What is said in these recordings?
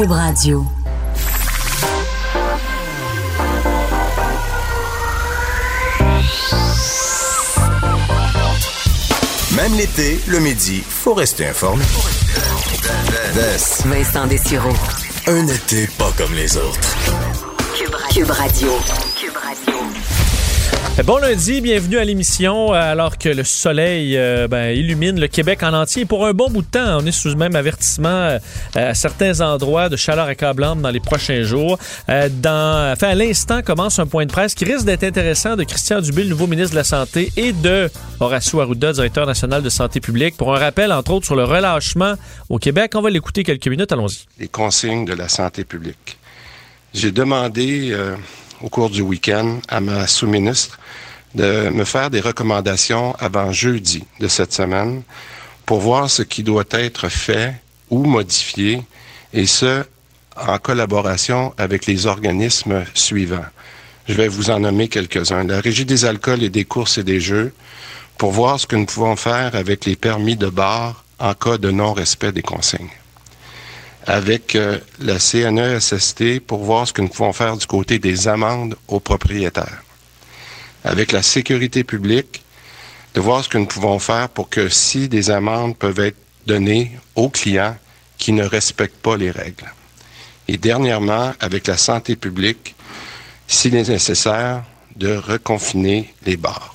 Cube Radio. Même l'été, le midi, faut rester informé. Vincent Dessureau. Un été pas comme les autres. Cube Radio. Bon lundi, bienvenue à l'émission. euh, Alors que le soleil euh, ben, illumine le Québec en entier. Pour un bon bout de temps, on est sous le même avertissement euh, à certains endroits de chaleur accablante dans les prochains jours. Euh, dans, à l'instant commence un point de presse qui risque d'être intéressant de Christian Dubé, nouveau ministre de la Santé, et de Horacio Arruda, directeur national de santé publique, pour un rappel, entre autres, sur le relâchement au Québec. On va l'écouter quelques minutes. Allons-y. les consignes de la santé publique. J'ai demandé euh, au cours du week-end à ma sous-ministre de me faire des recommandations avant jeudi de cette semaine pour voir ce qui doit être fait ou modifié, et ce, en collaboration avec les organismes suivants. Je vais vous en nommer quelques-uns. La Régie des alcools et des courses et des jeux, pour voir ce que nous pouvons faire avec les permis de bar en cas de non-respect des consignes avec euh, la CNESST pour voir ce que nous pouvons faire du côté des amendes aux propriétaires. Avec la sécurité publique, de voir ce que nous pouvons faire pour que si des amendes peuvent être données aux clients qui ne respectent pas les règles. Et dernièrement, avec la santé publique, s'il est nécessaire, de reconfiner les bars.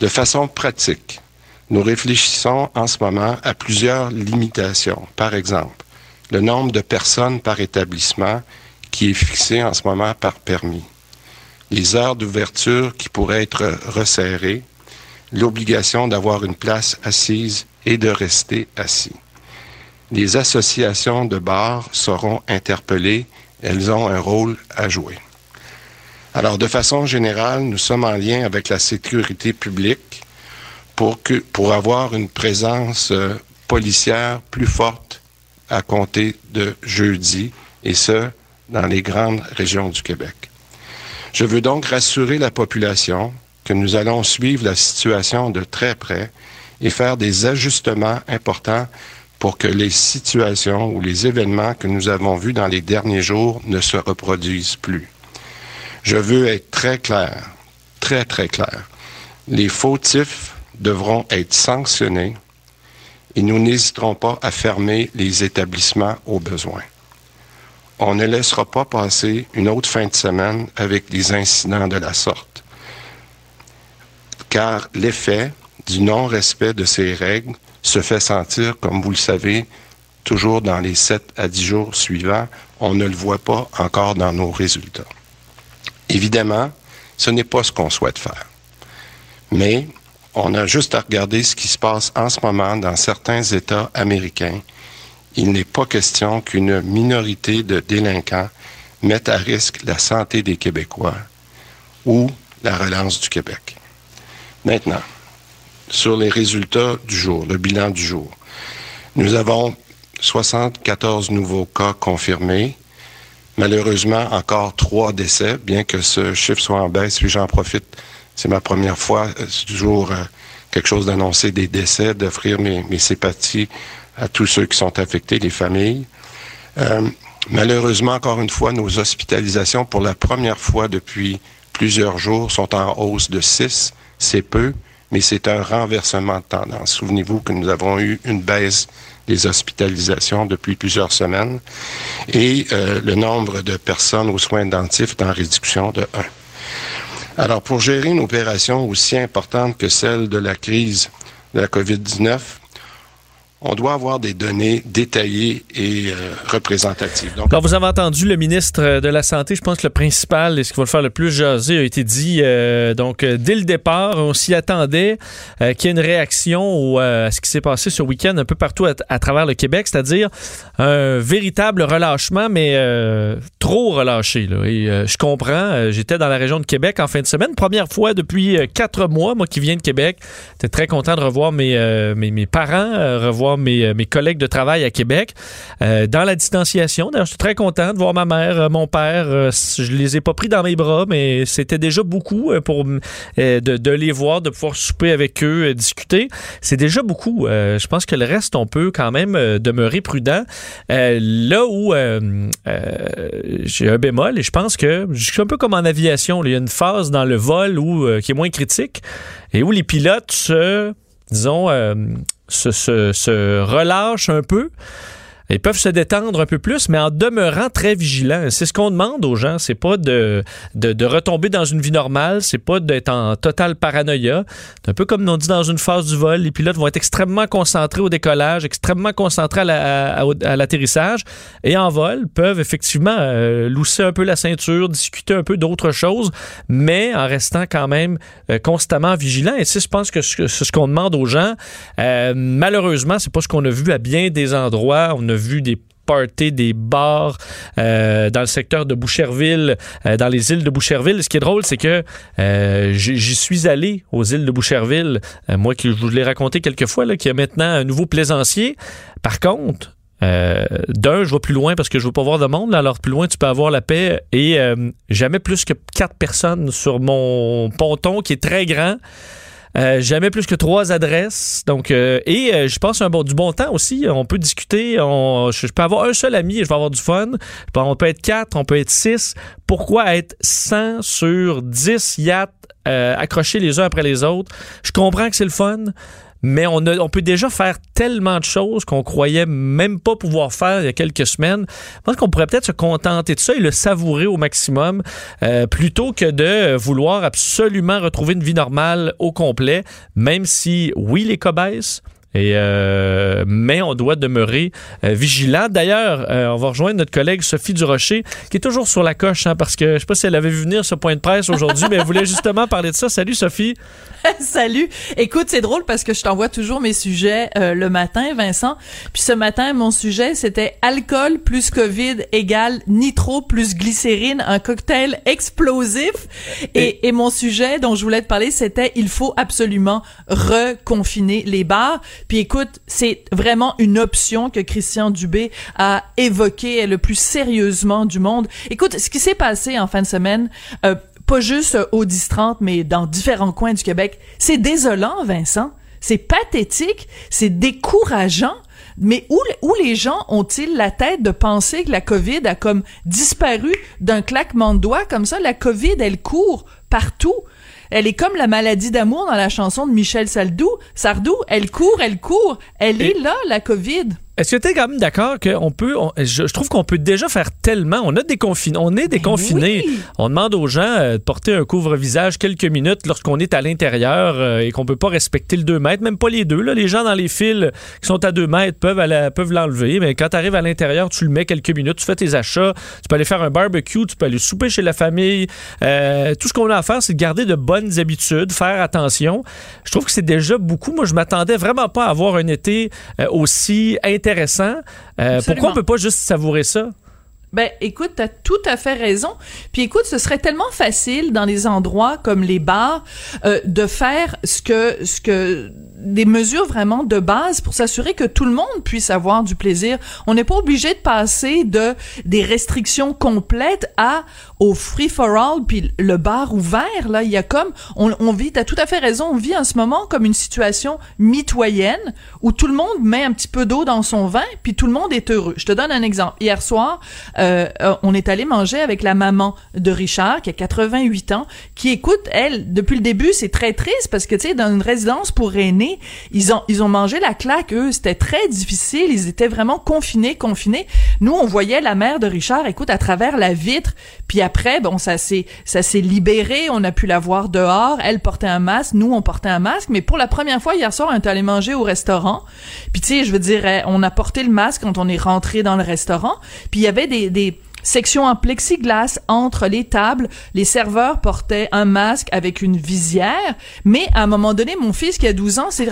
De façon pratique, nous réfléchissons en ce moment à plusieurs limitations. Par exemple, le nombre de personnes par établissement qui est fixé en ce moment par permis, les heures d'ouverture qui pourraient être resserrées, l'obligation d'avoir une place assise et de rester assis. Les associations de bars seront interpellées, elles ont un rôle à jouer. Alors, de façon générale, nous sommes en lien avec la sécurité publique pour, que, pour avoir une présence euh, policière plus forte à compter de jeudi, et ce, dans les grandes régions du Québec. Je veux donc rassurer la population que nous allons suivre la situation de très près et faire des ajustements importants pour que les situations ou les événements que nous avons vus dans les derniers jours ne se reproduisent plus. Je veux être très clair, très très clair. Les fautifs devront être sanctionnés et nous n'hésiterons pas à fermer les établissements au besoin. On ne laissera pas passer une autre fin de semaine avec des incidents de la sorte, car l'effet du non-respect de ces règles se fait sentir, comme vous le savez, toujours dans les 7 à 10 jours suivants. On ne le voit pas encore dans nos résultats. Évidemment, ce n'est pas ce qu'on souhaite faire. Mais on a juste à regarder ce qui se passe en ce moment dans certains États américains. Il n'est pas question qu'une minorité de délinquants mette à risque la santé des Québécois ou la relance du Québec. Maintenant, sur les résultats du jour, le bilan du jour. Nous avons 74 nouveaux cas confirmés. Malheureusement, encore trois décès, bien que ce chiffre soit en baisse, puis j'en profite c'est ma première fois, euh, c'est toujours euh, quelque chose d'annoncer des décès, d'offrir mes, mes sympathies à tous ceux qui sont affectés, les familles. Euh, malheureusement, encore une fois, nos hospitalisations, pour la première fois depuis plusieurs jours, sont en hausse de 6. C'est peu, mais c'est un renversement de tendance. Souvenez-vous que nous avons eu une baisse des hospitalisations depuis plusieurs semaines et euh, le nombre de personnes aux soins intensifs est en réduction de 1. Alors, pour gérer une opération aussi importante que celle de la crise de la COVID-19, on doit avoir des données détaillées et euh, représentatives. Donc, Alors, vous avez entendu le ministre de la Santé. Je pense que le principal et ce qui va le faire le plus jaser a été dit. euh, donc, euh, dès le départ, on s'y attendait qu'il y ait une réaction au, à ce qui s'est passé ce week-end un peu partout à, travers le Québec, c'est-à-dire un véritable relâchement, mais trop relâché. Je comprends. J'étais dans la région de Québec en fin de semaine. Première fois depuis quatre mois, moi qui viens de Québec. J'étais très content de revoir mes, mes, mes parents, revoir voir mes, collègues de travail à Québec dans la distanciation. D'ailleurs, je suis très content de voir ma mère, mon père. je les ai pas pris dans mes bras, mais c'était déjà beaucoup pour de, de, les voir, de pouvoir souper avec eux, discuter. C'est déjà beaucoup. je pense que le reste, on peut quand même demeurer prudent. là où j'ai un bémol, et je pense que je suis un peu comme en aviation, il y a une phase dans le vol où, qui est moins critique et où les pilotes se, disons, euh, se, se, se relâchent un peu ils peuvent se détendre un peu plus, mais en demeurant très vigilants. C'est ce qu'on demande aux gens. C'est pas de, de, retomber dans une vie normale. C'est pas d'être en total paranoïa. C'est un peu comme on dit dans une phase du vol. Les pilotes vont être extrêmement concentrés au décollage, extrêmement concentrés à, l'atterrissage. Et en vol, peuvent effectivement euh, un peu la ceinture, discuter un peu d'autres choses, mais en restant quand même euh, constamment vigilants. Et c'est, je pense que c'est ce qu'on demande aux gens. Euh, malheureusement, c'est pas ce qu'on a vu à bien des endroits. On a vu des parties, des bars euh, dans le secteur de Boucherville, euh, dans les îles de Boucherville. Ce qui est drôle, c'est que euh, j'y suis allé aux îles de Boucherville, moi qui je vous l'ai raconté quelques fois, qu'il y a maintenant un nouveau plaisancier. Par contre, d'un, je vais plus loin parce que je veux pas voir de monde. Alors plus loin, tu peux avoir la paix et jamais plus que quatre personnes sur mon ponton qui est très grand. Euh, jamais plus que trois adresses. Donc, euh, et euh, je pense un bon, du bon temps aussi. On peut discuter. On, je, peux avoir un seul ami et je vais avoir du fun. On peut être quatre, on peut être six. Pourquoi être 100 sur 10 yachts accrochés les uns après les autres? Je comprends que c'est le fun mais on, a, on peut déjà faire tellement de choses qu'on croyait même pas pouvoir faire il y a quelques semaines. Je pense qu'on pourrait peut-être se contenter de ça et le savourer au maximum euh, plutôt que de vouloir absolument retrouver une vie normale au complet, même si, oui, les cobayes, et euh, mais on doit demeurer euh, vigilant. D'ailleurs, euh, on va rejoindre notre collègue Sophie Durocher, qui est toujours sur la coche, hein, parce que je sais pas si elle avait vu venir ce point de presse aujourd'hui, mais elle voulait justement parler de ça. Salut Sophie. Salut. Écoute, c'est drôle parce que je t'envoie toujours mes sujets le matin, Vincent. Puis ce matin, mon sujet, c'était alcool plus COVID égale nitro plus glycérine, un cocktail explosif. Et, et mon sujet dont je voulais te parler, c'était il faut absolument reconfiner les bars. Puis écoute, c'est vraiment une option que Christian Dubé a évoquée le plus sérieusement du monde. Écoute, ce qui s'est passé en fin de semaine, euh, pas juste au 10-30, mais dans différents coins du Québec, c'est désolant, Vincent. C'est pathétique, c'est décourageant. Mais où, où les gens ont-ils la tête de penser que la COVID a comme disparu d'un claquement de doigts comme ça? La COVID, elle court partout. Elle est comme la maladie d'amour dans la chanson de Michel Sardou. Sardou, elle court, elle court. Elle est là, la COVID. Est-ce que tu es quand même d'accord qu'on peut, je, trouve qu'on peut déjà faire tellement, on a déconfiné, on est déconfiné. On demande aux gens euh, de porter un couvre-visage quelques minutes lorsqu'on est à l'intérieur euh, et qu'on peut pas respecter le 2 mètres, même pas les deux. Là. Les gens dans les fils qui sont à 2 mètres peuvent, peuvent l'enlever, mais quand tu arrives à l'intérieur, tu le mets quelques minutes, tu fais tes achats, tu peux aller faire un barbecue, tu peux aller souper chez la famille. Euh, tout ce qu'on a à faire, c'est de garder de bonnes habitudes, faire attention. Je trouve que c'est déjà beaucoup. Moi, je m'attendais vraiment pas à avoir un été aussi intéressant intéressant. Euh, pourquoi on peut pas juste savourer ça? Ben, écoute, t'as tout à fait raison. Puis écoute, ce serait tellement facile dans les endroits comme les bars euh, de faire ce que ce que des mesures vraiment de base pour s'assurer que tout le monde puisse avoir du plaisir. On n'est pas obligé de passer de des restrictions complètes à au free for all puis le bar ouvert là, il y a comme on, on vit t'as tout à fait raison, on vit en ce moment comme une situation mitoyenne où tout le monde met un petit peu d'eau dans son vin puis tout le monde est heureux. Je te donne un exemple. Hier soir, euh, euh on est allé manger avec la maman de Richard qui a 88 ans qui écoute elle depuis le début, c'est très triste parce que tu sais dans une résidence pour aînés ils ont, ils ont mangé la claque, eux. C'était très difficile. Ils étaient vraiment confinés, confinés. Nous, on voyait la mère de Richard, écoute, à travers la vitre. Puis après, bon, ça s'est, ça s'est libéré. On a pu la voir dehors. Elle portait un masque. Nous, on portait un masque. Mais pour la première fois, hier soir, on est allé manger au restaurant. Puis tu sais, je veux dire, eh, on a porté le masque quand on est rentré dans le restaurant. Puis il y avait des, des Section en plexiglas entre les tables. Les serveurs portaient un masque avec une visière. Mais à un moment donné, mon fils qui a 12 ans s'est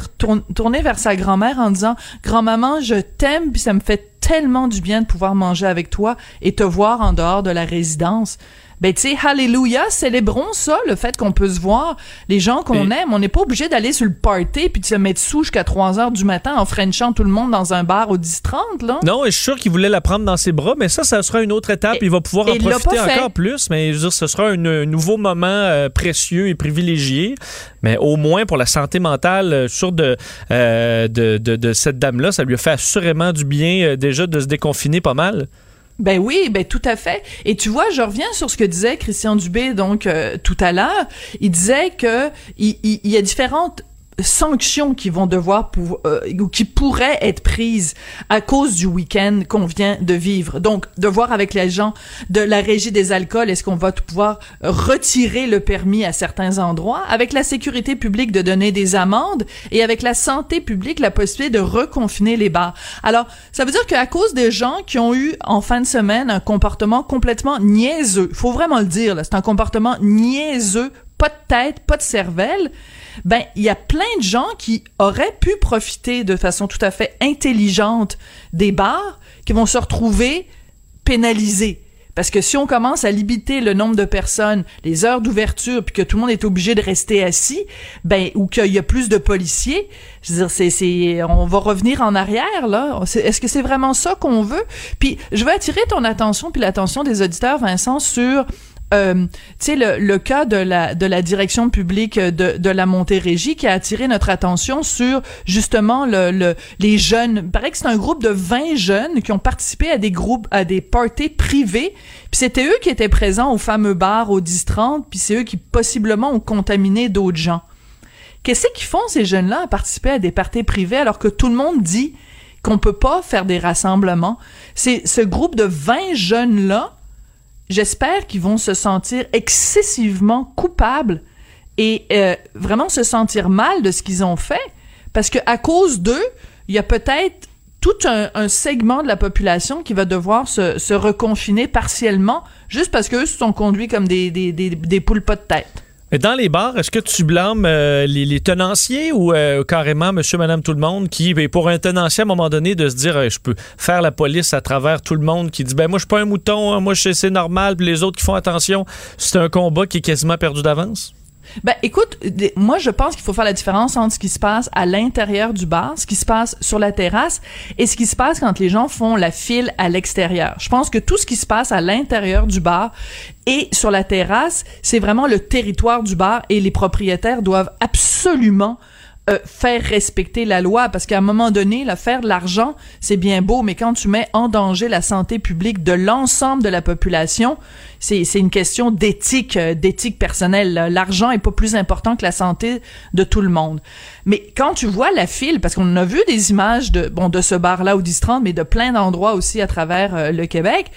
tourné vers sa grand-mère en disant Grand-maman, je t'aime, ça me fait tellement du bien de pouvoir manger avec toi et te voir en dehors de la résidence. Ben tu sais, hallelujah, célébrons ça, le fait qu'on peut se voir, les gens qu'on aime. On n'est pas obligé d'aller sur le party puis de se mettre sous jusqu'à 3 heures du matin en frenchant tout le monde dans un bar au 10-30, là. Non, et je suis sûr qu'il voulait la prendre dans ses bras, mais ça, ça sera une autre étape. il va pouvoir en profiter encore plus, mais je veux dire, ce sera un, nouveau moment euh, précieux et privilégié. Mais au moins pour la santé mentale, euh, de, euh, de, de, de, cette dame-là, ça lui a fait assurément du bien déjà de se déconfiner pas mal. Ben oui, ben tout à fait. Et tu vois, je reviens sur ce que disait Christian Dubé donc euh, tout à l'heure. Il disait que il, il, y a différentes sanctions qui vont devoir euh, ou qui pourraient être prises à cause du week-end qu'on vient de vivre. Donc, de voir avec les gens de la régie des alcools, est-ce qu'on va pouvoir retirer le permis à certains endroits, avec la sécurité publique de donner des amendes et avec la santé publique la possibilité de reconfiner les bars. Alors, ça veut dire qu'à cause des gens qui ont eu en fin de semaine un comportement complètement niaiseux, faut vraiment le dire, c'est un comportement niaiseux, pas de tête, pas de cervelle, ben il y a plein de gens qui auraient pu profiter de façon tout à fait intelligente des bars qui vont se retrouver pénalisés. Parce que si on commence à limiter le nombre de personnes, les heures d'ouverture, puis que tout le monde est obligé de rester assis, ben ou qu'il y a plus de policiers, je veux dire, c'est, c'est, on va revenir en arrière là. Est-ce que c'est vraiment ça qu'on veut? Puis je veux attirer ton attention puis l'attention des auditeurs, Vincent, sur euh, tu sais le, le, cas de la de la direction publique de, de la Montérégie qui a attiré notre attention sur justement le, le les jeunes. Il paraît que c'est un groupe de 20 jeunes qui ont participé à des groupes à des parties privées. Puis c'était eux qui étaient présents au fameux bar au 10-30, puis c'est eux qui possiblement ont contaminé d'autres gens. Qu'est-ce qu'ils font ces jeunes-là à participer à des parties privées alors que tout le monde dit qu'on peut pas faire des rassemblements? C'est ce groupe de 20 jeunes là j'espère qu'ils vont se sentir excessivement coupables et euh, vraiment se sentir mal de ce qu'ils ont fait, parce que à cause d'eux, il y a peut-être tout un, segment de la population qui va devoir se, reconfiner partiellement juste parce qu'eux se sont conduits comme des, des, des, des poules pas de tête. Mais dans les bars, est-ce que tu blâmes euh, les, tenanciers ou euh, carrément monsieur, madame, tout le monde qui, ben, pour un tenancier, à un moment donné, de se dire, je peux faire la police à travers tout le monde qui dit, ben moi, je suis pas un mouton, hein, moi, c'est normal, puis les autres qui font attention, c'est un combat qui est quasiment perdu d'avance? Ben, écoute, moi, je pense qu'il faut faire la différence entre ce qui se passe à l'intérieur du bar, ce qui se passe sur la terrasse et ce qui se passe quand les gens font la file à l'extérieur. Je pense que tout ce qui se passe à l'intérieur du bar et sur la terrasse, c'est vraiment le territoire du bar et les propriétaires doivent absolument euh, faire respecter la loi parce qu'à un moment donné, là, faire de l'argent, c'est bien beau, mais quand tu mets en danger la santé publique de l'ensemble de la population, c'est une question d'éthique, euh, d'éthique personnelle. L'argent est pas plus important que la santé de tout le monde. Mais quand tu vois la file, parce qu'on a vu des images de bon de ce bar-là au 10-30, mais de plein d'endroits aussi à travers euh, le Québec,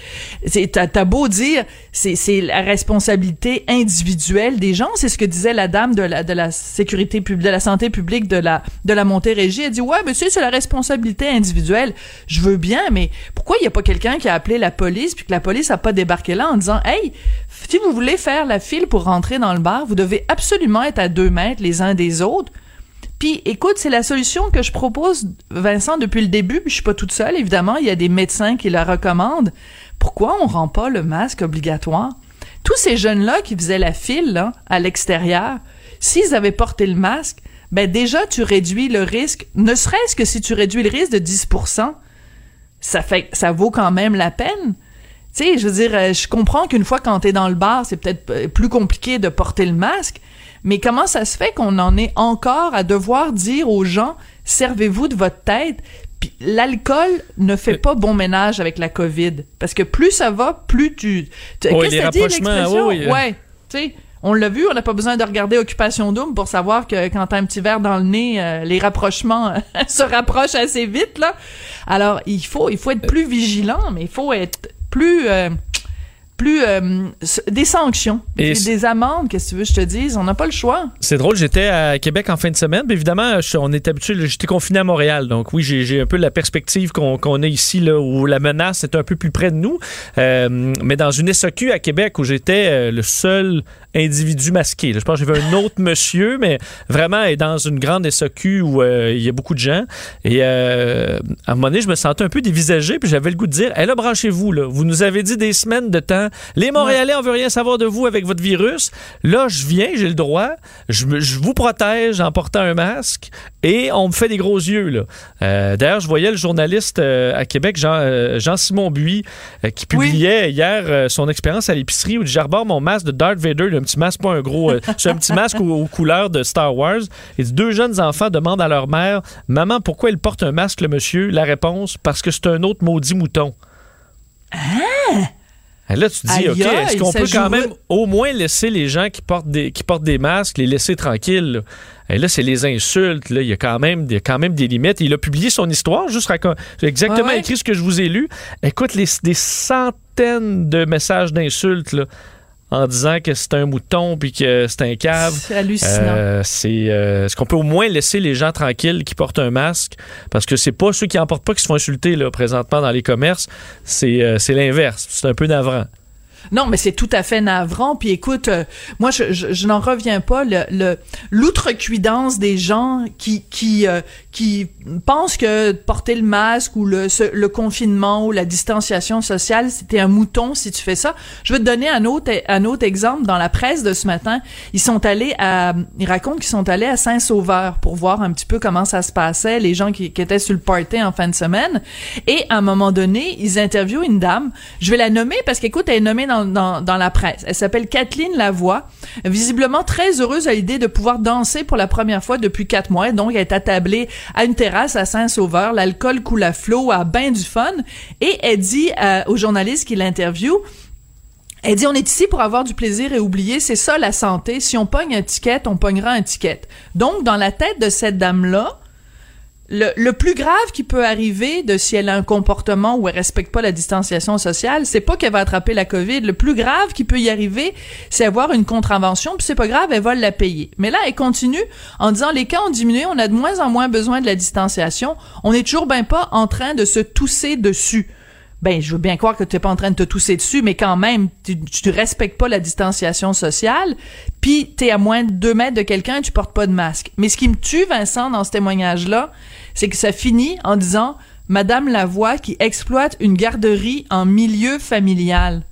c'est t'as beau dire c'est la responsabilité individuelle des gens. C'est ce que disait la dame de la de la sécurité publique, de la santé publique de la de la Montérégie. Elle dit ouais, monsieur, c'est la responsabilité individuelle. Je veux bien, mais pourquoi il y a pas quelqu'un qui a appelé la police puis que la police a pas débarqué là en disant hey, si vous voulez faire la file pour rentrer dans le bar, vous devez absolument être à deux mètres les uns des autres. Puis, écoute, c'est la solution que je propose, Vincent, depuis le début. Puis je suis pas toute seule, évidemment. Il y a des médecins qui la recommandent. Pourquoi on rend pas le masque obligatoire? Tous ces jeunes-là qui faisaient la file, à l'extérieur, s'ils avaient porté le masque, ben déjà, tu réduis le risque, ne serait-ce que si tu réduis le risque de 10 ça fait, ça vaut quand même la peine. Tu sais, je veux dire, euh, je comprends qu'une fois quand t'es dans le bar, c'est peut-être euh, plus compliqué de porter le masque, mais comment ça se fait qu'on en est encore à devoir dire aux gens servez-vous de votre tête puis l'alcool ne fait pas bon ménage avec la COVID? Parce que plus ça va, plus tu, Qu'est-ce que ça dit l'expression? Ouais, tu sais on l'a vu, on n'a pas besoin de regarder Occupation Double pour savoir que quand t'as un petit verre dans le nez, euh, les rapprochements se rapprochent assez vite là. Alors il faut il faut être plus vigilant, mais il faut être plus euh, plus euh, des sanctions, et des, amendes, qu'est-ce que tu veux je te dise, on n'a pas le choix. C'est drôle, j'étais à Québec en fin de semaine, mais évidemment, on est habitué, j'étais confiné à Montréal, donc oui, j'ai un peu la perspective qu'on a ici, là, où la menace est un peu plus près de nous, euh, mais dans une SAQ à Québec où j'étais euh, le seul individu masqué, je pense que j'ai vu un autre monsieur, mais vraiment est dans une grande SAQ où il y a beaucoup de gens, et à un moment donné, je me sentais un peu dévisagé, puis j'avais le goût de dire, hé là, branchez-vous, là, vous nous avez dit des semaines de temps Les Montréalais, on veut rien savoir de vous avec votre virus. Là, je viens, j'ai le droit. Je, me- je vous protège en portant un masque et on me fait des gros yeux. là. Euh, D'ailleurs, je voyais le journaliste euh, à Québec, Jean, euh, Jean-Simon Buis, euh, qui publiait hier euh, son expérience à l'épicerie où il dit J'arbore mon masque de Darth Vader, un petit masque, pas un gros. euh, c'est un petit masque aux, aux couleurs de Star Wars. Et deux jeunes enfants demandent à leur mère Maman, pourquoi il porte un masque, le monsieur La réponse Parce que c'est un autre maudit mouton. Et Là, tu te dis, Aïe, OK, est-ce qu'on peut quand même au moins laisser les gens qui portent des, qui portent des masques, les laisser tranquilles? là? Et là, c'est les insultes. Là. Il, y a quand même, il y a quand même des limites. Il a publié son histoire, juste racon- j'ai exactement Ouais, ouais. écrit ce que je vous ai lu. Écoute, les, des centaines de messages d'insultes en disant que c'est un mouton puis que c'est un cave. C'est hallucinant. Euh, c'est euh, est-ce qu'on peut au moins laisser les gens tranquilles qui portent un masque? Parce que c'est pas ceux qui en portent pas qui se font insulter là présentement dans les commerces c'est euh, c'est l'inverse c'est un peu navrant Non, mais c'est tout à fait navrant. Puis écoute, euh, moi, je, je, n'en reviens pas. Le, l'outrecuidance des gens qui qui euh, qui pensent que porter le masque ou le le confinement ou la distanciation sociale, c'était un mouton si tu fais ça. Je vais te donner un autre un autre exemple dans la presse de ce matin. Ils sont allés à ils racontent qu'ils sont allés à Saint-Sauveur pour voir un petit peu comment ça se passait, les gens qui, qui étaient sur le party en fin de semaine. Et à un moment donné, ils interviewent une dame. Je vais la nommer parce qu'écoute, elle est nommée dans, la presse. Elle s'appelle Kathleen Lavoie. Visiblement très heureuse à l'idée de pouvoir danser pour la première fois depuis quatre mois. Donc, elle est attablée à une terrasse à Saint-Sauveur. L'alcool coule à flot, a bien du fun. Et elle dit euh, aux journalistes qui l'interviewent, elle dit, on est ici pour avoir du plaisir et oublier, c'est ça la santé. Si on pogne un ticket, on pognera un ticket. Donc, dans la tête de cette dame-là, le, plus grave qui peut arriver de si elle a un comportement où elle respecte pas la distanciation sociale, c'est pas qu'elle va attraper la COVID. Le plus grave qui peut y arriver, c'est avoir une contravention, puis c'est pas grave, elle va la payer. Mais là, elle continue en disant les cas ont diminué, on a de moins en moins besoin de la distanciation, on est toujours ben pas en train de se tousser dessus. Ben, je veux bien croire que tu n'es pas en train de te tousser dessus, mais quand même, tu, tu respectes pas la distanciation sociale, puis tu es à moins de deux mètres de quelqu'un et tu portes pas de masque. Mais ce qui me tue, Vincent, dans ce témoignage-là, c'est que ça finit en disant Madame Lavoie qui exploite une garderie en milieu familial.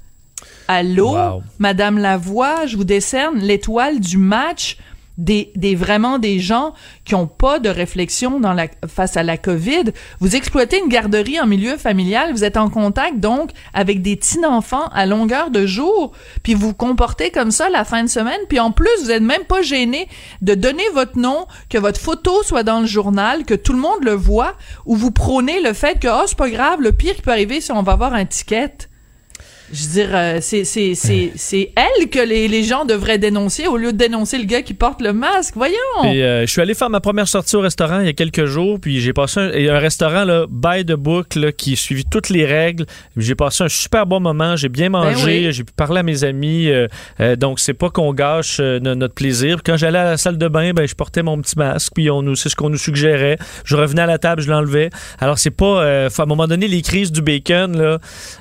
Allô, Wow. Madame Lavoie, je vous décerne l'étoile du match des, des vraiment des gens qui ont pas de réflexion face à la COVID. Vous exploitez une garderie en milieu familial, vous êtes en contact donc avec des petits enfants à longueur de jour, puis vous vous comportez comme ça la fin de semaine, puis en plus vous êtes même pas gêné de donner votre nom, que votre photo soit dans le journal, que tout le monde le voit, ou vous prônez le fait que oh c'est pas grave, le pire qui peut arriver c'est on va avoir un ticket. Je veux dire, euh, c'est c'est c'est c'est elle que les, les gens devraient dénoncer au lieu de dénoncer le gars qui porte le masque. Voyons. Et, euh, je suis allé faire ma première sortie au restaurant il y a quelques jours, puis j'ai passé un, et un restaurant là, by the book là, qui suivit toutes les règles. J'ai passé un super bon moment, j'ai bien mangé, oui. j'ai pu parler à mes amis, euh, donc c'est pas qu'on gâche no- notre plaisir. Quand j'allais à la salle de bain, ben je portais mon petit masque, puis on nous c'est ce qu'on nous suggérait. Je revenais à la table, je l'enlevais. Alors c'est pas à un moment donné les crises du bacon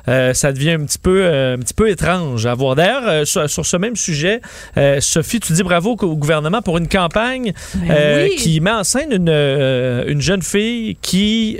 là, ça devient un petit peu euh, un petit peu étrange à voir. D'ailleurs euh, sur, sur ce même sujet, euh, Sophie, tu dis bravo au gouvernement pour une campagne Ben oui. qui met en scène une, une jeune fille qui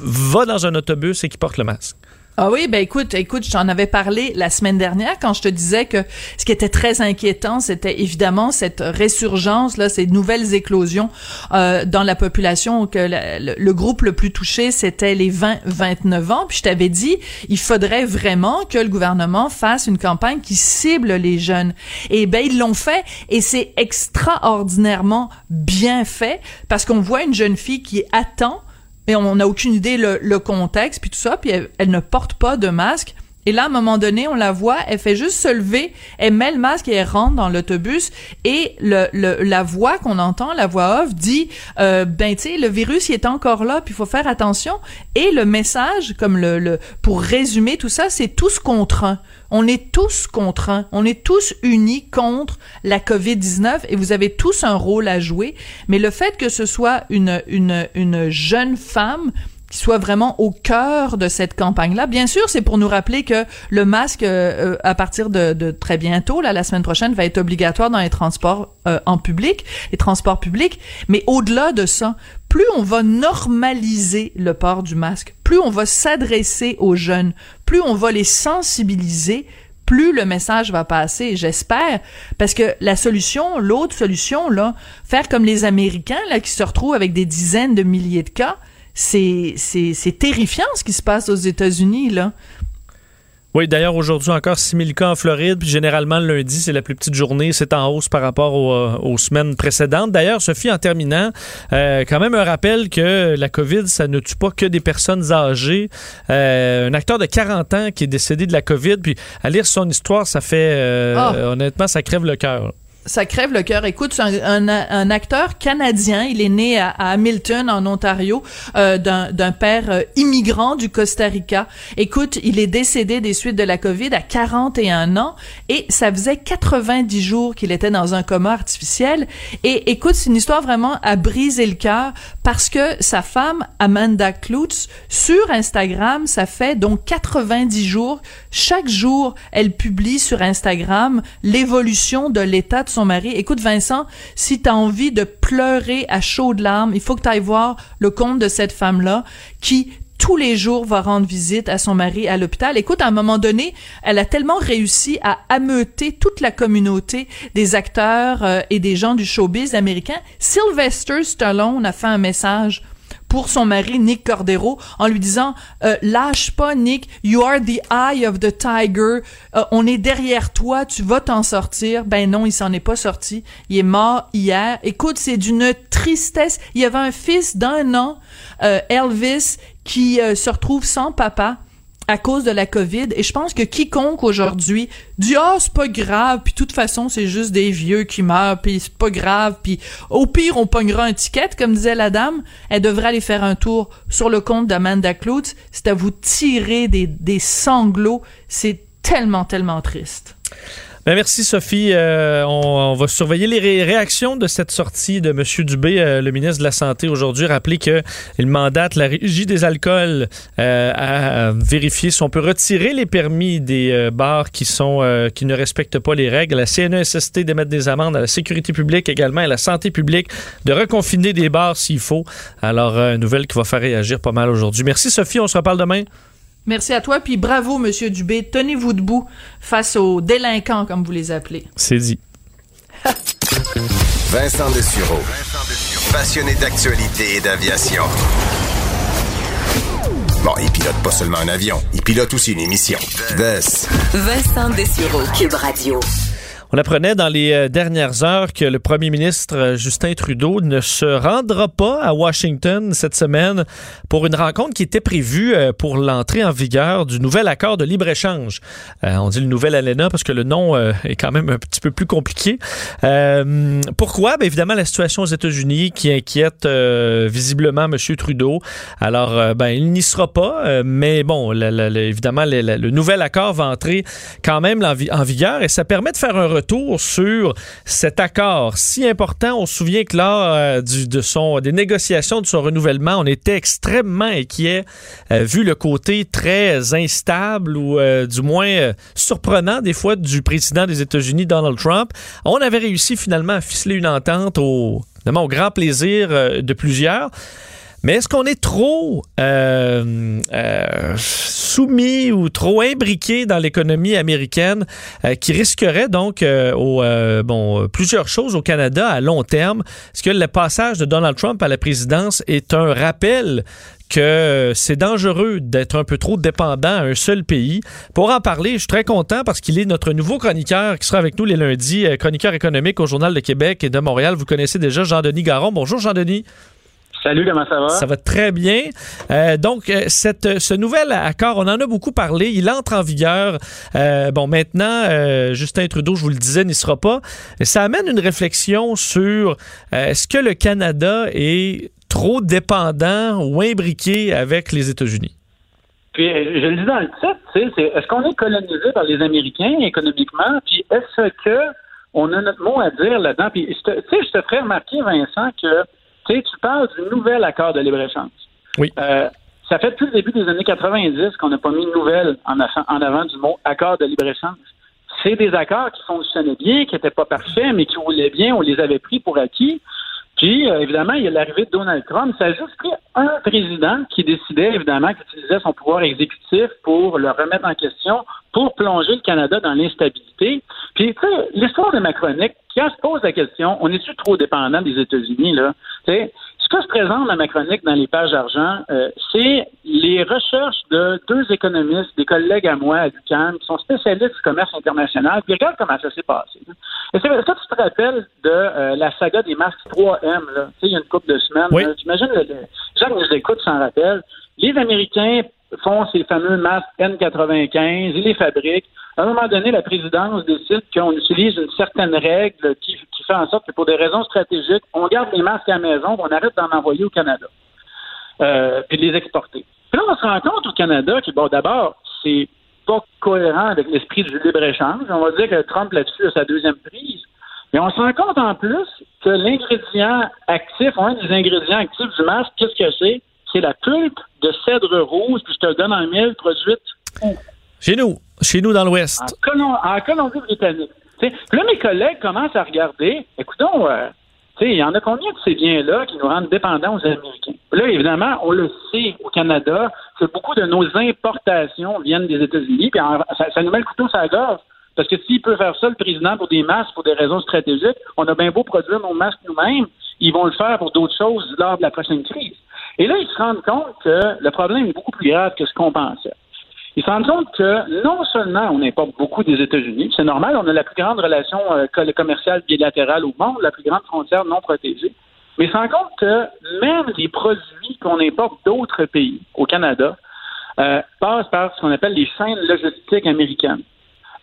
va dans un autobus et qui porte le masque. Ah oui, ben écoute, écoute, je t'en avais parlé la semaine dernière quand je te disais que ce qui était très inquiétant, c'était évidemment cette résurgence là, ces nouvelles éclosions euh, dans la population que le, le groupe le plus touché, c'était les 20-29 ans. Puis je t'avais dit, il faudrait vraiment que le gouvernement fasse une campagne qui cible les jeunes. Et ben ils l'ont fait et c'est extraordinairement bien fait parce qu'on voit une jeune fille qui attend mais on n'a aucune idée le, contexte puis tout ça puis elle, ne porte pas de masque. Et là à un moment donné on la voit elle fait juste se lever elle met le masque et elle rentre dans l'autobus. Et le, la voix qu'on entend la voix off dit euh, ben tu sais le virus il est encore là puis il faut faire attention. Et le message comme le, le pour résumer tout ça c'est tous contre on est tous contre un. On est tous unis contre la COVID-19 et vous avez tous un rôle à jouer. Mais le fait que ce soit une, une, une jeune femme qui soit vraiment au cœur de cette campagne-là. Bien sûr, c'est pour nous rappeler que le masque, euh, euh, à partir de, très bientôt, là, la semaine prochaine, va être obligatoire dans les transports euh, en public, les transports publics. Mais au-delà de ça, plus on va normaliser le port du masque, plus on va s'adresser aux jeunes, plus on va les sensibiliser, plus le message va passer, j'espère, parce que la solution, l'autre solution, là, faire comme les Américains, là, qui se retrouvent avec des dizaines de milliers de cas, c'est, terrifiant ce qui se passe aux États-Unis, là. Oui, d'ailleurs, aujourd'hui encore 6 000 cas en Floride, puis généralement le lundi, c'est la plus petite journée, c'est en hausse par rapport euh, aux semaines précédentes. D'ailleurs, Sophie, en terminant, euh, quand même un rappel que la COVID, ça ne tue pas que des personnes âgées. Euh, un acteur de 40 ans qui est décédé de la COVID, puis à lire son histoire, ça fait, Ah. honnêtement, ça crève le cœur. Ça crève le cœur. Écoute, c'est un, acteur canadien. Il est né à, Hamilton, en Ontario, euh, d'un d'un père euh, immigrant du Costa Rica. Écoute, il est décédé des suites de la COVID à 41 ans et ça faisait 90 jours qu'il était dans un coma artificiel. Et écoute, c'est une histoire vraiment à briser le cœur parce que sa femme, Amanda Klutz, sur Instagram, ça fait donc 90 jours. Chaque jour, elle publie sur Instagram l'évolution de l'état de son Écoute, Vincent, si tu as envie de pleurer à chaudes larmes, il faut que tu ailles voir le compte de cette femme-là qui tous les jours va rendre visite à son mari à l'hôpital. Écoute, à un moment donné, elle a tellement réussi à ameuter toute la communauté des acteurs euh, et des gens du showbiz américain. Sylvester Stallone a fait un message pour son mari Nick Cordero en lui disant euh, lâche pas Nick you are the eye of the tiger. Euh, on est derrière toi tu vas t'en sortir ben non il s'en est pas sorti. Il est mort hier. Écoute c'est d'une tristesse. Il y avait un fils d'un an euh, Elvis qui euh, se retrouve sans papa à cause de la COVID. Et je pense que quiconque aujourd'hui dit ah c'est pas grave, puis de toute façon c'est juste des vieux qui meurent, puis c'est pas grave, puis au pire on pognera un ticket comme disait la dame. Elle devrait aller faire un tour sur le compte d'Amanda Klutz. C'est à vous tirer des, des sanglots. C'est tellement tellement triste. Ben, merci Sophie. Euh, on, va surveiller les ré- réactions de cette sortie de M. Dubé, euh, le ministre de la Santé aujourd'hui. Rappelez qu'il mandate la Régie des alcools euh, à, vérifier si on peut retirer les permis des bars qui sont qui ne respectent pas les règles. La CNESST d'émettre des amendes à la sécurité publique également, à la santé publique de reconfiner des bars s'il faut. Alors, une nouvelle qui va faire réagir pas mal aujourd'hui. Merci Sophie, on se reparle demain. Merci à toi, puis bravo Monsieur Dubé. Tenez-vous debout face aux délinquants comme vous les appelez. C'est dit. Vincent Dessureau. Passionné d'actualité et d'aviation. Bon, il pilote pas seulement un avion, il pilote aussi une émission. Des. Vincent Dessureau. Cube Radio. On apprenait dans les euh, dernières heures que le premier ministre euh, Justin Trudeau ne se rendra pas à Washington cette semaine pour une rencontre qui était prévue euh, pour l'entrée en vigueur du nouvel accord de libre-échange. On dit le nouvel ALENA parce que le nom est quand même un petit peu plus compliqué. Pourquoi? Bien, évidemment, la situation aux États-Unis qui inquiète visiblement M. Trudeau. Alors, ben, il n'y sera pas, mais bon, évidemment, le, nouvel accord va entrer quand même en vigueur et ça permet de faire un retour sur cet accord si important. On se souvient que lors euh, des négociations de son renouvellement, on était extrêmement inquiet euh, vu le côté très instable ou euh, du moins surprenant des fois du président des États-Unis, Donald Trump. On avait réussi finalement à ficeler une entente au, grand plaisir de plusieurs. Mais est-ce qu'on est trop euh, euh, soumis ou trop imbriqué dans l'économie américaine euh, qui risquerait donc bon, plusieurs choses au Canada à long terme? Est-ce que le passage de Donald Trump à la présidence est un rappel que c'est dangereux d'être un peu trop dépendant à un seul pays? Pour en parler, je suis très content parce qu'il est notre nouveau chroniqueur qui sera avec nous les lundis, chroniqueur économique au Journal de Québec et de Montréal. Vous connaissez déjà Jean-Denis Garon. Bonjour Jean-Denis. Salut, comment ça va? Ça va très bien. Euh, donc, euh, cette, ce nouvel accord, on en a beaucoup parlé. Il entre en vigueur. Euh, bon, maintenant, Justin Trudeau, je vous le disais, n'y sera pas. Ça amène une réflexion sur est-ce que le Canada est trop dépendant ou imbriqué avec les États-Unis? Puis, je le dis dans le titre, tu sais, c'est est-ce qu'on est colonisé par les Américains économiquement? Puis, est-ce que on a notre mot à dire là-dedans? Puis, tu sais, je te ferais remarquer, Vincent, que tu sais, tu parles du nouvel accord de libre-échange. Oui. Euh, ça fait depuis le début des années 90 qu'on n'a pas mis de nouvelle en, en avant du mot accord de libre-échange. C'est des accords qui fonctionnaient bien, qui n'étaient pas parfaits, mais qui roulaient bien. On les avait pris pour acquis. Puis, euh, évidemment, il y a l'arrivée de Donald Trump. Ça a juste pris un président qui décidait, évidemment, qu'il utilisait son pouvoir exécutif pour le remettre en question, pour plonger le Canada dans l'instabilité. Puis, tu sais, l'histoire de ma chronique, quand se pose la question, on est-tu trop dépendant des États-Unis, là? Tu sais, ce que je présente dans ma chronique dans les pages d'argent, euh, c'est les recherches de deux économistes, des collègues à moi à l'UQAM, qui sont spécialistes du commerce international, puis regarde comment ça s'est passé. C'est ça, tu te rappelles de euh, la saga des masques 3M, là, tu sais, il y a une couple de semaines. Oui. J'imagine, Jacques nous écoute s'en rappelle. Les Américains font ces fameux masques N95, ils les fabriquent. À un moment donné, la présidence décide qu'on utilise une certaine règle qui, qui, fait en sorte que pour des raisons stratégiques, on garde les masques à la maison, on arrête d'en envoyer au Canada, euh, puis de les exporter. Puis là, on se rend compte au Canada que, bon, d'abord, c'est pas cohérent avec l'esprit du libre-échange. On va dire que Trump là-dessus a sa deuxième prise. Mais on se rend compte en plus que l'ingrédient actif, un des ingrédients actifs du masque, qu'est-ce que c'est? C'est la pulpe de cèdre rouge, puis je te donne en mille, produite où? Chez nous, chez nous dans l'Ouest. En, Colom en Colombie-Britannique. Puis là, mes collègues commencent à regarder, écoutons, euh, il y en a combien de ces biens-là qui nous rendent dépendants aux Américains? Là, évidemment, on le sait au Canada, que beaucoup de nos importations viennent des États-Unis, puis en, ça, ça, nous met le couteau sur la gorge. Parce que s'il peut faire ça, le président, pour des masques, pour des raisons stratégiques, on a bien beau produire nos masques nous-mêmes, ils vont le faire pour d'autres choses lors de la prochaine crise. Et là, ils se rendent compte que le problème est beaucoup plus grave que ce qu'on pensait. Ils se rendent compte que non seulement on importe beaucoup des États-Unis, c'est normal, on a la plus grande relation euh, commerciale bilatérale au monde, la plus grande frontière non protégée, mais ils se rendent compte que même les produits qu'on importe d'autres pays au Canada euh, passent par ce qu'on appelle les chaînes logistiques américaines.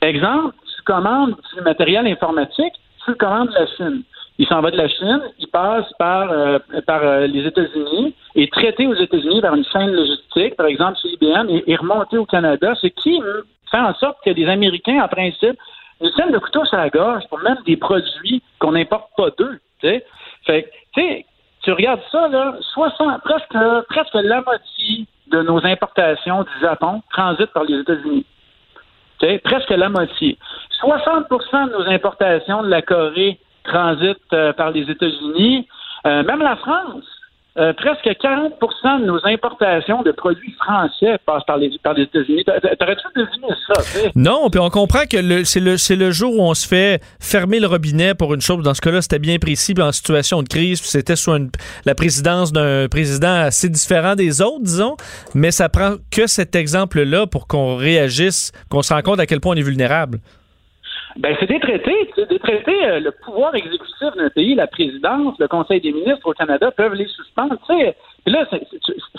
Exemple, tu commandes du matériel informatique, tu commandes de la Chine. Il s'en va de la Chine, il passe par, euh, par euh, les États-Unis, est traité aux États-Unis par une chaîne logistique, par exemple chez IBM, et est remonté au Canada, ce qui fait en sorte que les Américains, en principe, nous tiennent le couteau sur la gorge pour même des produits qu'on n'importe pas d'eux. Fait tu sais, tu regardes ça, là, 60, presque, presque la moitié de nos importations du Japon transitent par les États-Unis. Presque la moitié. 60% de nos importations de la Corée transitent euh, par les États-Unis. Euh, même la France, euh, presque 40 de nos importations de produits français passent par les, par les États-Unis. T'aurais-tu deviné ça? Non, puis on comprend que c'est le, jour où on se fait fermer le robinet pour une chose. Dans ce cas-là, c'était bien précis, en situation de crise, c'était sous la présidence d'un président assez différent des autres, disons, mais ça prend que cet exemple-là pour qu'on réagisse, qu'on se rende compte à quel point on est vulnérable. Ben, c'est des traités. Des traités, euh, le pouvoir exécutif d'un pays, la présidence, le Conseil des ministres au Canada peuvent les suspendre. T'sais. Puis là,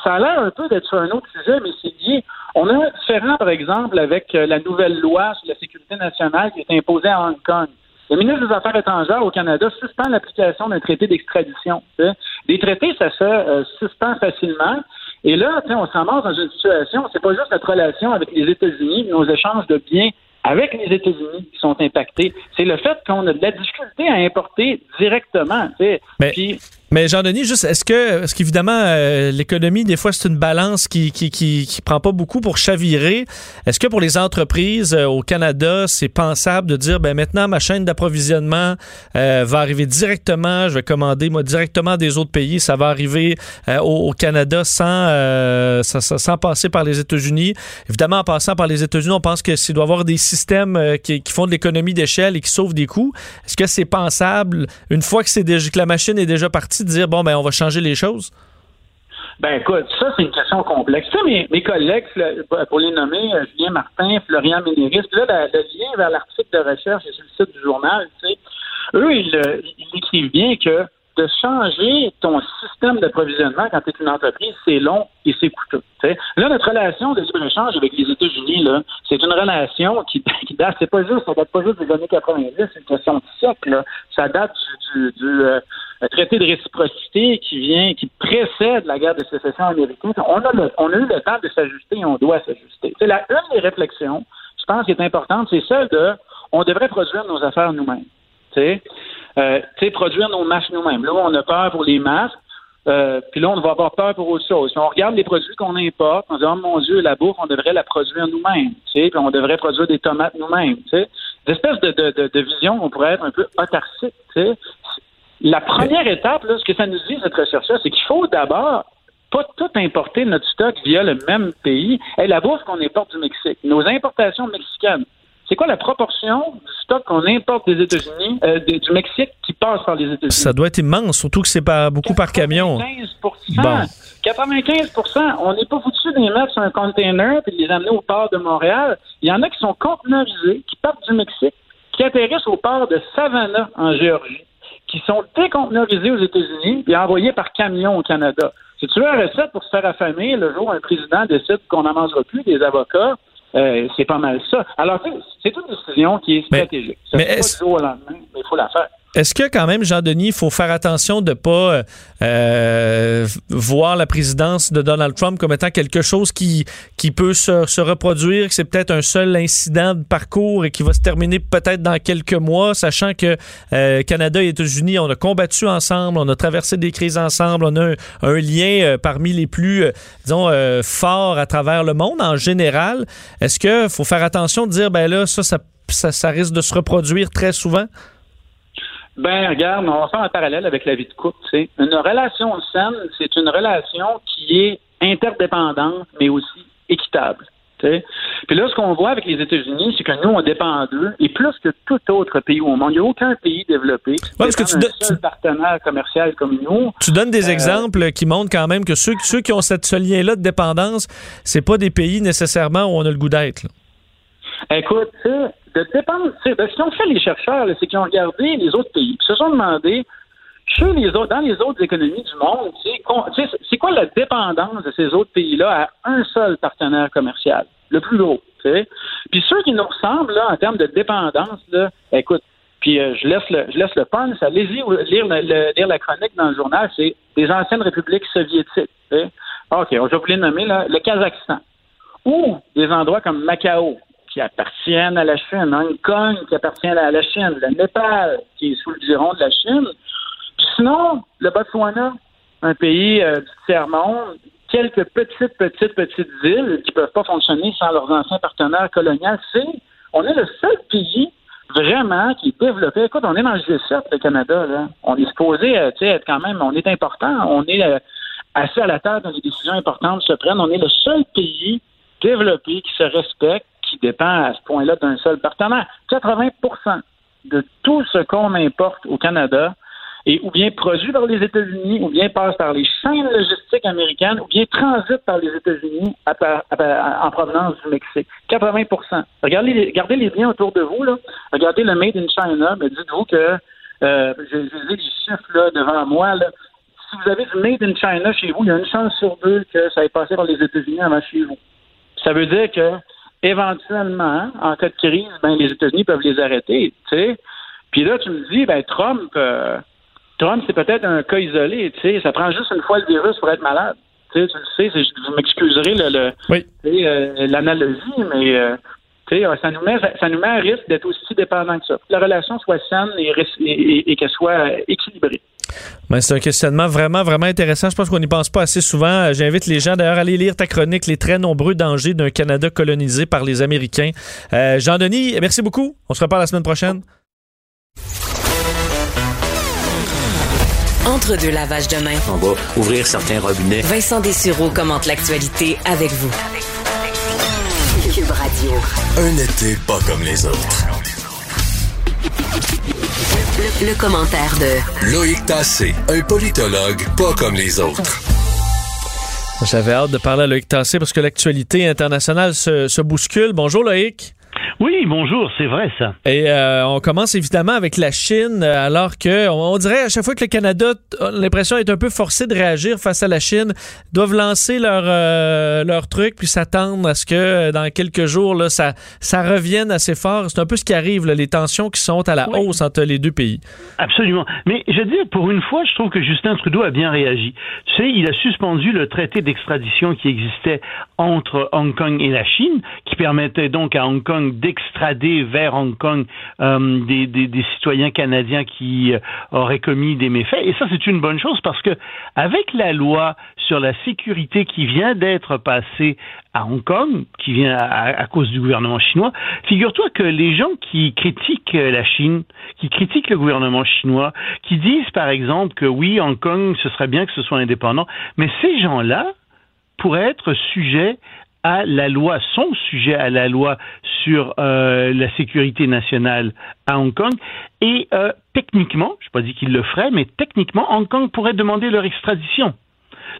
ça a l'air un peu d'être sur un autre sujet, mais c'est lié. On a un différent, par exemple, avec euh, la nouvelle loi sur la sécurité nationale qui est imposée à Hong Kong. Le ministre des Affaires étrangères au Canada suspend l'application d'un traité d'extradition. Des traités, ça se euh, suspend facilement. Et là, on s'en dans une situation, c'est pas juste notre relation avec les États-Unis, nos échanges de biens avec les États-Unis qui sont impactés. C'est le fait qu'on a de la difficulté à importer directement. Mais, Puis, mais Jean-Denis, juste, est-ce que, est-ce qu'évidemment, euh, l'économie, des fois, c'est une balance qui, qui, qui, prend pas beaucoup pour chavirer. Est-ce que pour les entreprises euh, au Canada, c'est pensable de dire, ben maintenant, ma chaîne d'approvisionnement euh, va arriver directement, je vais commander, moi, directement des autres pays, ça va arriver au, Canada sans, sans, passer par les États-Unis. Évidemment, en passant par les États-Unis, on pense que s'il doit avoir des systèmes qui, font de l'économie d'échelle et qui sauvent des coûts, est-ce que c'est pensable, une fois que, c'est que la machine est déjà partie, de dire bon ben on va changer les choses? Ben écoute, ça c'est une question complexe. Sais, mes, mes collègues, pour les nommer, Julien Martin, Florian Ménéris, là, le, lien vers l'article de recherche sur le site du journal, tu sais, eux, ils, ils écrivent bien que de changer ton système d'approvisionnement quand tu es une entreprise, c'est long et c'est coûteux. T'sais. Là, notre relation de libre-échange avec les États-Unis, c'est une relation qui, date, c'est pas juste, ça date pas juste des années 90, c'est une question de siècle. Là. Ça date du, du, du euh, traité de réciprocité qui vient, qui précède la guerre de sécession américaine. On a, le, eu le temps de s'ajuster et on doit s'ajuster. C'est la une des réflexions, je pense, qui est importante, c'est celle de on devrait produire nos affaires nous-mêmes. Tu euh, produire nos masques nous-mêmes. Là, on a peur pour les masques. Euh, puis là, on va avoir peur pour autre chose. Si on regarde les produits qu'on importe, on se dit, oh mon Dieu, la bouffe, on devrait la produire nous-mêmes. Puis on devrait produire des tomates nous-mêmes. Des espèces de, de, de, de vision, on pourrait être un peu autarcique. T'sais. La première étape, là, ce que ça nous dit, cette recherche-là, c'est qu'il faut d'abord pas tout importer notre stock via le même pays. Et la bourse qu'on importe du Mexique, nos importations mexicaines, c'est quoi la proportion du stock qu'on importe des États-Unis, euh, du Mexique qui passe par les États-Unis? Ça doit être immense, surtout que c'est pas beaucoup par camion. 95 Bon. 95 On n'est pas foutu de les mettre sur un container et de les amener au port de Montréal. Il y en a qui sont conteneurisés, qui partent du Mexique, qui atterrissent au port de Savannah, en Géorgie, qui sont déconteneurisés aux États-Unis et envoyés par camion au Canada. Si tu veux la recette pour se faire affamer le jour où un président décide qu'on n'en mangera plus des avocats, euh, c'est pas mal ça. Alors, c'est une décision qui est Mais- stratégique. Ça mais fait pas du jour au lendemain, mais il faut la faire. Est-ce que quand même, Jean-Denis, il faut faire attention de pas euh, voir la présidence de Donald Trump comme étant quelque chose qui, qui peut se, se reproduire, que c'est peut-être un seul incident de parcours et qui va se terminer peut-être dans quelques mois, sachant que euh, Canada et États-Unis, on a combattu ensemble, on a traversé des crises ensemble, on a un, lien euh, parmi les plus, euh, disons, euh, forts à travers le monde en général. Est-ce qu'il faut faire attention de dire, ben là, ça, ça, ça risque de se reproduire très souvent? Ben, regarde, on va faire un parallèle avec la vie de couple. Une relation saine, c'est une relation qui est interdépendante, mais aussi équitable. Puis là, ce qu'on voit avec les États-Unis, c'est que nous, on dépend d'eux, et plus que tout autre pays au monde. Il n'y a aucun pays développé qui parce que tu don- seul partenaire commercial comme nous. Tu donnes des Euh, exemples qui montrent quand même que ceux, ceux qui ont cette, ce lien-là de dépendance, c'est pas des pays nécessairement où on a le goût d'être. Écoute, de ben, ce qu'ils ont fait les chercheurs, c'est qu'ils ont regardé les autres pays, puis se sont demandé, chez les autres, dans les autres économies du monde, c'est quoi la dépendance de ces autres pays-là à un seul partenaire commercial, le plus gros. Puis ceux qui nous ressemblent, là, en termes de dépendance, écoute, puis euh, je laisse le, je laisse le punch, allez-y lire, la chronique dans le journal, c'est des anciennes républiques soviétiques, sais. OK, je vais vous les nommer, le Kazakhstan, ou des endroits comme Macao, qui appartiennent à la Chine, Hong Kong qui appartient à la Chine, le Népal qui est sous le giron de la Chine. Puis sinon, le Botswana, un pays euh, du tiers-monde, quelques petites, petites, petites îles qui peuvent pas fonctionner sans leurs anciens partenaires coloniaux, c'est on est le seul pays vraiment qui est développé. Écoute, on est dans le G7, le Canada, là. On est supposé euh, être quand même, on est important, on est euh, assis à la table dans les décisions importantes se prennent. On est le seul pays développé qui se respecte, qui dépend à ce point-là d'un seul partenaire. 80% de tout ce qu'on importe au Canada est ou bien produit par les États-Unis, ou bien passe par les chaînes logistiques américaines, ou bien transite par les États-Unis en provenance du Mexique. 80 Regardez les, regardez les biens autour de vous, là. Regardez le Made in China, mais dites-vous que euh, je les chiffres là, devant moi, là. Si vous avez du Made in China chez vous, il y a une chance sur deux que ça ait passé par les États-Unis avant chez vous. Ça veut dire que éventuellement, en cas de crise, ben, les États-Unis peuvent les arrêter. Puis là, tu me dis, ben Trump, euh, Trump, c'est peut-être un cas isolé. Ça prend juste une fois le virus pour être malade. Tu sais, tu le sais, c'est- vous m'excuserez Oui. euh, l'analogie, mais euh, ça nous met ça nous met à risque d'être aussi dépendant que ça. Que la relation soit saine et, ris- et- et- et qu'elle soit euh, équilibrée. Ben, c'est un questionnement vraiment, vraiment intéressant. Je pense qu'on n'y pense pas assez souvent. Euh, J'invite les gens d'ailleurs à aller lire ta chronique, Les très nombreux dangers d'un Canada colonisé par les Américains. Euh, Jean-Denis, merci beaucoup. On se reparle la semaine prochaine. Entre deux lavages de main, On va ouvrir certains robinets. Vincent Dessureau commente l'actualité avec vous. Cube Radio. Un été pas comme les autres. Le, commentaire de Loïc Tassé, un politologue pas comme les autres. J'avais hâte de parler à Loïc Tassé parce que l'actualité internationale se, se bouscule. Bonjour Loïc. Oui, bonjour, c'est vrai ça. Et euh, on commence évidemment avec la Chine, euh, alors que on, on dirait à chaque fois que le Canada a l'impression d'être un peu forcé de réagir face à la Chine, doivent lancer leur euh, leur truc puis s'attendre à ce que euh, dans quelques jours là ça ça revienne assez fort. C'est un peu ce qui arrive, là, les tensions qui sont à la Oui. hausse entre les deux pays. Absolument. Mais je veux dire, pour une fois, je trouve que Justin Trudeau a bien réagi. Tu sais, il a suspendu le traité d'extradition qui existait entre Hong Kong et la Chine, qui permettait donc à Hong Kong d'extrader vers Hong Kong euh, des, citoyens canadiens qui euh, auraient commis des méfaits. Et ça, c'est une bonne chose parce que avec la loi sur la sécurité qui vient d'être passée à Hong Kong, qui vient à, à cause du gouvernement chinois, figure-toi que les gens qui critiquent la Chine, qui critiquent le gouvernement chinois, qui disent par exemple que oui, Hong Kong, ce serait bien que ce soit indépendant, mais ces gens-là pourraient être sujets à la loi, sont sujets à la loi sur euh, la sécurité nationale à Hong Kong. Et euh, techniquement, je n'ai pas dit qu'ils le feraient, mais techniquement, Hong Kong pourrait demander leur extradition.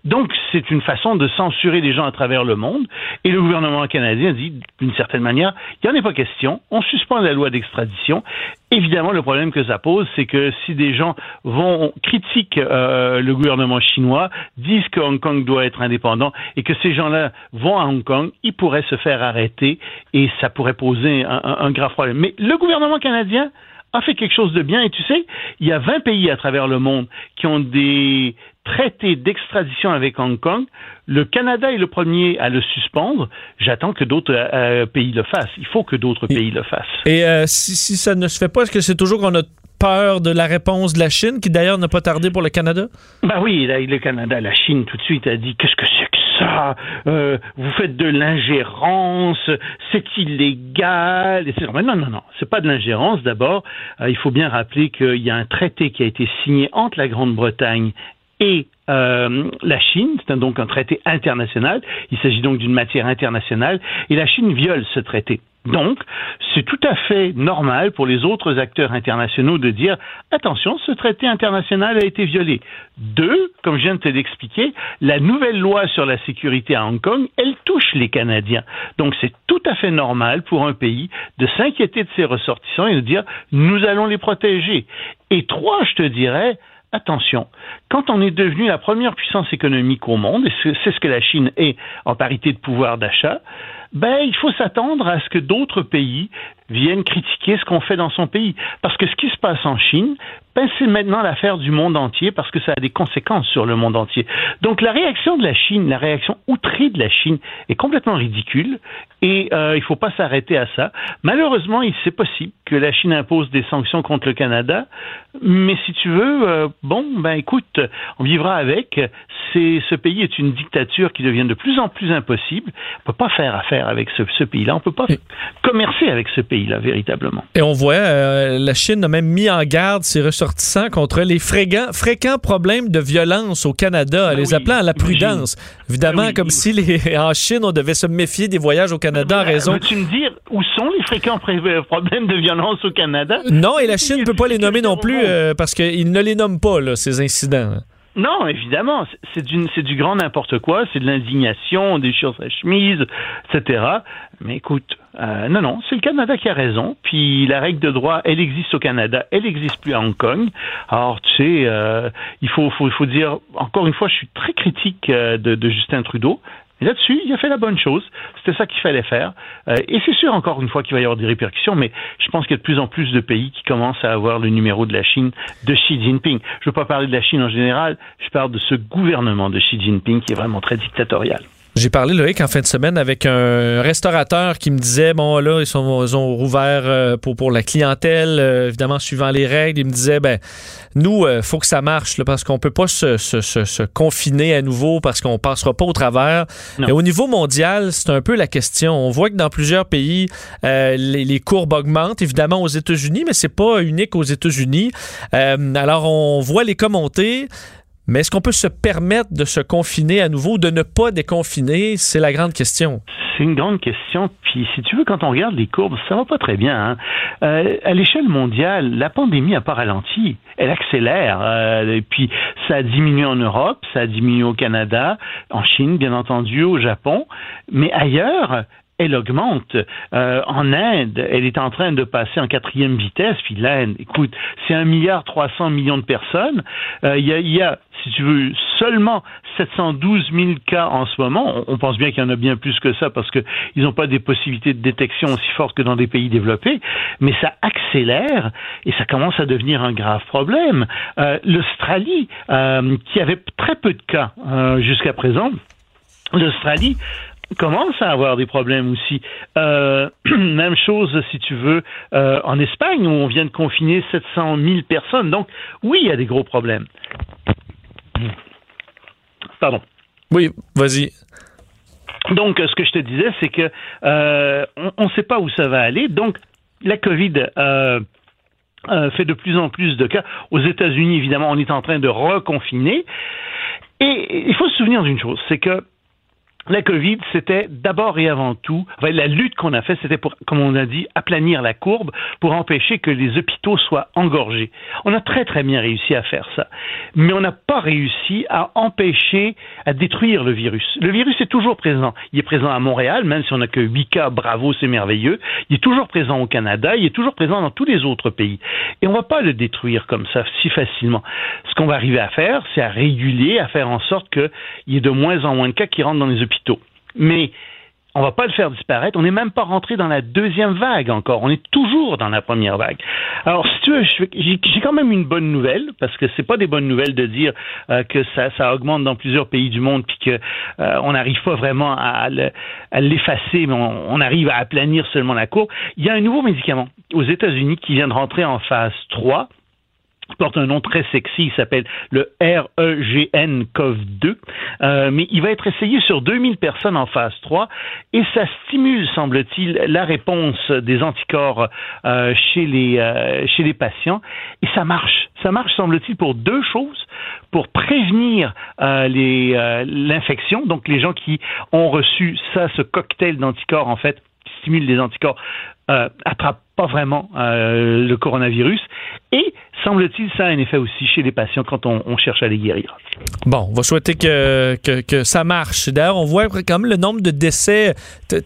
Donc, c'est une façon de censurer les gens à travers le monde. Et le gouvernement canadien dit, d'une certaine manière, il n'y en a pas question, on suspend la loi d'extradition. Évidemment, le problème que ça pose, c'est que si des gens vont critiquer euh, le gouvernement chinois, disent que Hong Kong doit être indépendant et que ces gens-là vont à Hong Kong, ils pourraient se faire arrêter et ça pourrait poser un, un grave problème. Mais le gouvernement canadien a fait quelque chose de bien. Et tu sais, il y a 20 pays à travers le monde qui ont des traités d'extradition avec Hong Kong. Le Canada est le premier à le suspendre. J'attends que d'autres euh, pays le fassent. Il faut que d'autres pays le fassent. Et euh, si, si, ça ne se fait pas, est-ce que c'est toujours qu'on a peur de la réponse de la Chine, qui d'ailleurs n'a pas tardé pour le Canada? Ben oui, le Canada, la Chine tout de suite a dit qu'est-ce que c'est ça euh, Vous faites de l'ingérence, c'est illégal. Et non, non, non, c'est pas de l'ingérence. D'abord, euh, il faut bien rappeler qu'il y a un traité qui a été signé entre la Grande-Bretagne et euh, la Chine, c'est donc un traité international, il s'agit donc d'une matière internationale, et la Chine viole ce traité. Donc, c'est tout à fait normal pour les autres acteurs internationaux de dire attention, ce traité international a été violé. Deux, comme je viens de te l'expliquer, la nouvelle loi sur la sécurité à Hong Kong, elle touche les Canadiens. Donc, c'est tout à fait normal pour un pays de s'inquiéter de ses ressortissants et de dire nous allons les protéger. Et trois, je te dirais, attention, quand on est devenu la première puissance économique au monde, et c'est ce que la Chine est en parité de pouvoir d'achat, ben, il faut s'attendre à ce que d'autres pays viennent critiquer ce qu'on fait dans son pays. Parce que ce qui se passe en Chine, ben, c'est maintenant l'affaire du monde entier parce que ça a des conséquences sur le monde entier. Donc la réaction de la Chine, la réaction outrée de la Chine est complètement ridicule et euh, il ne faut pas s'arrêter à ça. Malheureusement, c'est possible que la Chine impose des sanctions contre le Canada, mais si tu veux, euh, bon, ben écoute, on vivra avec. C'est, ce pays est une dictature qui devient de plus en plus impossible. On ne peut pas faire affaire avec ce, ce pays-là. On ne peut pas commercer avec ce pays-là, véritablement. Et on voit, euh, la Chine a même mis en garde ses ressortissants contre les fréquents, fréquents problèmes de violence au Canada, ben les appelant à la prudence. Évidemment, ben comme si les, en Chine, on devait se méfier des voyages au Canada en ben, raison... Veux-tu me dire où sont les fréquents problèmes de violence au Canada? Non, et la Chine ne peut pas les nommer non plus euh, parce qu'ils ne les nomment pas, là, ces incidents. Non, évidemment, c'est du, grand n'importe quoi, c'est de l'indignation, on déchire sa chemise, etc. Mais écoute, euh, non, non, c'est le Canada qui a raison. Puis la règle de droit, elle existe au Canada, elle n'existe plus à Hong Kong. Alors, tu sais, euh, il faut, faut, faut dire, encore une fois, je suis très critique euh, de, de Justin Trudeau. Là-dessus, il a fait la bonne chose. C'était ça qu'il fallait faire. Euh, et c'est sûr, encore une fois, qu'il va y avoir des répercussions, mais je pense qu'il y a de plus en plus de pays qui commencent à avoir le numéro de la Chine de Xi Jinping. Je ne veux pas parler de la Chine en général, je parle de ce gouvernement de Xi Jinping qui est vraiment très dictatorial. J'ai parlé, Loïc, en fin de semaine avec un restaurateur qui me disait, bon, là, ils, sont, ils ont rouvert euh, pour, pour la clientèle, euh, évidemment, suivant les règles. Il me disait, ben, nous, euh, faut que ça marche, là, parce qu'on peut pas se, se, se, confiner à nouveau parce qu'on passera pas au travers. Et au niveau mondial, c'est un peu la question. On voit que dans plusieurs pays, les, les, courbes augmentent, évidemment aux États-Unis, mais c'est pas unique aux États-Unis. alors, on voit les cas monter. Mais est-ce qu'on peut se permettre de se confiner à nouveau, de ne pas déconfiner? C'est la grande question. C'est une grande question. Puis, si tu veux, quand on regarde les courbes, ça va pas très bien. Hein? Euh, à l'échelle mondiale, la pandémie n'a pas ralenti. Elle accélère. Euh, et puis, ça a diminué en Europe, ça a diminué au Canada, en Chine, bien entendu, au Japon. Mais ailleurs, elle augmente. Euh, en Inde, elle est en train de passer en quatrième vitesse. Puis l'Inde, écoute, c'est un milliard trois cents millions de personnes. Euh, il y, a, si tu veux, seulement 712 000 cas en ce moment. On, pense bien qu'il y en a bien plus que ça parce qu'ils n'ont pas des possibilités de détection aussi fortes que dans des pays développés. Mais ça accélère et ça commence à devenir un grave problème. Euh, L'Australie, qui avait très peu de cas jusqu'à présent, l'Australie commencent à avoir des problèmes aussi. Euh, même chose, si tu veux, euh, en Espagne, où on vient de confiner 700 000 personnes. Donc, oui, il y a des gros problèmes. Pardon. Oui, vas-y. Donc, ce que je te disais, c'est que euh, on ne sait pas où ça va aller. Donc, la COVID fait de plus en plus de cas. Aux États-Unis, évidemment, on est en train de reconfiner. Et il faut se souvenir d'une chose, c'est que la COVID, c'était d'abord et avant tout, la lutte qu'on a faite, c'était pour, comme on a dit, aplanir la courbe pour empêcher que les hôpitaux soient engorgés. On a très très bien réussi à faire ça, mais on n'a pas réussi à empêcher, à détruire le virus. Le virus est toujours présent. Il est présent à Montréal, même si on n'a que 8 cas, bravo, c'est merveilleux. Il est toujours présent au Canada, il est toujours présent dans tous les autres pays. Et on ne va pas le détruire comme ça si facilement. Ce qu'on va arriver à faire, c'est à réguler, à faire en sorte qu'il y ait de moins en moins de cas qui rentrent dans les hôpitaux mais on va pas le faire disparaître. On n'est même pas rentré dans la deuxième vague encore. On est toujours dans la première vague. Alors, si tu veux, j'ai quand même une bonne nouvelle parce que c'est pas des bonnes nouvelles de dire euh, que ça, augmente dans plusieurs pays du monde puis que euh, on n'arrive pas vraiment à, l'effacer, mais on, on, arrive à aplanir seulement la courbe. Il y a un nouveau médicament aux États-Unis qui vient de rentrer en phase 3 porte un nom très sexy, il s'appelle le REGN-COV2, euh, mais il va être essayé sur 2000 personnes en phase 3 et ça stimule, semble-t-il, la réponse des anticorps euh, chez, les, euh, chez les patients et ça marche. Ça marche, semble-t-il, pour deux choses. Pour prévenir l'infection, donc les gens qui ont reçu ça, ce cocktail d'anticorps, en fait, stimule les anticorps, attrapent pas vraiment le coronavirus. Et semble-t-il, ça a un effet aussi chez les patients quand on, cherche à les guérir. Bon, on va souhaiter que, que, ça marche. D'ailleurs, on voit quand même le nombre de décès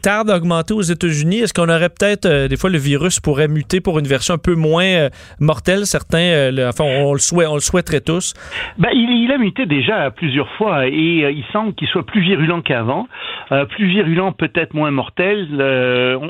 tarde à augmenter aux États-Unis. Est-ce qu'on aurait peut-être, euh, des fois, le virus pourrait muter pour une version un peu moins euh, mortelle? Certains, euh, enfin, on, le souhait, on le souhaiterait tous. Ben, il, a muté déjà plusieurs fois et il semble qu'il soit plus virulent qu'avant. plus virulent, peut-être moins mortel.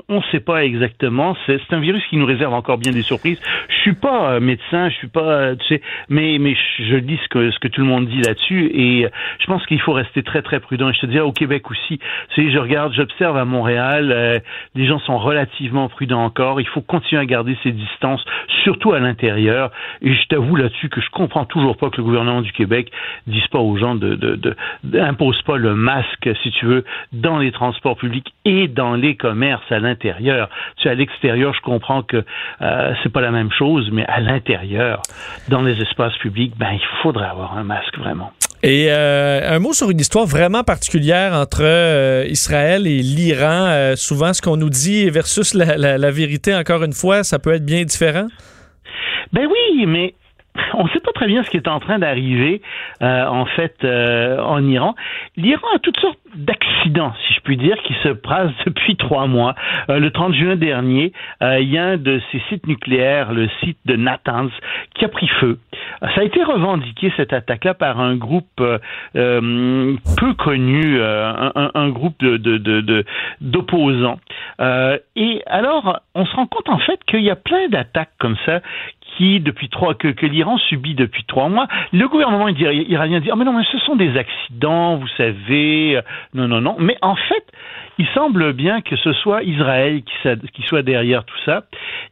on ne sait pas exactement. C'est un virus qui nous réserve encore bien des surprises. Je suis pas médecin, je suis pas, euh, tu sais, mais mais je dis ce que ce que tout le monde dit là-dessus et je pense qu'il faut rester très très prudent. Et je te dis au Québec aussi, tu sais, je regarde, j'observe à Montréal, euh, les gens sont relativement prudents encore. Il faut continuer à garder ses distances, surtout à l'intérieur. Et je t'avoue là-dessus que je comprends toujours pas que le gouvernement du Québec dise pas aux gens de, de, de, impose pas le masque, si tu veux, dans les transports publics et dans les commerces à l'intérieur. À l'extérieur, je comprends que euh, c'est pas la même chose, mais à l'intérieur, dans les espaces publics, ben il faudrait avoir un masque vraiment. Et euh, un mot sur une histoire vraiment particulière entre euh, Israël et l'Iran. Euh, souvent, ce qu'on nous dit versus la, la, vérité, encore une fois, ça peut être bien différent? Ben oui, mais on ne sait pas très bien ce qui est en train d'arriver euh, en fait euh, en Iran. L'Iran a toutes sortes d'accidents, si je puis dire, qui se passent depuis trois mois. Euh, le 30 juin dernier, il y a un de ces sites nucléaires, le site de Natanz, qui a pris feu. Ça a été revendiqué cette attaque-là par un groupe peu connu, un, groupe de, d'opposants. et alors, on se rend compte en fait qu'il y a plein d'attaques comme ça qui, depuis trois, que, l'Iran subit depuis trois mois. Le gouvernement iranien dit, oh mais non, mais ce sont des accidents, vous savez. Euh, non, non, non. Mais en fait, il semble bien que ce soit Israël qui, qui soit derrière tout ça.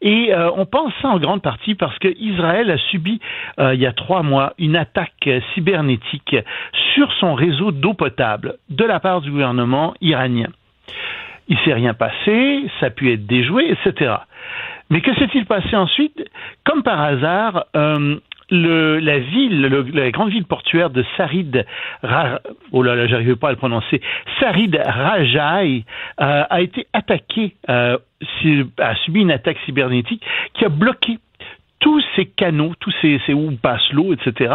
Et euh, on pense ça en grande partie parce que Israël a subi, euh, il y a trois mois, une attaque cybernétique sur son réseau d'eau potable de la part du gouvernement iranien. Il s'est rien passé, ça a pu être déjoué, etc. Mais que s'est-il passé ensuite Comme par hasard, euh, le, la ville, la grande ville portuaire de Sarid, oh là là, j'arrive pas à le prononcer, Sarid Rajai euh, a été attaqué, euh, a subi une attaque cybernétique qui a bloqué tous ces canaux, tous ces, où passe l'eau, etc.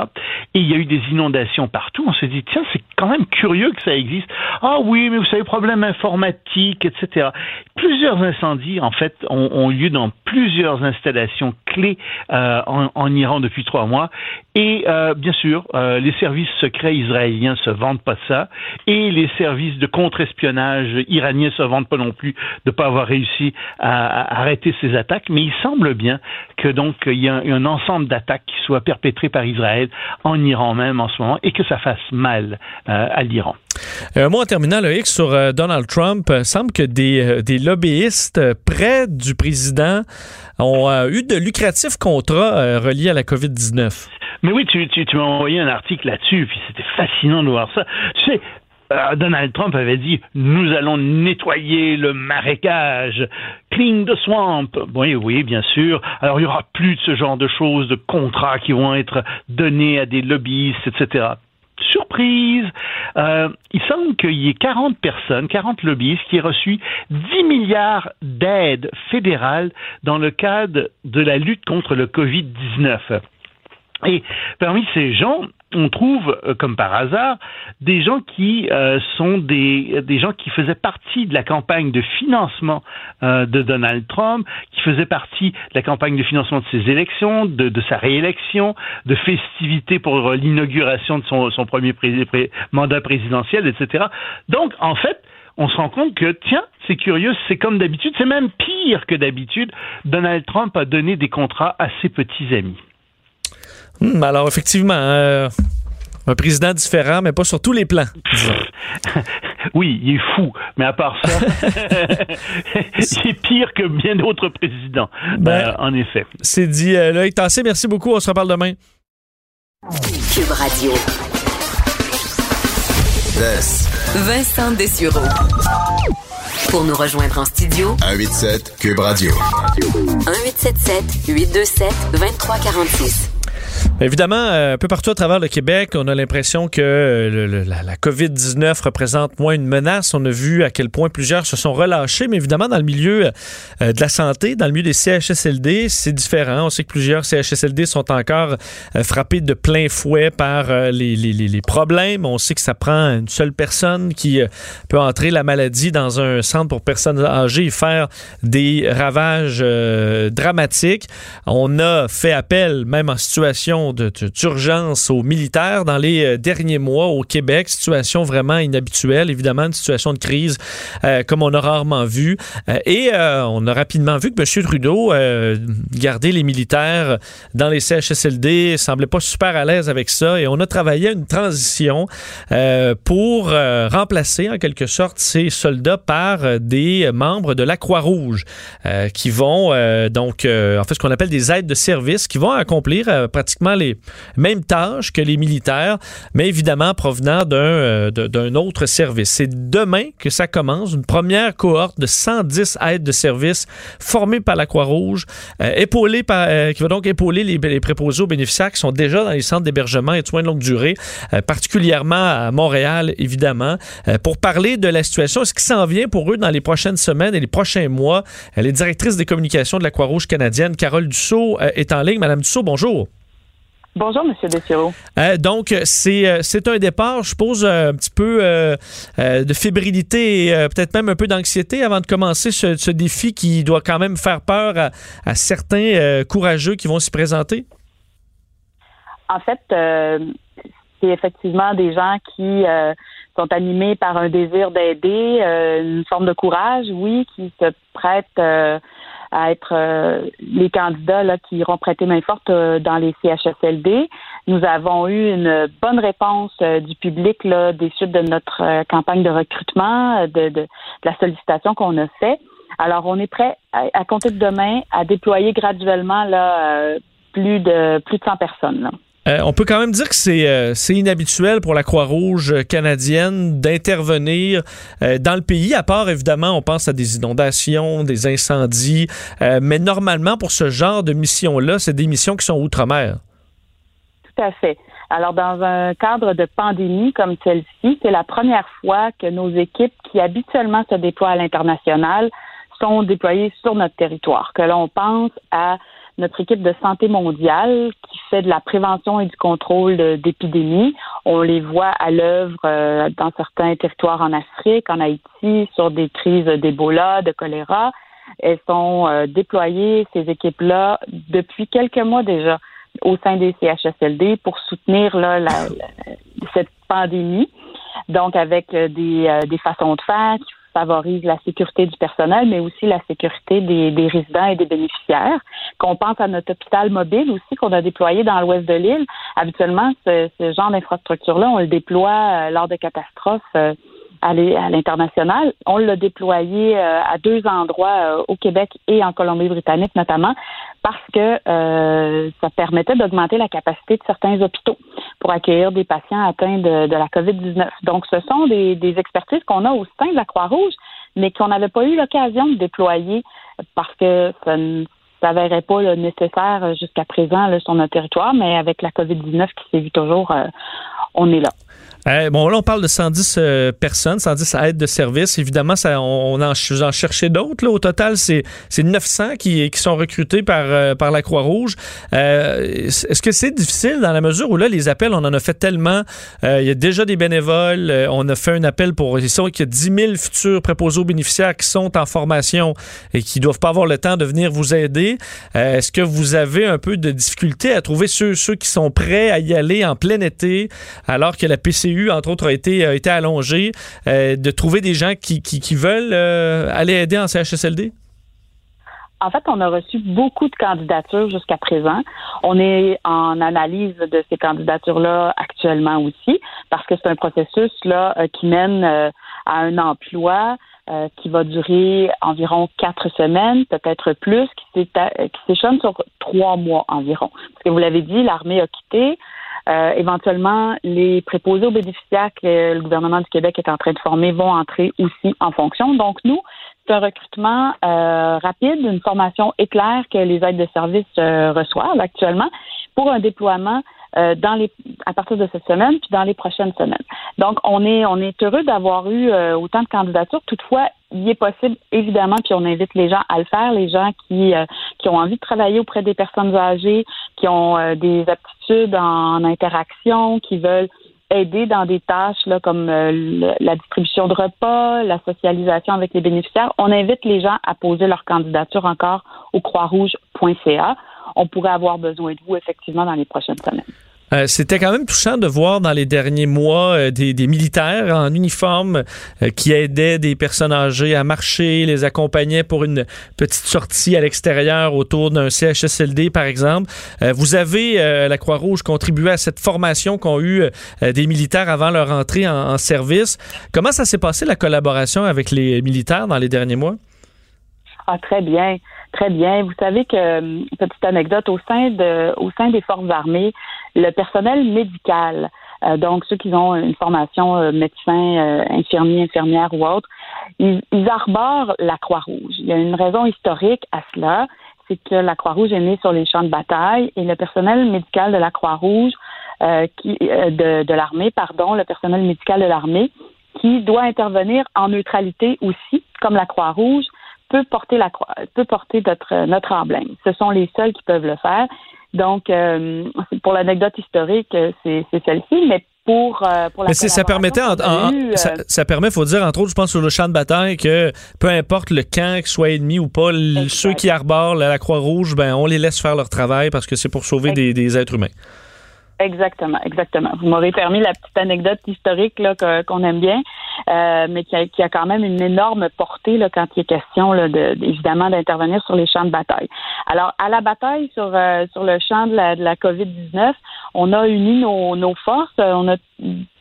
Et il y a eu des inondations partout. On s'est dit, tiens, c'est quand même curieux que ça existe. Ah oui, mais vous savez, problème informatique, etc. Plusieurs incendies, en fait, ont, ont lieu dans plusieurs installations clés euh, en, Iran depuis trois mois. Et euh, bien sûr, euh, les services secrets israéliens se vendent pas ça, et les services de contre-espionnage iraniens se vendent pas non plus de pas avoir réussi à, arrêter ces attaques. Mais il semble bien que donc il y a un, ensemble d'attaques qui soient perpétrées par Israël en Iran même en ce moment et que ça fasse mal euh, à l'Iran. Un mot en terminant, X sur euh, Donald Trump. Il semble que des, euh, lobbyistes près du président ont euh, eu de lucratifs contrats reliés à la COVID-19. Mais oui, tu m'as envoyé un article là-dessus, puis c'était fascinant de voir ça. Tu sais, Donald Trump avait dit nous allons nettoyer le marécage, clean the swamp. Oui, oui, bien sûr. Alors il y aura plus de ce genre de choses, de contrats qui vont être donnés à des lobbyistes, etc surprise, euh, il semble qu'il y ait 40 personnes, 40 lobbyistes qui aient reçu 10 milliards d'aides fédérales dans le cadre de la lutte contre le Covid-19. Et parmi ces gens, on trouve, euh, comme par hasard, des gens qui euh, sont des, des gens qui faisaient partie de la campagne de financement euh, de Donald Trump, qui faisaient partie de la campagne de financement de ses élections, de, de sa réélection, de festivités pour l'inauguration de son, son premier mandat présidentiel, etc. Donc, en fait, on se rend compte que, tiens, c'est curieux, c'est comme d'habitude, c'est même pire que d'habitude. Donald Trump a donné des contrats à ses petits amis. Hmm, alors, effectivement, euh, un président différent, mais pas sur tous les plans. oui, il est fou, mais à part ça, il est pire que bien d'autres présidents, ben, euh, en effet. C'est dit. Euh, Loïc Tassé, merci beaucoup. On se reparle demain. Cube Radio. Vincent Dessureau. Pour nous rejoindre en studio, 187 Cube Radio. 1877 827 2346. Évidemment, euh, un peu partout à travers le Québec, on a l'impression que euh, la, COVID-19 représente moins une menace. On a vu à quel point plusieurs se sont relâchés, mais évidemment, dans le milieu euh, de la santé, dans le milieu des CHSLD, c'est différent. On sait que plusieurs CHSLD sont encore frappés de plein fouet par les, problèmes. On sait que ça prend une seule personne qui peut entrer la maladie dans un centre pour personnes âgées et faire des ravages dramatiques. On a fait appel, même en situation d'urgence aux militaires dans les euh, derniers mois au Québec. Situation vraiment inhabituelle, évidemment, une situation de crise euh, comme on a rarement vu. Euh, et on a rapidement vu que M. Trudeau garder les militaires dans les CHSLD semblait pas super à l'aise avec ça. Et on a travaillé à une transition pour remplacer en quelque sorte ces soldats par des membres de la Croix-Rouge qui vont donc en fait ce qu'on appelle des aides de service qui vont accomplir pratiquement les mêmes tâches que les militaires, mais évidemment provenant d'un euh, d'un autre service. C'est demain que ça commence, une première cohorte de 110 aides de service formées par la Croix-Rouge, euh, euh, qui va donc épauler les, les, préposés aux bénéficiaires qui sont déjà dans les centres d'hébergement et de soins de longue durée, particulièrement à Montréal, évidemment, pour parler de la situation, ce qui s'en vient pour eux dans les prochaines semaines et les prochains mois. Elle est directrice des communications de la Croix-Rouge canadienne, Carole Dussault, est en ligne. Madame Dussault, bonjour. Bonjour, M. Desiro. Euh, donc, c'est, euh, c'est un départ, je suppose, euh, un petit peu de fébrilité et peut-être même un peu d'anxiété avant de commencer ce, défi qui doit quand même faire peur à, certains courageux qui vont s'y présenter? En fait, c'est effectivement des gens qui sont animés par un désir d'aider, une forme de courage, oui, qui se prêtent à être euh, les candidats là, qui iront prêter main forte euh, dans les CHSLD. Nous avons eu une bonne réponse euh, du public là, des suites de notre campagne de recrutement, de, de, la sollicitation qu'on a fait. Alors, on est prêt à, compter de demain à déployer graduellement là, plus de plus de 100 personnes. Là. Euh, on peut quand même dire que euh, c'est inhabituel pour la Croix-Rouge canadienne d'intervenir euh, dans le pays, à part évidemment, on pense à des inondations, des incendies, mais normalement pour ce genre de mission-là, c'est des missions qui sont outre-mer. Tout à fait. Alors, dans un cadre de pandémie comme celle-ci, c'est la première fois que nos équipes qui habituellement se déploient à l'international sont déployées sur notre territoire, que l'on pense à notre équipe de santé mondiale qui fait de la prévention et du contrôle d'épidémies. On les voit à l'œuvre euh, dans certains territoires en Afrique, en Haïti, sur des crises d'Ebola, de choléra. Elles sont euh, déployées, ces équipes-là, depuis quelques mois déjà au sein des CHSLD pour soutenir là, cette pandémie. Donc, avec euh, des, des façons de faire favorise la sécurité du personnel, mais aussi la sécurité des, résidents et des bénéficiaires. Qu'on pense à notre hôpital mobile aussi qu'on a déployé dans l'ouest de l'île. Habituellement, ce, genre d'infrastructure-là, on le déploie euh, lors de catastrophes. Euh, à l'international. On l'a déployé euh, à deux endroits au Québec et en Colombie-Britannique notamment parce que euh, ça permettait d'augmenter la capacité de certains hôpitaux pour accueillir des patients atteints de, la COVID-19. Donc, ce sont des, expertises qu'on a au sein de la Croix-Rouge, mais qu'on n'avait pas eu l'occasion de déployer parce que ça ne s'avérait pas nécessaire jusqu'à présent sur notre territoire, mais avec la COVID-19 qui vu toujours, euh, on est là. Euh, bon, là, on parle de 110 euh, personnes, 110 aides de service. Évidemment, ça, on, en, en cherchait d'autres. Au total, c'est 900 qui, sont recrutés par, euh, par la Croix-Rouge. Est-ce que c'est difficile dans la mesure où là, les appels, on en a fait tellement. il y a déjà des bénévoles. on a fait un appel pour... Il y a 10 000 futurs préposés aux bénéficiaires qui sont en formation et qui doivent pas avoir le temps de venir vous aider. Est-ce que vous avez un peu de difficulté à trouver ceux, ceux qui sont prêts à y aller en plein été alors que la PCU entre autres, a été, a été allongé, euh, de trouver des gens qui, veulent euh, aller aider en CHSLD? En fait, on a reçu beaucoup de candidatures jusqu'à présent. On est en analyse de ces candidatures-là actuellement aussi, parce que c'est un processus là euh, qui mène à un emploi qui va durer environ quatre semaines, peut-être plus, qui s'échelonne sur trois mois environ. Parce que vous l'avez dit, l'armée a quitté. Euh, éventuellement, les préposés aux bénéficiaires que le gouvernement du Québec est en train de former vont entrer aussi en fonction. Donc, nous, c'est un recrutement euh, rapide, une formation éclair que les aides de service euh, reçoivent actuellement pour un déploiement euh, dans les à partir de cette semaine puis dans les prochaines semaines. Donc on est on est heureux d'avoir eu euh, autant de candidatures. Toutefois, il est possible évidemment puis on invite les gens à le faire, les gens qui euh, qui ont envie de travailler auprès des personnes âgées, qui ont des aptitudes en interaction, qui veulent aider dans des tâches là, comme la distribution de repas, la socialisation avec les bénéficiaires. On invite les gens à poser leur candidature encore au croixrouge.ca on pourrait avoir besoin de vous effectivement dans les prochaines semaines. Euh, c'était quand même touchant de voir dans les derniers mois euh, des, militaires en uniforme euh, qui aidaient des personnes âgées à marcher, les accompagnaient pour une petite sortie à l'extérieur autour d'un CHSLD, par exemple. vous avez, la Croix-Rouge, contribué à cette formation qu'ont eu des militaires avant leur entrée en service. Comment ça s'est passé, la collaboration avec les militaires dans les derniers mois? Ah, très bien. Très bien. Vous savez que, euh, petite anecdote, au sein de, au sein des forces armées, le personnel médical, euh, donc ceux qui ont une formation euh, médecin, euh, infirmier, infirmière ou autre, ils, ils arborent la Croix-Rouge. Il y a une raison historique à cela, c'est que la Croix-Rouge est née sur les champs de bataille et le personnel médical de la Croix-Rouge, qui de, de l'armée, pardon, le personnel médical de l'armée, qui doit intervenir en neutralité aussi, comme la Croix-Rouge, peut porter la peut porter notre notre emblème. Ce sont les seuls qui peuvent le faire. Donc, euh, pour l'anecdote historique, c'est celle-ci, mais pour, euh, pour la Mais ça permettait, euh, ça, permet, faut dire, entre autres, je pense sur le champ de bataille, que peu importe le camp, qu'il soit ennemi ou pas, ceux qui arborent la, Croix-Rouge, ben, on les laisse faire leur travail parce que c'est pour sauver des, des êtres humains. Exactement, exactement. Vous m'aurez permis la petite anecdote historique là, qu'on aime bien, euh, mais qui a, qui a, quand même une énorme portée là, quand il est question là, de, évidemment d'intervenir sur les champs de bataille. Alors, à la bataille sur, euh, sur le champ de la, de la COVID-19, on a uni nos, nos forces, on a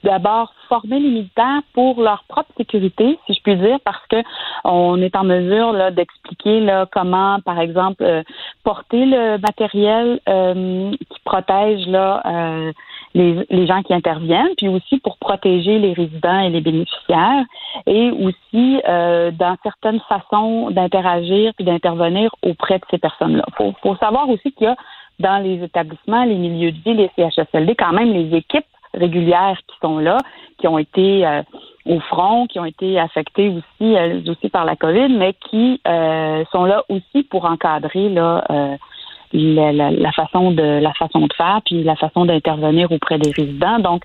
d'abord former les militaires pour leur propre sécurité, si je puis dire, parce que on est en mesure là, d'expliquer là, comment, par exemple, euh, porter le matériel euh, qui protège là, euh, les, les, gens qui interviennent, puis aussi pour protéger les résidents et les bénéficiaires, et aussi dans certaines façons d'interagir puis d'intervenir auprès de ces personnes-là. Faut, faut savoir aussi qu'il y a dans les établissements, les milieux de vie, les CHSLD, quand même les équipes régulières qui sont là, qui ont été euh, au front, qui ont été affectées aussi, euh, aussi par la COVID, mais qui euh, sont là aussi pour encadrer là, la, la, façon de la façon de faire, puis la façon d'intervenir auprès des résidents. Donc,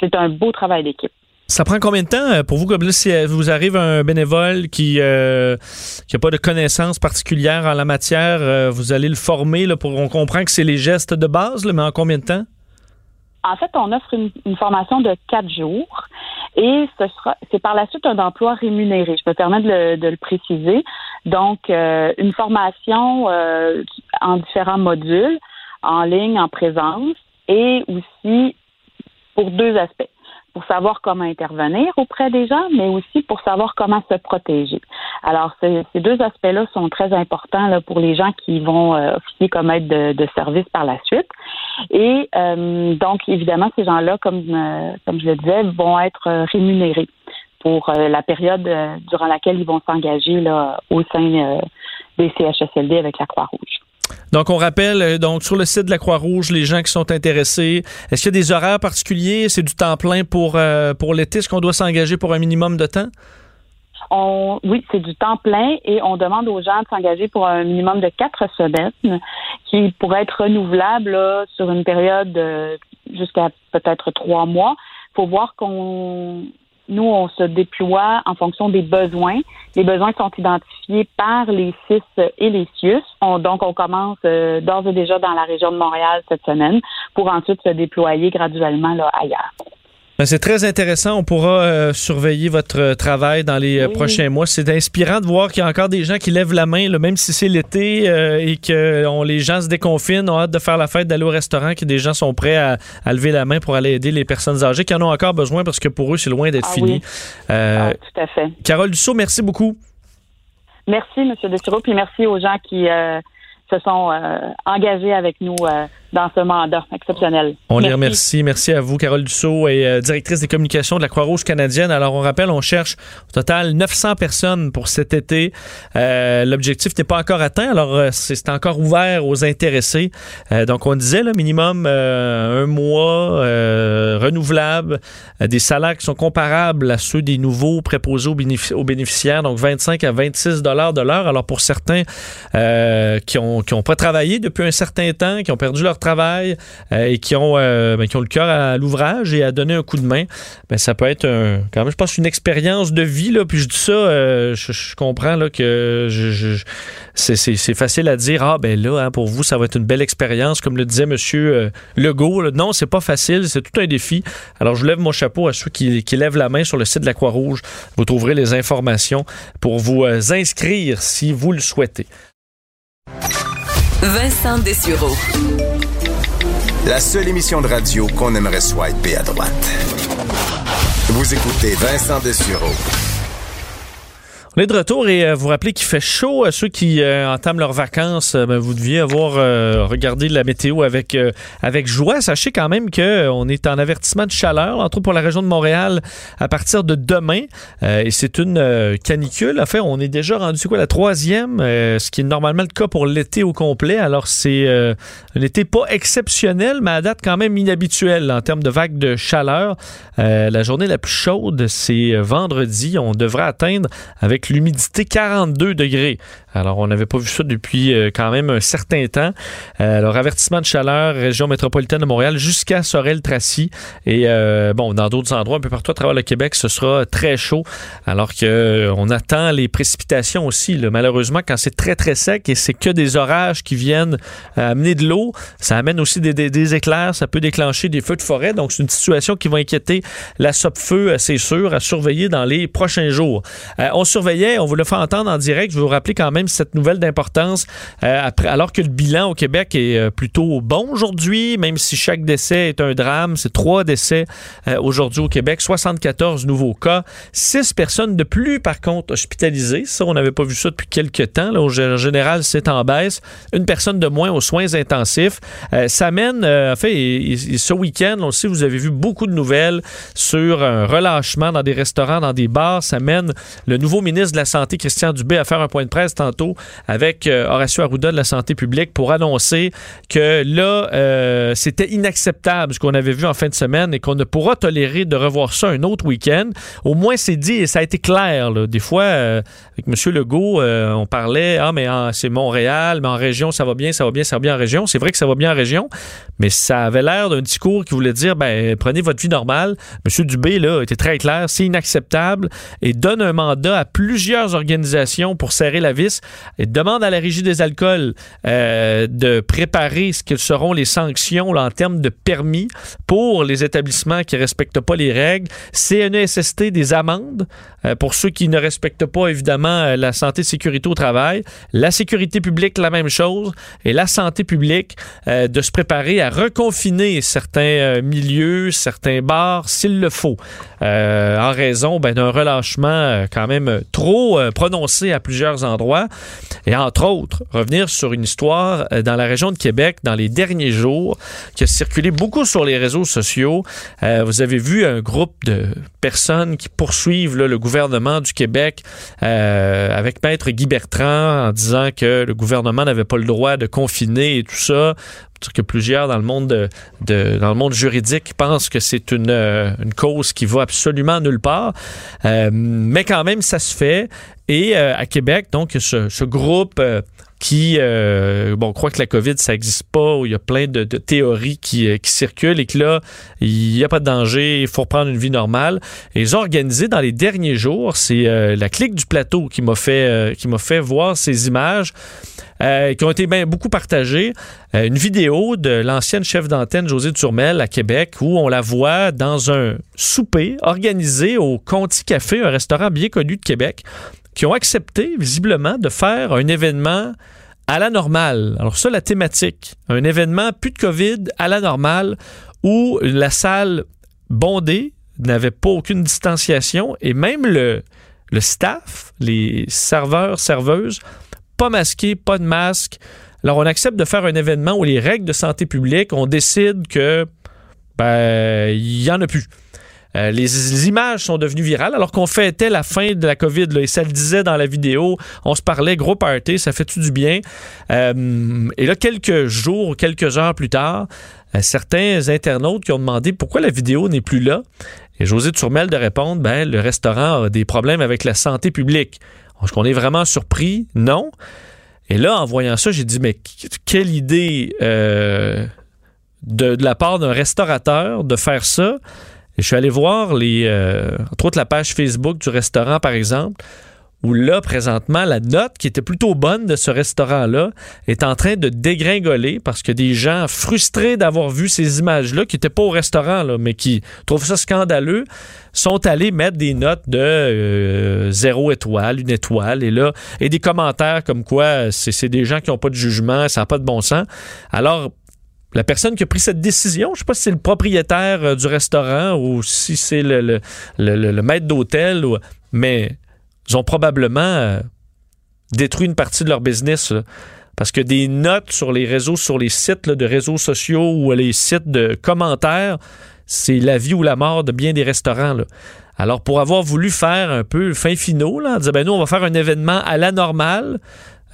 c'est un beau travail d'équipe. Ça prend combien de temps pour vous, comme si vous arrive un bénévole qui n'a pas de connaissances particulières en la matière, vous allez le former là, pour on comprend que c'est les gestes de base, mais en combien de temps? En fait, on offre une, formation de quatre jours et ce sera, c'est par la suite un emploi rémunéré. Je me permettre de le, de le préciser. Donc, euh, une formation euh, en différents modules, en ligne, en présence, et aussi pour deux aspects pour savoir comment intervenir auprès des gens, mais aussi pour savoir comment se protéger. Alors, ces, ces deux aspects-là sont très importants là, pour les gens qui vont euh, officier comme aide de, de, service par la suite. Et euh, donc, évidemment, ces gens-là, comme, euh, comme je le disais, vont être euh, rémunérés pour euh, la période durant laquelle ils vont s'engager au sein des CHSLD avec la Croix-Rouge. Donc, on rappelle, euh, donc sur le site de la Croix-Rouge, les gens qui sont intéressés, est-ce qu'il y a des horaires particuliers? C'est du temps plein pour, euh, pour l'été? Est-ce qu'on doit s'engager pour un minimum de temps? Oui, c'est du temps plein et on demande aux gens de s'engager pour un minimum de quatre semaines qui pourrait être renouvelable sur une période euh, jusqu'à peut-être trois mois. Il faut voir qu'on nous, on se déploie en fonction des besoins. Les besoins sont identifiés par les CIS et les CIUS. On, donc, on commence euh, d'ores et déjà dans la région de Montréal cette semaine pour ensuite se déployer graduellement là, ailleurs. Ben, c'est très intéressant. On pourra euh, surveiller votre euh, travail dans les euh, Oui. prochains mois. C'est inspirant de voir qu'il y a encore des gens qui lèvent la main, là, même si c'est l'été euh, et que on, les gens se déconfinent, ont hâte de faire la fête, d'aller au restaurant, que des gens sont prêts à, à lever la main pour aller aider les personnes âgées qui en ont encore besoin parce que pour eux, c'est loin d'être Ah fini. oui. Ah, tout à fait. Carole Dussault, merci beaucoup. Merci, M. Desureau, puis merci aux gens qui se sont engagés avec nous dans ce mandat exceptionnel. On les Merci. remercie. Merci à vous, Carole Dussault, et euh, directrice des communications de la Croix-Rouge canadienne. Alors, on rappelle, on cherche au total 900 personnes pour cet été. Euh, L'objectif n'est pas encore atteint, alors euh, c'est encore ouvert aux intéressés. Euh, donc, on disait, là, minimum un mois renouvelable, des salaires qui sont comparables à ceux des nouveaux préposés aux, bénéfici- aux bénéficiaires, donc 25 à 26 dollars de l'heure. Alors, pour certains qui ont qui ont pas travaillé depuis un certain temps, qui ont perdu leur travail euh, et qui ont euh, ben, qui ont le cœur à l'ouvrage et à donner un coup de main, ben ça peut être quand même je pense une expérience de vie là. Puis je dis ça, euh, je, comprends là que je, c'est, facile à dire ah ben là hein, pour vous ça va être une belle expérience comme le disait euh, Legault. là. Non c'est pas facile, c'est tout un défi. Alors je lève mon chapeau à ceux qui, qui lèvent la main sur le site de la Croix Rouge. Vous trouverez les informations pour vous inscrire si vous le souhaitez. Vincent Dessureau. La seule émission de radio qu'on aimerait swiper à droite. Vous écoutez Vincent Dessureau. On est de retour et euh, vous rappelez qu'il fait chaud à ceux qui euh, entament leurs vacances. Euh, ben, vous deviez avoir euh, regardé la météo avec, euh, avec joie. Sachez quand même qu'on est en avertissement de chaleur, entre autres pour la région de Montréal, à partir de demain. Euh, et c'est une euh, canicule. En fait, on est déjà rendu quoi la troisième, euh, ce qui est normalement le cas pour l'été au complet. Alors c'est euh, un été pas exceptionnel, mais à date quand même inhabituel en termes de vagues de chaleur. Euh, la journée la plus chaude, c'est euh, vendredi. On devrait atteindre avec l'humidité 42 degrés. Alors, on n'avait pas vu ça depuis euh, quand même un certain temps. Euh, alors, avertissement de chaleur, région métropolitaine de Montréal jusqu'à Sorel-Tracy. Et euh, bon, dans d'autres endroits, un peu partout à travers le Québec, ce sera très chaud. Alors que euh, on attend les précipitations aussi. Malheureusement, quand c'est très, très sec et c'est que des orages qui viennent amener de l'eau, ça amène aussi des, éclairs, ça peut déclencher des feux de forêt. Donc, c'est une situation qui va inquiéter la SOP-feu, c'est sûr, à surveiller dans les prochains jours. On on vous le fait entendre en direct. Je vais vous rappeler quand même cette nouvelle d'importance. euh, alors que le bilan au Québec est euh, plutôt bon aujourd'hui, même si chaque décès est un drame, c'est trois décès euh, aujourd'hui au Québec, 74 nouveaux cas, six personnes de plus par contre hospitalisées. Ça, on n'avait pas vu ça depuis quelques temps. En général, c'est en baisse. Une personne de moins aux soins intensifs. Ça mène, en fait, ce week-end, on le sait, vous avez vu beaucoup de nouvelles sur un relâchement dans des restaurants, dans des bars. Ça mène le nouveau ministre de la Santé, Christian Dubé, à faire un point de presse tantôt avec euh, Horacio Arruda de la Santé publique pour annoncer que là, euh, c'était inacceptable ce qu'on avait vu en fin de semaine et qu'on ne pourra tolérer de revoir ça un autre week-end. Au moins, c'est dit et ça a été clair. Des fois, euh, avec M. Legault, euh, on parlait, ah, mais c'est Montréal, mais en région, ça va bien, ça va bien, ça va bien en région. C'est vrai que ça va bien en région, mais ça avait l'air d'un discours qui voulait dire, ben, prenez votre vie normale. M. Dubé, là, était très clair, c'est inacceptable et donne un mandat à plus plusieurs organisations pour serrer la vis et demande à la Régie des alcools euh, de préparer ce que seront les sanctions en termes de permis pour les établissements qui ne respectent pas les règles. CNESST des amendes euh, pour ceux qui ne respectent pas évidemment euh, la santé et sécurité au travail. La sécurité publique, la même chose. Et la santé publique de se préparer à reconfiner certains milieux, certains bars s'il le faut, en raison ben, d'un relâchement quand même trop euh, prononcé à plusieurs endroits. Et entre autres, revenir sur une histoire euh, dans la région de Québec dans les derniers jours qui a circulé beaucoup sur les réseaux sociaux. Euh, vous avez vu un groupe de personnes qui poursuivent le gouvernement du Québec euh, avec Maître Guy Bertrand en disant que le gouvernement n'avait pas le droit de confiner et tout ça que plusieurs dans le monde de, dans le monde juridique pensent que c'est une, euh, une cause qui va absolument nulle part. Euh, mais quand même, ça se fait. Et euh, à Québec, donc, ce, groupe qui, euh, bon, croit que la COVID, ça n'existe pas, où il y a plein de, théories qui, euh, qui circulent et que là, il n'y a pas de danger, il faut reprendre une vie normale. Et ils ont organisé dans les derniers jours, c'est euh, la clique du plateau qui m'a fait, euh, qui m'a fait voir ces images qui ont été bien beaucoup partagées. Une vidéo de l'ancienne chef d'antenne José Turmel à Québec où on la voit dans un souper organisé au Conti Café, un restaurant bien connu de Québec, qui ont accepté visiblement de faire un événement à la normale. Alors ça, la thématique, un événement plus de COVID à la normale où la salle bondée n'avait pas aucune distanciation et même le, le staff, les serveurs, serveuses, pas masqués, pas de masque. Alors on accepte de faire un événement où les règles de santé publique, on décide que ben il y en a plus. Euh, les, images sont devenues virales alors qu'on fêtait la fin de la COVID. Et ça le disait dans la vidéo. On se parlait, gros party, ça fait tout du bien? Euh, et là, quelques jours, quelques heures plus tard, euh, certains internautes qui ont demandé pourquoi la vidéo n'est plus là. Et José Turmel de répondre, ben, le restaurant a des problèmes avec la santé publique. Est-ce qu'on est vraiment surpris? Non. Et là, en voyant ça, j'ai dit, mais quelle idée de la part d'un restaurateur de faire ça? Et je suis allé voir les, euh, entre autres la page Facebook du restaurant, par exemple, où là, présentement, la note qui était plutôt bonne de ce restaurant-là est en train de dégringoler parce que des gens frustrés d'avoir vu ces images-là, qui n'étaient pas au restaurant, là, mais qui trouvent ça scandaleux, sont allés mettre des notes de euh, zéro étoile, une étoile, et là, et des commentaires comme quoi c'est c'est des gens qui n'ont pas de jugement, ça n'a pas de bon sens. Alors, la personne qui a pris cette décision, je ne sais pas si c'est le propriétaire euh, du restaurant ou si c'est le, maître d'hôtel, mais ils ont probablement euh, détruit une partie de leur business. Parce que des notes sur les réseaux, sur les sites de réseaux sociaux ou les sites de commentaires, c'est la vie ou la mort de bien des restaurants. Alors, pour avoir voulu faire un peu fin finaux, on disait, ben nous, on va faire un événement à la normale.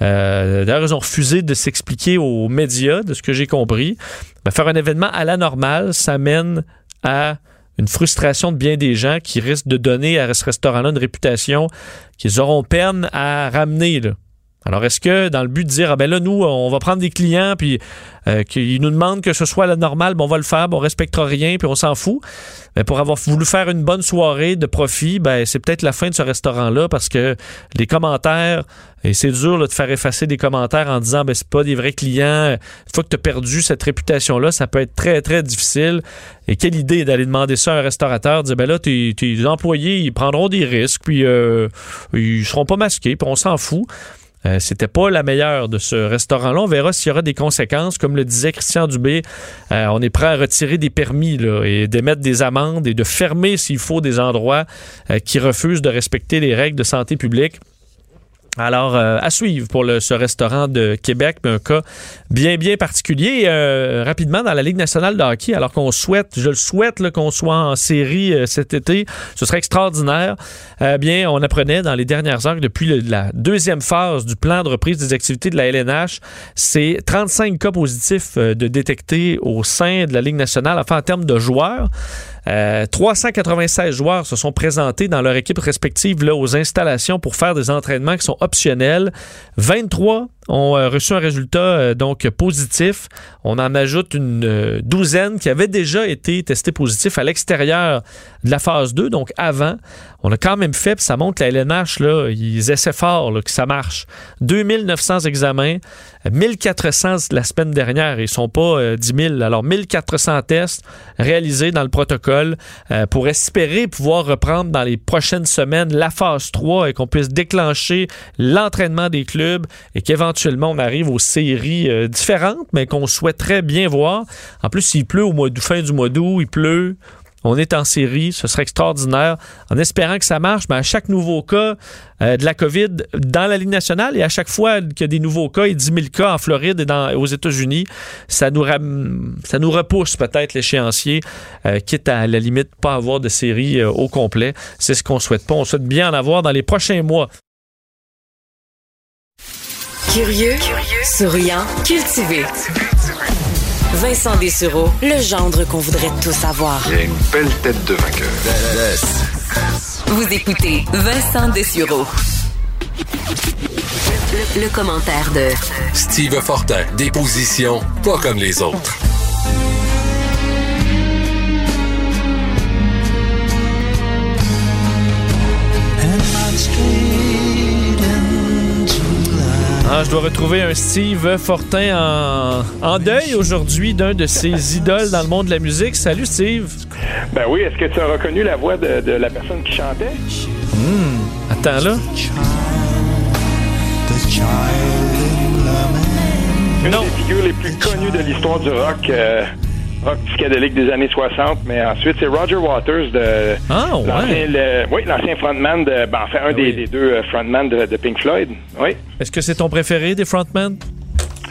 Euh, D'ailleurs, ils ont refusé de s'expliquer aux médias, de ce que j'ai compris. Ben, faire un événement à la normale, ça mène à une frustration de bien des gens qui risquent de donner à ce restaurant-là une réputation qu'ils auront peine à ramener. Alors, est-ce que dans le but de dire, ah ben là, nous, on va prendre des clients, puis euh, qu'ils nous demandent que ce soit la normale, ben on va le faire, ben on respectera rien, puis on s'en fout. Mais pour avoir voulu faire une bonne soirée de profit, ben c'est peut-être la fin de ce restaurant-là parce que les commentaires, et c'est dur là, de faire effacer des commentaires en disant ben c'est pas des vrais clients. Une fois que tu perdu cette réputation-là, ça peut être très, très difficile. Et quelle idée d'aller demander ça à un restaurateur, dire ben là, tes, tes employés, ils prendront des risques, puis euh, ils seront pas masqués, puis on s'en fout. Euh, C'était pas la meilleure de ce restaurant-là. On verra s'il y aura des conséquences. Comme le disait Christian Dubé, euh, on est prêt à retirer des permis et d'émettre des amendes et de fermer, s'il faut, des endroits euh, qui refusent de respecter les règles de santé publique. Alors, euh, à suivre pour ce restaurant de Québec, mais un cas bien, bien particulier. Euh, rapidement, dans la Ligue nationale de hockey, alors qu'on souhaite, je le souhaite, qu'on soit en série euh, cet été, ce serait extraordinaire. Euh, bien, on apprenait dans les dernières heures que depuis la deuxième phase du plan de reprise des activités de la LNH, c'est 35 cas positifs de détectés au sein de la Ligue nationale, enfin en termes de joueurs. Euh, 396 joueurs se sont présentés dans leur équipe respective là, aux installations pour faire des entraînements qui sont optionnels. 23 ont euh, reçu un résultat euh, donc positif. On en ajoute une euh, douzaine qui avaient déjà été testés positifs à l'extérieur de la phase 2, donc avant. On a quand même fait, puis ça montre la LNH, là, ils essaient fort que ça marche. 2900 examens, 1400 la semaine dernière, ils sont pas 10 000. Alors 1400 tests réalisés dans le protocole pour espérer pouvoir reprendre dans les prochaines semaines la phase 3 et qu'on puisse déclencher l'entraînement des clubs et qu'éventuellement on arrive aux séries euh, différentes, mais qu'on souhaiterait bien voir. En plus, s'il pleut au mois fin du mois d'août, il pleut. On est en série, ce serait extraordinaire, en espérant que ça marche, mais à chaque nouveau cas euh, de la COVID dans la Ligue nationale, et à chaque fois qu'il y a des nouveaux cas, et 10 000 cas en Floride et aux États-Unis, ça nous, repousse peut-être l'échéancier, euh, quitte à, la limite pas avoir de série au complet. C'est ce qu'on souhaite pas. On souhaite bien en avoir dans les prochains mois. Curieux, souriant, cultivé. Vincent Dessureau, le gendre qu'on voudrait tous savoir. Il a une belle tête de vainqueur. Vous écoutez Vincent Dessureau. Le, le commentaire de Steve Fortin, des positions pas comme les autres. Je dois retrouver un Steve Fortin en, en deuil aujourd'hui d'un de ses idoles dans le monde de la musique. Salut Steve. Ben oui, est-ce que tu as reconnu la voix de, de la personne qui chantait? Hmm, attends là. Une Non. des figures les plus connues de l'histoire du rock, euh, rock psychédélique des années 60, mais ensuite c'est Roger Waters de Ah, l'ancien, ouais. le- oui, l'ancien frontman de, ben, enfin un des, oui. des deux euh, frontman de, de Pink Floyd. Oui. Est-ce que c'est ton préféré des frontmen?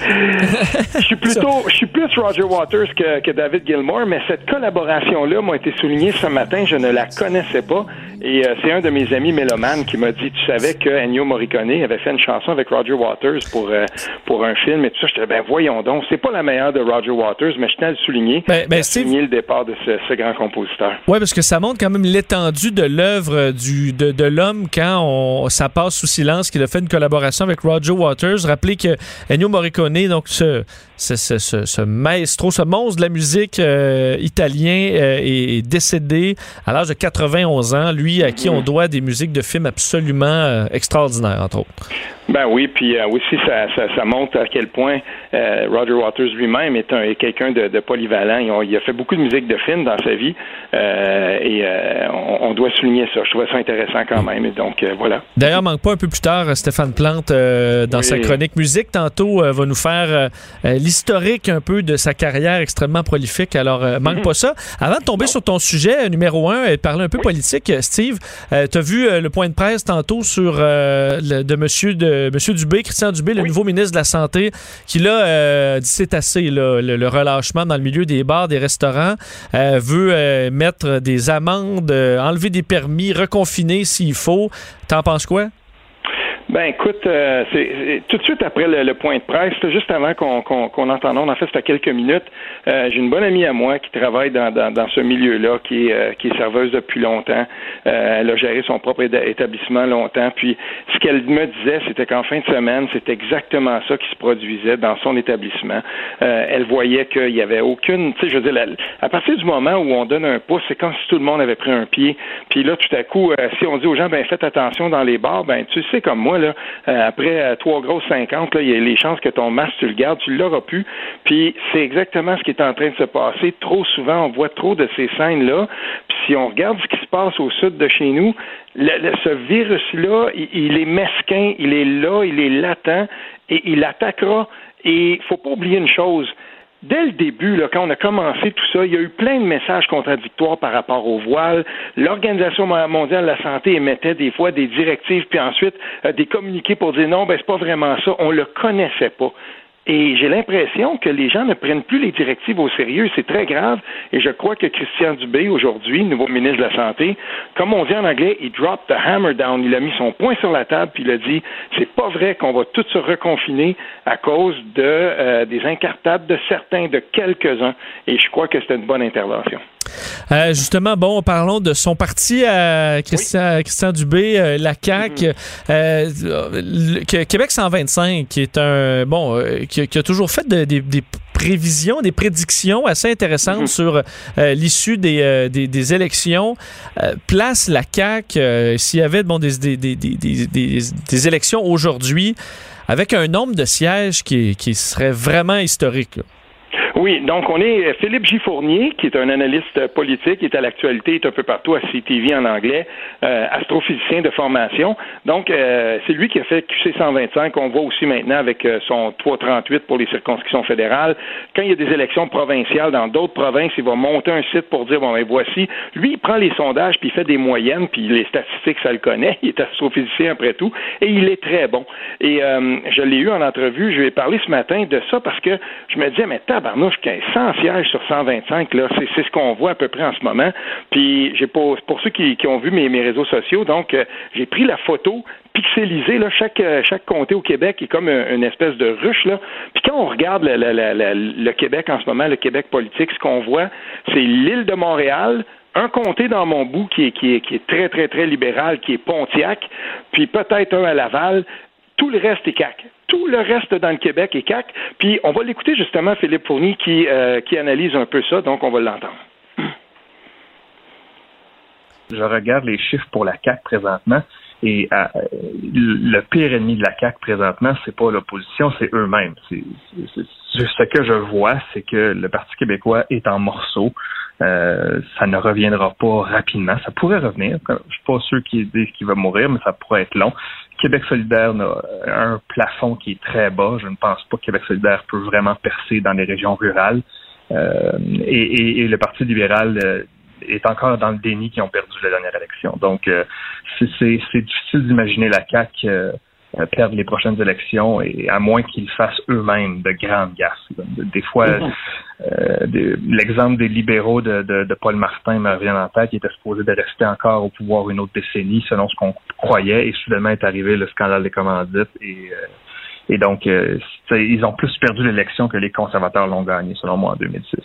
Je suis plutôt, je suis plus Roger Waters que, que David Gilmour, mais cette collaboration-là m'a été soulignée ce matin. Je ne la connaissais pas. Et euh, c'est un de mes amis mélomanes qui m'a dit, tu savais que Ennio Morricone avait fait une chanson avec Roger Waters pour euh, pour un film et tout ça. Je disais, ben voyons donc, c'est pas la meilleure de Roger Waters, mais je tenais à le souligner. Ben- ben, souligner le départ de ce, ce grand compositeur. Oui, parce que ça montre quand même l'étendue de l'œuvre du de, de l'homme quand on, ça passe sous silence qu'il a fait une collaboration avec Roger Waters. Rappelez que Ennio Morricone, donc ce, ce, ce, ce- ce maestro, ce monstre de la musique euh, italien euh, est, est décédé à l'âge de 91 ans. Lui, à qui on doit des musiques de films absolument euh, extraordinaires, entre autres. Ben oui, puis aussi ça, ça, ça montre à quel point Roger Waters lui-même est, est quelqu'un de, de polyvalent. Il, a- il a fait beaucoup de musique de film dans sa vie et on, on doit souligner ça. Je trouvais ça intéressant quand même. Et donc voilà. D'ailleurs, manque pas un peu plus tard, Stéphane Plante, dans Oui. sa chronique musique, tantôt, va nous faire euh, euh, l'historique un peu de sa carrière extrêmement prolifique. Alors, euh, manque pas ça. Avant de tomber sur ton sujet numéro un et de parler un peu politique, Steve, tu as vu le point de presse tantôt sur le- de Monsieur de Monsieur Dubé, Christian Dubé, le nouveau ministre de la Santé, qui là dit c'est assez là, le, le relâchement dans le milieu des bars, des restaurants, veut mettre des amendes, enlever des permis, reconfiner s'il faut. T'en penses quoi? Ben écoute, euh, c'est c'est- tout de suite après le, le point de presse, juste avant qu'on qu'on qu'on entende, en fait, c'était quelques minutes. euh, J'ai une bonne amie à moi qui travaille dans, dans, dans ce milieu-là, qui est euh, qui est serveuse depuis longtemps. Euh, elle a géré son propre établissement longtemps. Puis ce qu'elle me disait, c'était qu'en fin de semaine, c'était exactement ça qui se produisait dans son établissement. Euh, elle voyait qu'il y avait aucune, tu sais, je veux dire, à partir du moment où on donne un pouce, c'est comme si tout le monde avait pris un pied. Puis là, tout à coup, euh, si on dit aux gens, ben faites attention dans les bars, ben tu sais comme moi euh, après euh, trois grosses 50, là, il y a les chances que ton masque tu le gardes, tu l'auras plus. Puis c'est exactement ce qui est en train de se passer. Trop souvent, on voit trop de ces scènes là. Puis si on regarde ce qui se passe au sud de chez nous, ce virus-là, il, il est mesquin, il est là, il est latent et il attaquera. Et il faut pas oublier une chose. Dès le début, là, quand on a commencé tout ça, il y a eu plein de messages contradictoires par rapport au voile. L'Organisation mondiale de la santé émettait des fois des directives, puis ensuite euh, des communiqués pour dire non, ben c'est pas vraiment ça. On le connaissait pas. Et j'ai l'impression que les gens ne prennent plus les directives au sérieux. C'est très grave. Et je crois que Christian Dubé, aujourd'hui, nouveau ministre de la Santé, comme on dit en anglais, il dropped the hammer down. Il a mis son poing sur la table puis il a dit c'est pas vrai qu'on va tous se reconfiner à cause de euh, des incartades de certains, de quelques-uns. Et je crois que c'était une bonne intervention. Euh, justement, bon, parlons de son parti à Christian, Christian Dubé, euh, la CAQ. Mhm. Euh, le- Québec 125, qui est un. Bon, qui, qui a toujours fait de- des- des prévisions, des prédictions assez intéressantes Mhm. sur l'issue des, des, des élections. Place la CAQ, s'il y avait bon, des, élections aujourd'hui, avec un nombre de sièges qui, qui serait vraiment historique. là. Oui, donc on est euh, Philippe J. Fournier, qui est un analyste politique, est à l'actualité, est un peu partout à CTV en anglais, euh, astrophysicien de formation. Donc, euh, c'est lui qui a fait QC 125, qu'on voit aussi maintenant avec son 338 pour les circonscriptions fédérales. Quand il y a des élections provinciales dans d'autres provinces, il va monter un site pour dire, bon, ben voici. Lui, il prend les sondages, puis il fait des moyennes, puis les statistiques, ça le connaît. Il est astrophysicien après tout, et il est très bon. Et je l'ai eu en entrevue, je lui ai parlé ce matin de ça parce que je me disais, mais tabarnouche, 100 sièges sur 125, là, c'est, c'est ce qu'on voit à peu près en ce moment. Puis j'ai pas, pour ceux qui, ont vu mes, mes réseaux sociaux, donc euh, j'ai pris la photo pixelisée, là, chaque, euh, chaque comté au Québec est comme un- une espèce de ruche, là. Puis quand on regarde le Québec en ce moment, le Québec politique, ce qu'on voit, c'est l'île de Montréal, un comté dans mon bout qui est, qui est, qui est très, très, très libéral, qui est Pontiac, puis peut-être un à Laval. Tout le reste est CAC. Tout le reste dans le Québec est CAC. Puis on va l'écouter justement, Philippe Fournier, qui, euh, qui analyse un peu ça, donc on va l'entendre. je regarde les chiffres pour la CAC présentement et euh, le pire ennemi de la CAC présentement, c'est pas l'opposition, c'est eux-mêmes. Ce que je vois, c'est que le Parti québécois est en morceaux. Euh, ça ne reviendra pas rapidement. Ça pourrait revenir. Je suis pas sûr qu'il va mourir, mais ça pourrait être long. Québec solidaire a un plafond qui est très bas. Je ne pense pas que Québec solidaire peut vraiment percer dans les régions rurales. Euh, et, et- et le Parti libéral euh, est encore dans le déni qui ont perdu la dernière élection. Donc, euh, c'est, difficile d'imaginer la CAQ perdre les prochaines élections, et à moins qu'ils fassent eux-mêmes de grandes gaffes. Des fois, euh, des- l'exemple des libéraux de, de, de Paul Martin me revient en tête, qui était supposé de rester encore au pouvoir une autre décennie, selon ce qu'on croyait, et soudainement est arrivé le scandale des commandites, et, euh, et donc, euh, ils ont plus perdu l'élection que les conservateurs l'ont gagné, selon moi, en 2006.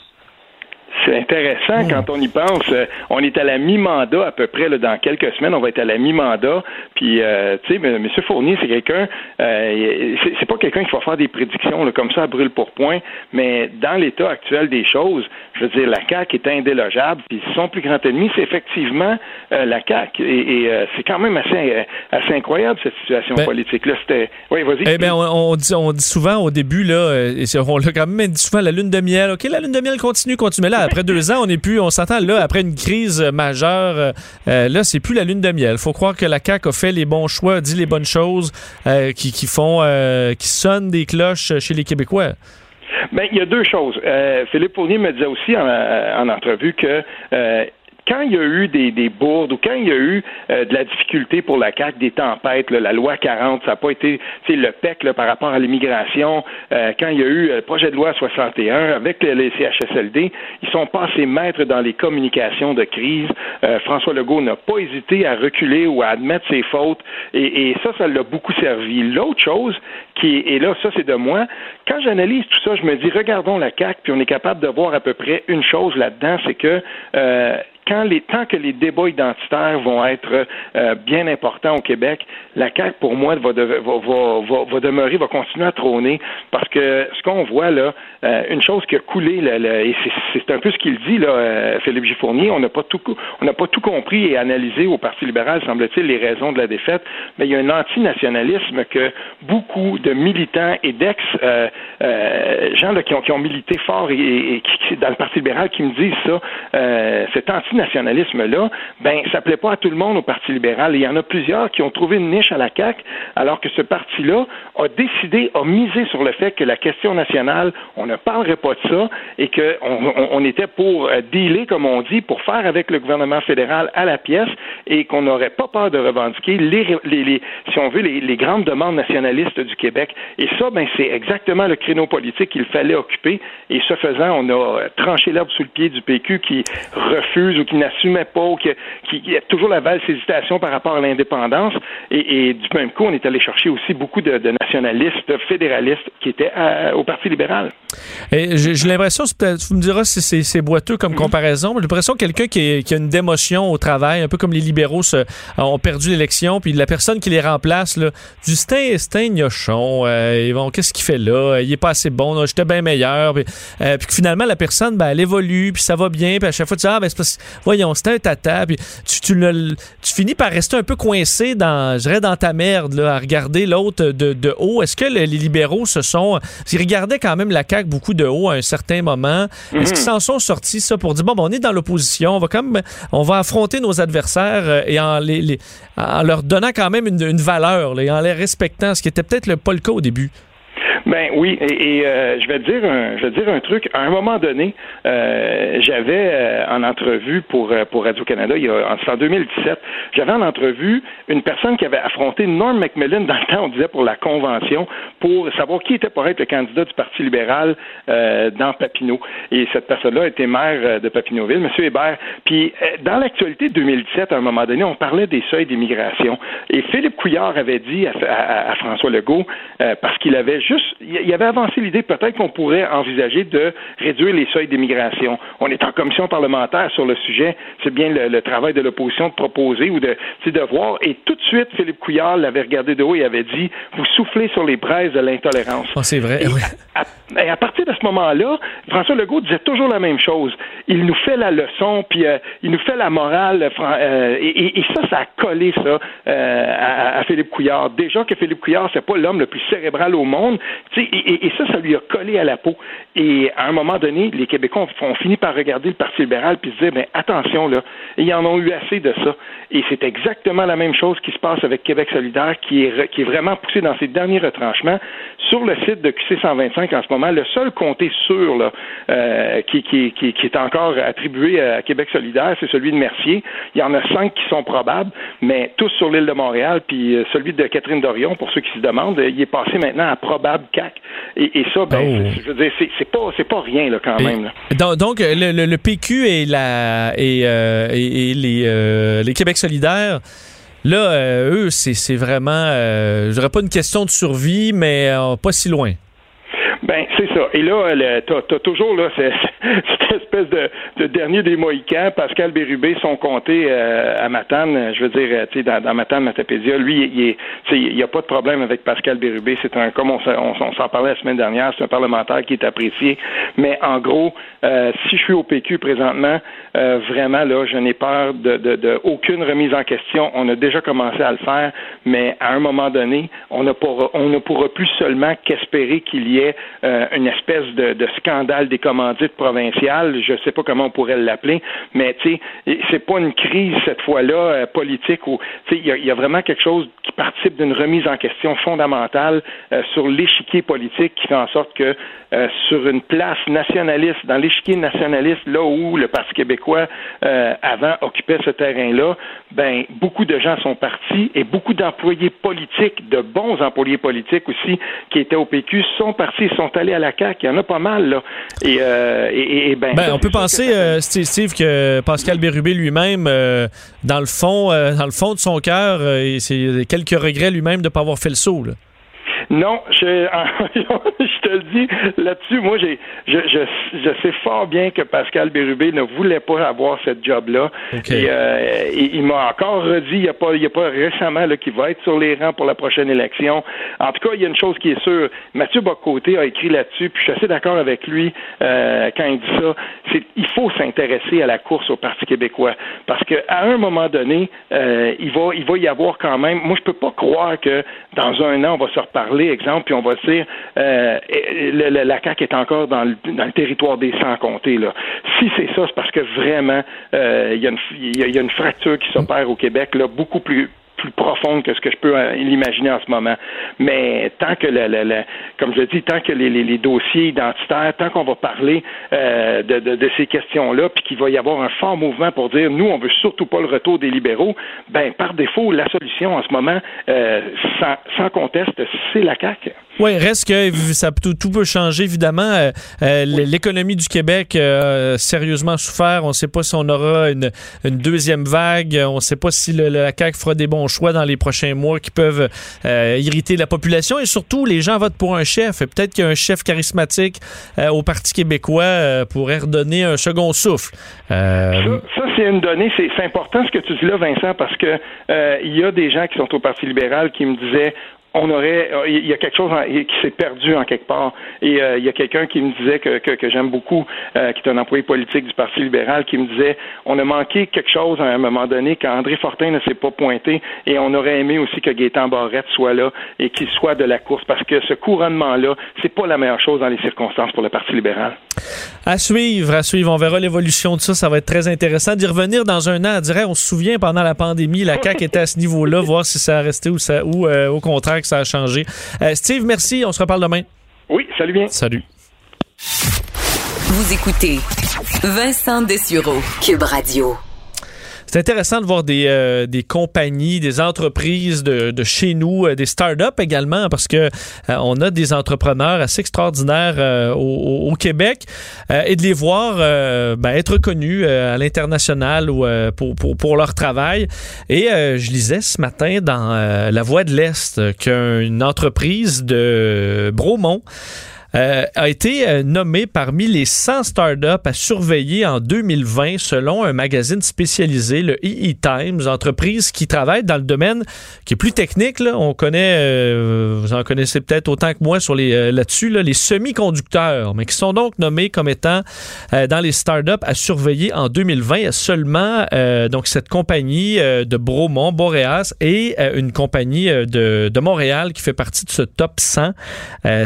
C'est intéressant quand on y pense. Euh, on est à la mi-mandat à peu près là, dans quelques semaines. On va être à la mi-mandat. Puis, euh, tu sais, M. Fournier, c'est quelqu'un. Euh, c'est pas quelqu'un qui va faire des prédictions là, comme ça à brûle pour point. Mais dans l'état actuel des choses, je veux dire, la CAC est indélogeable. Puis son plus grand ennemi, c'est effectivement euh, la CAC. Et, et, c'est quand même assez, assez incroyable cette situation Ben- politique. Là, c'était. Oui, vas-y. Eh bien, on, on dit, on dit souvent au début, là, et on l'a quand même dit souvent, la lune de miel. OK, la lune de miel continue, continue. Mais là, après deux ans, on n'est plus, on s'entend là, après une crise majeure, euh, euh, là, c'est plus la lune de miel. faut croire que la CAQ a fait les bons choix, dit les bonnes choses euh, qui, font, qui sonnent des cloches chez les Québécois. Ben, il y a deux choses. Philippe Fournier me disait aussi en, en entrevue que quand il y a eu des, des bourdes ou quand il y a eu euh, de la difficulté pour la CAQ, des tempêtes, là, la loi 40, ça n'a pas été le PEC là, par rapport à l'immigration, euh, quand il y a eu euh, le projet de loi 61 avec les, les CHSLD, ils sont passés maîtres dans les communications de crise. Euh, François Legault n'a pas hésité à reculer ou à admettre ses fautes et, et ça, ça l'a beaucoup servi. L'autre chose qui est, et là, ça c'est de moi, quand j'analyse tout ça, je me dis, regardons la CAQ, puis on est capable de voir à peu près une chose là-dedans, c'est que euh, quand les, tant que les débats identitaires vont être euh, bien importants au Québec, la CAQ, pour moi, va, de- va, va, va, demeurer, va continuer à trôner, parce que ce qu'on voit là, euh, une chose qui a coulé, le- et c'est- un peu ce qu'il dit, là, euh, Philippe G. Fournier, on n'a pas tout, pas tout compris et analysé au Parti libéral, semble-t-il, les raisons de la défaite, mais il y a un antinationalisme que beaucoup de militants et d'ex euh, euh, gens là, qui, ont, qui ont milité fort et, et qui, dans le Parti libéral qui me disent ça, euh, cet antinationalisme-là, ben ça plaît pas à tout le monde au Parti libéral. Et il y en a plusieurs qui ont trouvé une niche à la CAQ, alors que ce parti-là a décidé, a misé sur le fait que la question nationale, on ne parlerait pas de ça et qu'on on, était pour euh, dealer, comme on dit, pour faire avec le gouvernement fédéral à la pièce et qu'on n'aurait pas peur de revendiquer les, si on veut, les, grandes demandes nationalistes du Québec. Et ça, ben, c'est exactement le créneau politique qu'il fallait occuper. Et ce faisant, on a tranché l'herbe sous le pied du PQ qui refuse ou qui n'assumait pas, ou qui, qui, a toujours la valse hésitation par rapport à l'indépendance. Et, du même coup, on est allé chercher aussi beaucoup de, nationalistes, fédéralistes qui étaient au Parti libéral. Et j'ai l'impression, vous me diras si c'est boiteux comme comparaison, mais j'ai l'impression que quelqu'un qui, qui, a une démotion au travail, un peu comme les libéraux ont perdu l'élection, puis la personne qui les remplace, là, Justin, c'est gnochon, euh, qu'est-ce qu'il fait là? Il est pas assez bon, j'étais bien meilleur. Puis, euh, puis finalement, la personne, ben, elle évolue, puis ça va bien, puis à chaque fois, tu dis, ah, ben, c'est parce voyons, c'était un tata, puis tu, tu, tu, finis par rester un peu coincé dans, je dirais, dans ta merde, là, à regarder l'autre de, de, haut. Est-ce que les libéraux se sont, ils regardaient quand même la CAQ beaucoup de haut à un certain moment. Est-ce qu'ils mhm. s'en sont sortis, ça, pour dire, bon, ben, on est dans l'opposition, on va quand même, on va affronter nos adversaires euh, et en, les, en leur donnant quand même une, une valeur, et en les respectant, ce qui était peut-être pas le cas au début. Ben oui, et, euh, je vais te dire un, je vais dire un truc. À un moment donné, euh, j'avais euh, en entrevue pour pour Radio Canada, il y a en 2017, j'avais en entrevue une personne qui avait affronté Norm Macmillan dans le temps, on disait pour la convention, pour savoir qui était pour être le candidat du Parti libéral dans Papineau. Et cette personne-là était maire de Papineauville, M. Hébert. Puis dans l'actualité de 2017, à un moment donné, on parlait des seuils d'immigration. Et Philippe Couillard avait dit à, à François Legault, parce qu'il avait juste il y avait avancé l'idée peut-être qu'on pourrait envisager de réduire les seuils d'immigration. On est en commission parlementaire sur le sujet. C'est bien le, travail de l'opposition de proposer ou de, de voir. Et tout de suite, Philippe Couillard l'avait regardé de haut et avait dit Vous soufflez sur les braises de l'intolérance. Oh, c'est vrai. Et à, partir de ce moment-là, François Legault disait toujours la même chose. Il nous fait la leçon, puis euh, il nous fait la morale. Euh, et, ça, ça a collé ça euh, à, à, Philippe Couillard. Déjà que Philippe Couillard, c'est pas l'homme le plus cérébral au monde, et, ça, ça lui a collé à la peau. Et à un moment donné, les Québécois ont, fini par regarder le Parti libéral puis se dire, mais attention, là, ils en ont eu assez de ça. Et c'est exactement la même chose qui se passe avec Québec solidaire, qui est, qui est vraiment poussé dans ses derniers retranchements. Sur le site de QC 125 en ce moment, le seul comté sûr là, euh, qui, qui, qui, qui, est encore attribué à Québec solidaire, c'est celui de Mercier. Il y en a cinq qui sont probables, mais tous sur l'île de Montréal, puis euh, celui de Catherine Dorion, pour ceux qui se demandent, il est passé maintenant à probable CAC. Et, ça, ben, oh. je veux dire, c'est pas, pas rien là, quand même. Donc, le, le, PQ et, la, et, euh, et, les, euh, les Québec solidaires, là, euh, eux, c'est vraiment, je dirais pas une question de survie, mais pas si loin. Ben, c'est ça. Et là, tu as, toujours là, cette espèce de, de, dernier des Mohicans, Pascal Bérubé, son comté euh, à Matane, je veux dire, euh, tu sais, dans, dans Matane, Matapédia, lui, il n'y a pas de problème avec Pascal Bérubé. C'est un, comme on, on, s'en parlait la semaine dernière, c'est un parlementaire qui est apprécié. Mais en gros, euh, si je suis au PQ présentement, vraiment, là, je n'ai peur de, de, de, aucune remise en question. On a déjà commencé à le faire, mais à un moment donné, on, ne pourra, on ne pourra plus seulement qu'espérer qu'il y ait euh, une espèce de, scandale des commandites provinciales, je ne sais pas comment on pourrait l'appeler, mais tu sais, c'est pas une crise cette fois-là euh, politique où il y, y, a vraiment quelque chose qui participe d'une remise en question fondamentale euh, sur l'échiquier politique qui fait en sorte que sur une place nationaliste, dans l'échiquier nationaliste, là où le Parti québécois avant occupait ce terrain-là, ben beaucoup de gens sont partis et beaucoup d'employés politiques, de bons employés politiques aussi, qui étaient au PQ, sont partis, sont allés à la CAQ. Il y en a pas mal, là. Et, euh, et, ben, ben on peut penser, euh, Steve, que Pascal Bérubé lui-même, euh, dans le fond, dans le fond de son cœur, c'est quelques regrets lui-même de ne pas avoir fait le saut. Là. Non, je, je te le dis là-dessus. Moi, j'ai, je, je, je, sais fort bien que Pascal Bérubé ne voulait pas avoir cette job-là. Et, euh, il, m'a encore redit, il n'y a pas, il y a pas récemment qu'il va être sur les rangs pour la prochaine élection. En tout cas, il y a une chose qui est sûre. Mathieu Bocoté a écrit là-dessus, puis je suis assez d'accord avec lui euh, quand il dit ça. C'est, il faut s'intéresser à la course au Parti québécois parce qu'à un moment donné, euh, il va, il va y avoir quand même. Moi, je peux pas croire que dans un an, on va se reparler exemple, puis on va dire euh, la CAQ est encore dans le, territoire des sans comptés. Là. Si c'est ça, c'est parce que vraiment, euh, il y, y, a une fracture qui s'opère au Québec là, beaucoup plus plus profonde que ce que je peux euh, l'imaginer en ce moment. Mais tant que, le, le, comme je dis, tant que les, les, les dossiers identitaires, tant qu'on va parler euh, de, de, de, ces questions-là, puis qu'il va y avoir un fort mouvement pour dire, nous, on veut surtout pas le retour des libéraux, ben par défaut, la solution en ce moment, euh, sans, sans conteste, c'est la CAQ. Oui, reste que ça, tout, tout peut changer, évidemment. Euh, euh, l'économie du Québec a sérieusement souffert. On ne sait pas si on aura une, une deuxième vague. On ne sait pas si le, la CAQ fera des bons choix dans les prochains mois qui peuvent irriter la population. Et surtout, les gens votent pour un chef. Peut-être qu'un chef charismatique au Parti québécois pourrait redonner un second souffle. Ça, ça c'est une donnée. C'est important ce que tu dis là, Vincent, parce que il y a des gens qui sont au Parti libéral qui me disaient on aurait, euh, il y a quelque chose qui s'est perdu en quelque part. Et euh, il y a quelqu'un qui me disait que, que, j'aime beaucoup, euh, qui est un employé politique du Parti libéral, qui me disait, on a manqué quelque chose à un moment donné quand André Fortin ne s'est pas pointé, et on aurait aimé aussi que Gaétan Barrette soit là et qu'il soit de la course, parce que ce couronnement-là, c'est pas la meilleure chose dans les circonstances pour le Parti libéral. À suivre, à suivre. On verra l'évolution de ça. Ça va être très intéressant d'y revenir dans un an. On dirait, on se souvient pendant la pandémie, la CAQ était à ce niveau-là, voir si ça a resté ou, ça, ou au contraire ça a changé. Euh, Steve, merci. On se reparle demain. Oui, salut bien. Salut. Vous écoutez Vincent Dessureau, Cube Radio. C'est intéressant de voir des, euh, des compagnies, des entreprises de, de chez nous, euh, des start-up également, parce que euh, on a des entrepreneurs assez extraordinaires au, au, Québec et de les voir ben, être connus à l'international ou pour, pour, pour, leur travail. Et je lisais ce matin dans La Voix de l'Est qu'une entreprise de Bromont euh, a été euh, nommé parmi les 100 startups à surveiller en 2020 selon un magazine spécialisé, le EE Times, entreprise qui travaille dans le domaine qui est plus technique. Là. On connaît, euh, vous en connaissez peut-être autant que moi sur les là-dessus, là, les semi-conducteurs, mais qui sont donc nommés comme étant dans les startups à surveiller en 2020. Il y a seulement donc cette compagnie de Bromont, Boreas, et une compagnie de, de Montréal qui fait partie de ce top 100.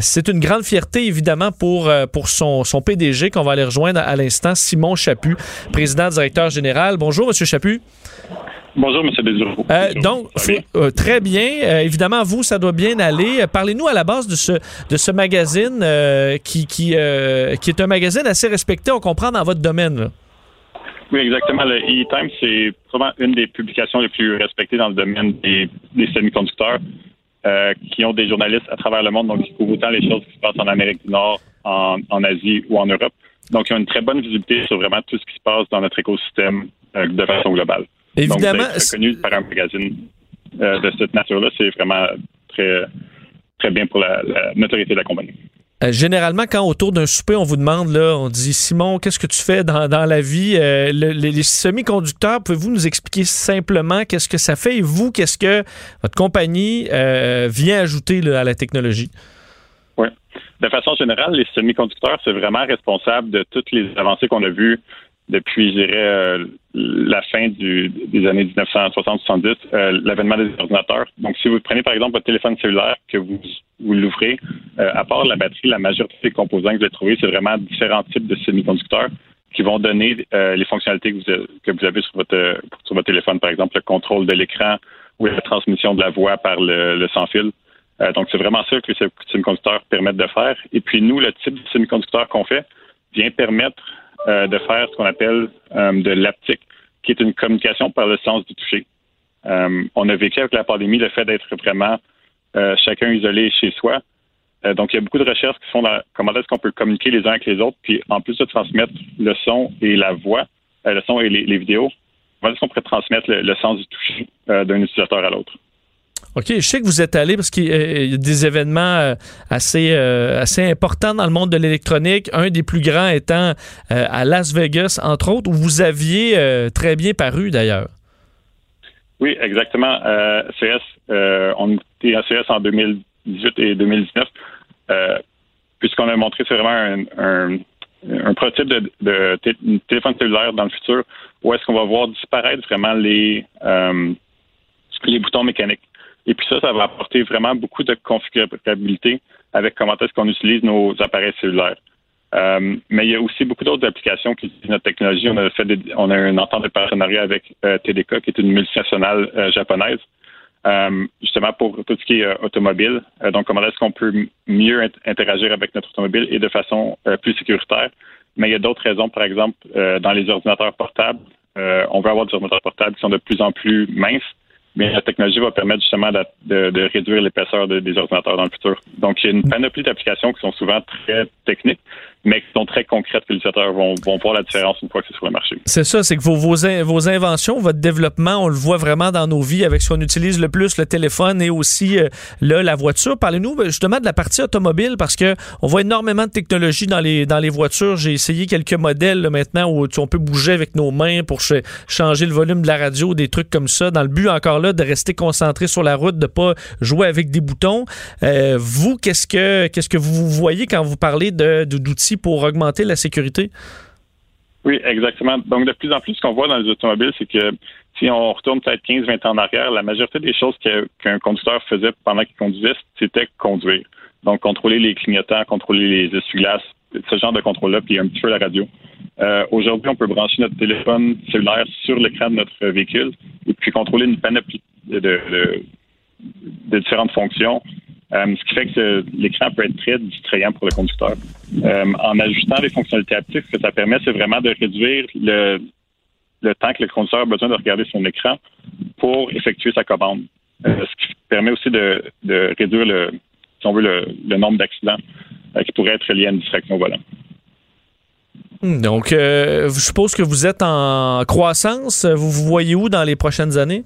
C'est une grande fierté évidemment pour, euh, pour son, son PDG qu'on va aller rejoindre à l'instant, Simon Chaput, président directeur général. Bonjour, Monsieur Chaput. Bonjour, M. Bézurou. Euh, donc, euh, très bien. évidemment, vous, ça doit bien aller. Parlez-nous à la base de ce, de ce magazine qui, qui, qui est un magazine assez respecté, on comprend, dans votre domaine. Oui, exactement. Le E-Time, c'est probablement une des publications les plus respectées dans le domaine des, des semi-conducteurs. Euh, qui ont des journalistes à travers le monde, donc qui couvrent autant les choses qui se passent en Amérique du Nord, en, Asie ou en Europe. Donc, ils ont une très bonne visibilité sur vraiment tout ce qui se passe dans notre écosystème euh, de façon globale. Évidemment. Donc, reconnu par un magazine euh, de cette nature-là, c'est vraiment très, très bien pour la, la notoriété de la compagnie. Euh, généralement, quand autour d'un souper, on vous demande, là, on dit Simon, qu'est-ce que tu fais dans, la vie? Euh, les, semi-conducteurs, pouvez-vous nous expliquer simplement qu'est-ce que ça fait et vous, qu'est-ce que votre compagnie euh, vient ajouter à la technologie? Oui. De façon générale, les semi-conducteurs, c'est vraiment responsable de toutes les avancées qu'on a vues depuis, je dirais, la fin des années 1960-70, l'avènement des ordinateurs. Donc, si vous prenez par exemple votre téléphone cellulaire, que vous vous l'ouvrez, euh, à part la batterie, la majorité des composants que vous allez trouver, c'est vraiment différents types de semi-conducteurs qui vont donner euh, les fonctionnalités que vous, avez sur votre, sur votre téléphone, par exemple le contrôle de l'écran ou la transmission de la voix par le, sans-fil. Euh, donc, c'est vraiment ça que les semi-conducteurs permettent de faire. Et puis, nous, le type de semi-conducteur qu'on fait vient permettre de faire ce qu'on appelle de l'aptique, qui est une communication par le sens du toucher. on a vécu avec la pandémie le fait d'être vraiment euh, chacun isolé chez soi. Euh, donc, il y a beaucoup de recherches qui font comment est-ce qu'on peut communiquer les uns avec les autres, puis en plus de transmettre le son et la voix, euh, le son et les, vidéos, comment est-ce qu'on pourrait transmettre le, sens du toucher d'un utilisateur à l'autre? OK, je sais que vous êtes allé parce qu'il y a des événements assez, assez importants dans le monde de l'électronique, un des plus grands étant à Las Vegas, entre autres, où vous aviez très bien paru d'ailleurs. Oui, exactement. Euh, CS, euh, on était à CS en 2018 et 2019, euh, puisqu'on a montré vraiment un, prototype de, téléphone cellulaire dans le futur, où est-ce qu'on va voir disparaître vraiment les, euh, les boutons mécaniques. Et puis ça, ça va apporter vraiment beaucoup de configurabilité avec comment est-ce qu'on utilise nos appareils cellulaires. Euh, mais il y a aussi beaucoup d'autres applications qui utilisent notre technologie. On a fait on a entente de partenariat avec euh, TDK, qui est une multinationale euh, japonaise, justement pour tout ce qui est automobile. donc, comment est-ce qu'on peut mieux interagir avec notre automobile et de façon plus sécuritaire. Mais il y a d'autres raisons, par exemple, dans les ordinateurs portables. on veut avoir des ordinateurs portables qui sont de plus en plus minces mais la technologie va permettre justement de, de, de réduire l'épaisseur des ordinateurs dans le futur. Donc, il y a une panoplie d'applications qui sont souvent très techniques, mais qui sont très concrètes que les utilisateurs vont, vont voir la différence une fois que c'est sur le marché. C'est ça, c'est que vos, vos, vos, inventions, votre développement, on le voit vraiment dans nos vies avec ce qu'on utilise le plus, le téléphone et aussi euh, là, la voiture. Parlez-nous ben, justement de la partie automobile parce que on voit énormément de technologie dans les, dans les voitures. J'ai essayé quelques modèles là, maintenant où on peut bouger avec nos mains pour ch changer le volume de la radio, des trucs comme ça, dans le but encore là de rester concentré sur la route, de pas jouer avec des boutons. Euh, vous, qu'est-ce que qu'est-ce que vous voyez quand vous parlez d'outils pour augmenter la sécurité? Oui, exactement. Donc, de plus en plus, ce qu'on voit dans les automobiles, c'est que si on retourne peut-être 15-20 ans en arrière, la majorité des choses qu'un conducteur faisait pendant qu'il conduisait, c'était conduire. Donc, contrôler les clignotants, contrôler les essuie-glaces, ce genre de contrôle-là, puis un petit peu la radio. Euh, Aujourd'hui, on peut brancher notre téléphone cellulaire sur l'écran de notre véhicule et puis contrôler une panoplie de différentes fonctions euh, ce qui fait que l'écran peut être très distrayant pour le conducteur. Euh, en ajustant les fonctionnalités haptiques, ce que ça permet, c'est vraiment de réduire le, temps que le conducteur a besoin de regarder son écran pour effectuer sa commande. Euh, ce qui permet aussi de, de réduire le, si on veut, le, le nombre d'accidents qui pourraient être liés à une distraction au volant. Hmm, donc, je suppose que vous êtes en croissance. Vous vous voyez où dans les prochaines années?